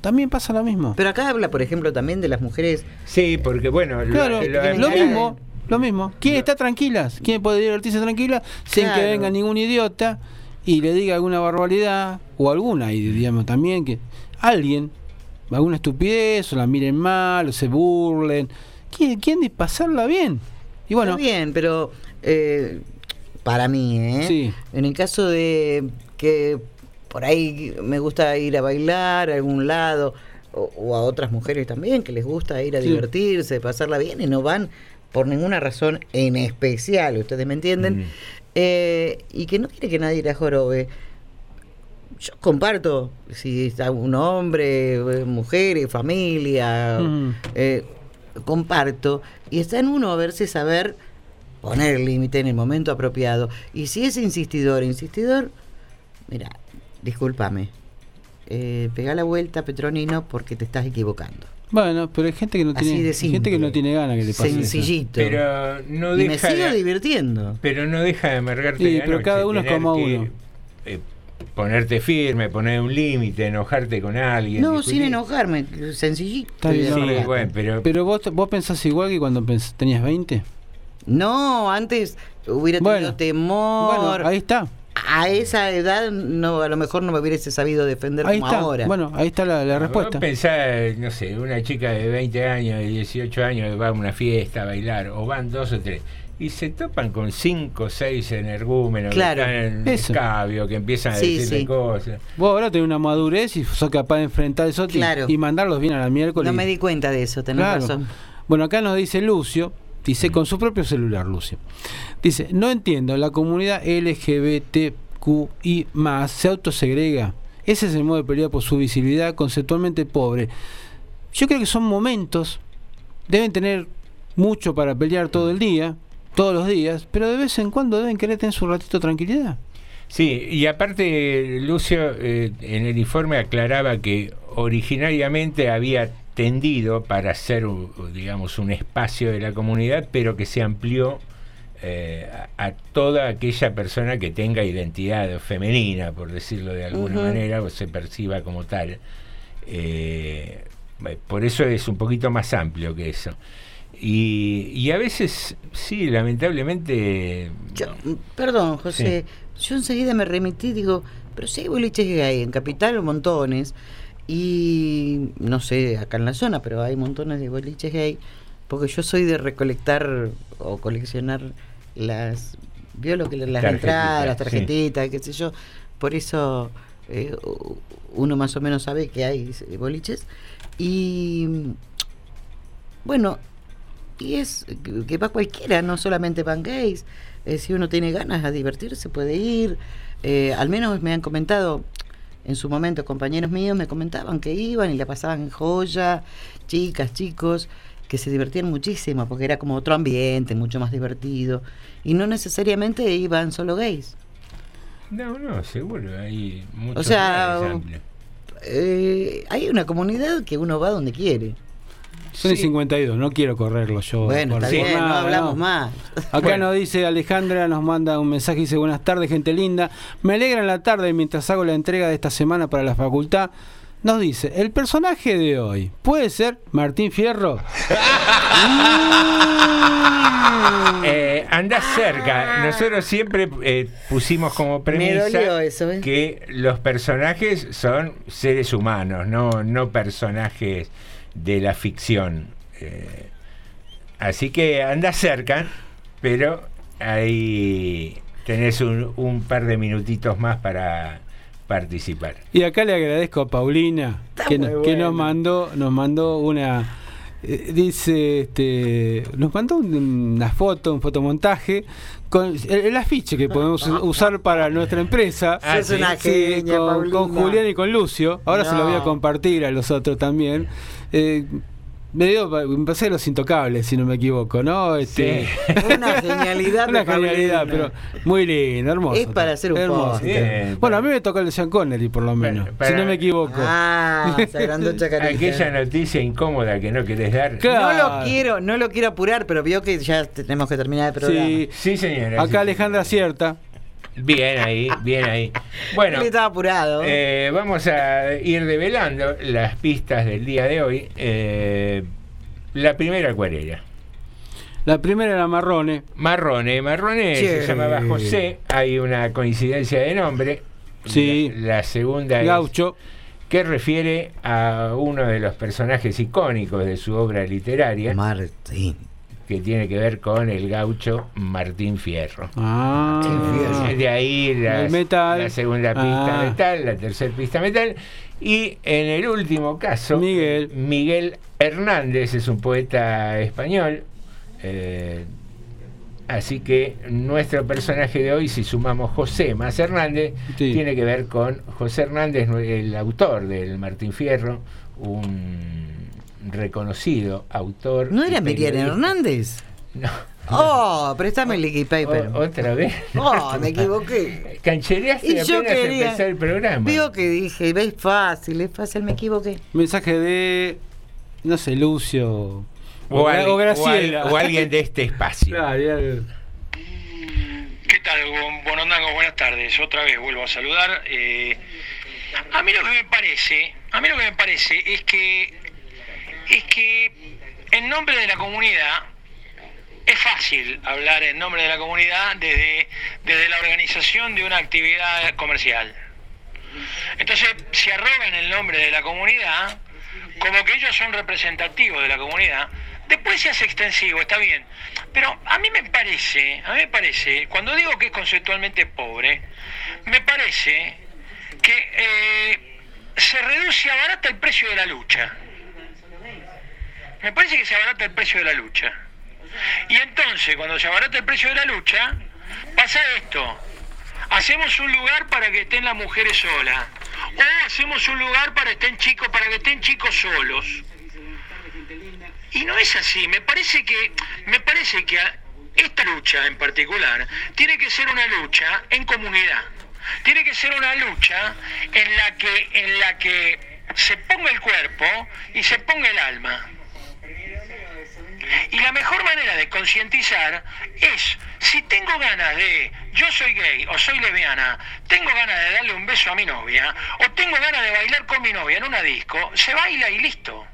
S9: También pasa lo mismo.
S8: Pero acá habla, por ejemplo, también de las mujeres.
S10: Sí, porque bueno, lo-
S9: Claro,
S10: lo-
S9: lo mismo, lo mismo. ¿Quién está tranquilas? ¿Quién puede divertirse tranquila sin que venga ningún idiota? y le diga alguna barbaridad, o alguna, y digamos también que alguien, alguna estupidez, o la miren mal, o se burlen, quieren, quieren pasarla bien. Y bueno,
S8: Está bien, pero eh, para mí, ¿eh?
S9: Sí.
S8: En el caso de que por ahí me gusta ir a bailar a algún lado, o, o a otras mujeres también que les gusta ir a
S9: Sí.
S8: divertirse, pasarla bien y no van por ninguna razón en especial, ustedes me entienden, Eh, y que no quiere que nadie la jorobe. Yo comparto, si está un hombre, eh, mujeres, familia,
S9: Mm.
S8: eh, comparto, y está en uno a verse saber poner el límite en el momento apropiado. Y si es insistidor, insistidor, mira, discúlpame, eh, pega la vuelta, Petronino, porque te estás equivocando.
S9: bueno, pero hay gente que no
S8: Así
S9: tiene, gente que no tiene ganas que le pase eso.
S8: Sencillito.
S10: Pero no
S8: y me
S10: deja
S8: sigo
S10: de-
S8: divirtiendo.
S10: Pero no deja de amargarte
S9: Sí, pero cada uno es como
S10: que,
S9: uno.
S10: eh, ponerte firme, poner un límite, enojarte con alguien.
S8: No,
S10: discutir.
S8: sin enojarme, sencillito.
S10: Sí, bueno, pero,
S9: Pero vos, vos pensás igual que cuando pens- tenías 20.
S8: No, antes hubiera tenido
S9: Bueno,
S8: temor.
S9: Bueno, ahí está.
S8: A esa edad, no, a lo mejor no me hubiese sabido defender
S9: Ahí
S8: como
S9: está.
S8: ahora.
S9: Bueno, ahí está la, la respuesta.
S10: Vos pensás, no sé, una chica de 20 años, de 18 años, va a una fiesta a bailar, o van dos o tres, y se topan con cinco o seis energúmenos
S8: Claro,
S10: que están en
S9: eso.
S10: escabio, que empiezan a decirle
S8: sí.
S10: cosas.
S9: Vos ahora tenés una madurez y sos capaz de enfrentar eso y-
S8: Claro.
S9: y, mandarlos bien a la miércoles.
S8: no me di cuenta de eso, tenés
S9: Claro.
S8: razón.
S9: Bueno, acá nos dice Lucio, dice con su propio celular, Lucio. Dice, no entiendo, la comunidad LGBTQI más se autosegrega. Ese es el modo de pelear por su visibilidad conceptualmente pobre. Yo creo que son momentos, deben tener mucho para pelear todo el día, todos los días, pero de vez en cuando deben querer tener su ratito de tranquilidad.
S10: Sí, y aparte Lucio eh, en el informe aclaraba que originariamente había tendido para ser, digamos, un espacio de la comunidad, pero que se amplió eh, a, a toda aquella persona que tenga identidad femenina, por decirlo de alguna manera, o se perciba como tal. Eh, por eso es un poquito más amplio que eso. Y, y a veces, sí, lamentablemente...
S8: Yo, mm, perdón, José, yo enseguida me remití, digo, pero si hay boliches gay en Capital, montones, y no sé, acá en la zona, pero hay montones de boliches gay, porque yo soy de recolectar o coleccionar las, vio lo que las entradas, las
S10: sí.
S8: tarjetitas, qué sé yo, por eso eh, uno más o menos sabe que hay boliches, y bueno, y es que- va cualquiera, no solamente van gays. Eh, si uno tiene ganas de divertirse, puede ir. Eh, al menos me han comentado, en su momento, compañeros míos me comentaban que iban y la pasaban joya, chicas, chicos, que se divertían muchísimo, porque era como otro ambiente, mucho más divertido. Y no necesariamente iban solo gays.
S10: No, no, seguro, hay muchos
S8: O sea. Eh, hay una comunidad que uno va donde quiere.
S9: Son y 52, no quiero correrlo yo.
S8: Bueno,
S9: por-
S8: está bien, no hablamos
S9: no.
S8: más.
S9: Acá
S8: Bueno.
S9: nos dice Alejandra, nos manda un mensaje, dice buenas tardes, gente linda. Me alegra en la tarde mientras hago la entrega de esta semana para la facultad. Nos dice, el personaje de hoy puede ser Martín Fierro.
S10: Eh, anda cerca. Nosotros siempre eh, pusimos como premisa
S8: eso, ¿eh?
S10: que los personajes son seres humanos, no, no personajes de la ficción. Eh, así que anda cerca, pero ahí tenés un, un par de minutitos más para participar.
S9: Y acá le agradezco a Paulina que, que nos mandó, nos mandó una eh, dice este nos mandó un- una foto, un fotomontaje con el, el afiche que podemos usar para nuestra empresa.
S8: Ah, una genia,
S9: con, Julián y con Lucio. Ahora se lo voy a compartir a los otros también. Eh, me dio, me pasé los intocables, si no me equivoco, ¿no? Este,
S8: Una genialidad
S9: Una genialidad, pero muy lindo, hermoso.
S8: Es para hacer un
S9: hermoso. Bueno, a mí me tocó el de Sean Connery, por lo menos,
S10: para-
S9: si no me equivoco.
S8: Ah.
S10: Aquella noticia incómoda que no querés dar.
S8: No lo quiero, no lo quiero apurar, pero vio que ya tenemos que terminar el programa.
S9: Sí,
S10: Sí, señora.
S9: Acá Alejandra acierta.
S10: Bien ahí, bien ahí. Bueno,
S8: Él estaba apurado.
S10: eh, vamos a ir develando las pistas del día de hoy. Eh, la primera acuarela.
S9: La primera era Marrone.
S10: Marrone, Marrone
S9: Sí.
S10: se llamaba José, hay una coincidencia de nombre.
S9: Sí.
S10: La, la segunda es
S9: Gaucho.
S10: que refiere a uno de los personajes icónicos de su obra literaria.
S8: Martín.
S10: Que tiene que ver con el gaucho Martín Fierro.
S9: Ah.
S10: De ahí la,
S9: El metal.
S10: la segunda pista
S9: Ah.
S10: metal, la tercera pista metal. Y en el último caso,
S9: Miguel.
S10: Miguel Hernández es un poeta español. eh, así que nuestro personaje de hoy, si sumamos José más Hernández,
S9: Sí.
S10: tiene que ver con José Hernández, el autor del Martín Fierro, un reconocido autor.
S8: ¿No era Miriam. Hernández?
S10: No.
S8: Oh, préstame el liquid paper.
S10: O- ¿Otra vez?
S8: Oh, me equivoqué.
S10: Canchereaste
S8: Y yo
S10: apenas
S8: quería.
S10: empezar el programa.
S8: Vio que dije, es fácil, es fácil, me equivoqué.
S9: Mensaje de, no sé, Lucio.
S10: O, al-
S9: o Graciela.
S10: al- o alguien de este espacio.
S9: Claro,
S23: ¿Qué tal, Bon- Bonondangos? Buenas tardes. Otra vez vuelvo a saludar. Eh, a mí lo que me parece, a mí lo que me parece es que es que en nombre de la comunidad es fácil hablar en nombre de la comunidad desde, desde la organización de una actividad comercial. Entonces, si arrogan el nombre de la comunidad, como que ellos son representativos de la comunidad, después se hace extensivo, está bien. Pero a mí me parece, a mí me parece, cuando digo que es conceptualmente pobre, me parece que eh, se reduce, abarata el precio de la lucha. Me parece que se abarata el precio de la lucha. Y entonces, cuando se abarata el precio de la lucha, pasa esto. Hacemos un lugar para que estén las mujeres solas. O hacemos un lugar para, estén chicos, para que estén chicos solos. Y no es así. Me parece que, me parece que esta lucha en particular tiene que ser una lucha en comunidad. Tiene que ser una lucha en la que, en la que se ponga el cuerpo y se ponga el alma. Y la mejor manera de concientizar es, si tengo ganas de, yo soy gay o soy lesbiana, tengo ganas de darle un beso a mi novia, o tengo ganas de bailar con mi novia en una disco, se baila y listo.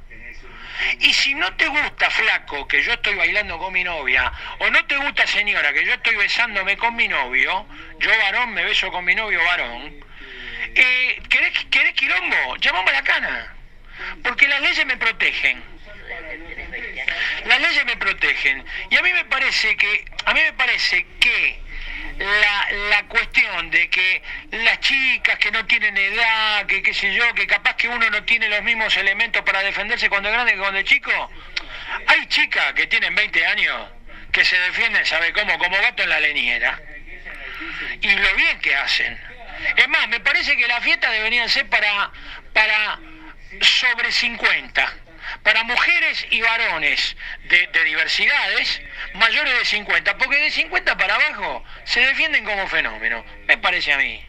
S23: Y si no te gusta, flaco, que yo estoy bailando con mi novia, o no te gusta, señora, que yo estoy besándome con mi novio, yo varón me beso con mi novio varón, eh, ¿querés, ¿querés quilombo? Llamame a la cana. Porque las leyes me protegen. Las leyes me protegen. Y a mí me parece que, a mí me parece que la, la cuestión de que las chicas que no tienen edad, que qué sé yo, que capaz que uno no tiene los mismos elementos para defenderse cuando es grande que cuando es chico. Hay chicas que tienen 20 años que se defienden, ¿sabe cómo? Como gato en la leñera. Y lo bien que hacen. Es más, me parece que las fiestas deberían ser para, para sobre 50 para mujeres y varones de, de diversidades mayores de 50, porque de 50 para abajo se defienden como fenómeno, me parece a mí.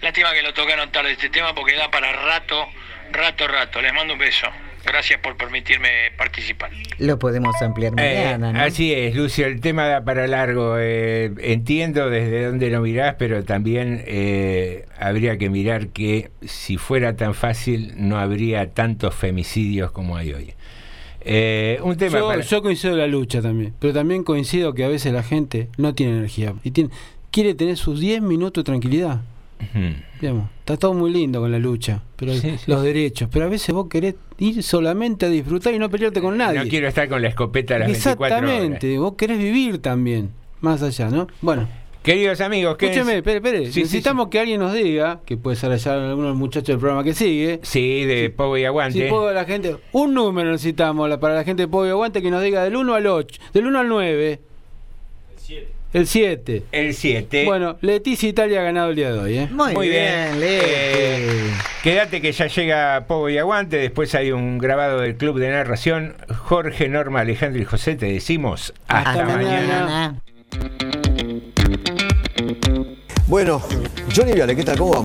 S23: Lástima que lo tocaron tarde este tema porque da para rato, rato, rato. Les mando un beso. Gracias por permitirme participar.
S8: Lo podemos ampliar
S10: Eh,
S8: mañana, ¿no?
S10: Así es, Lucio, el tema da para largo. eh, entiendo desde dónde lo mirás, pero también eh, habría que mirar que si fuera tan fácil no habría tantos femicidios como hay hoy. Eh, un tema
S9: yo,
S10: para-
S9: yo coincido en la lucha también, pero también coincido que a veces la gente no tiene energía y tiene, quiere tener sus 10 minutos de tranquilidad. Digamos, está todo muy lindo con la lucha, pero los derechos, pero a veces vos querés ir solamente a disfrutar y no pelearte con nadie.
S10: No quiero estar con la escopeta a las 24 horas.
S9: Exactamente, vos querés vivir también, más allá, ¿no? Bueno.
S10: Queridos amigos, ¿qué
S9: Escúcheme,
S10: es?
S9: espere, espere.
S10: Sí,
S9: Necesitamos que alguien nos diga, que puede ser allá algunos muchachos del programa que sigue.
S10: Sí, de Pogo y Aguante.
S9: Si la gente, un número necesitamos para la gente de Pogo y Aguante que nos diga del 1 al 8, del 1 al 9. El 7.
S10: El 7.
S9: Bueno, Leticia Italia ha ganado el día de hoy, ¿eh?
S10: Muy bien, Eh, quédate que ya llega Pogo y Aguante. Después hay un grabado del Club de Narración. Jorge, Norma, Alejandro y José, te decimos hasta, mañana.
S28: Bueno, Johnny Viale, ¿qué tal? ¿Cómo vamos?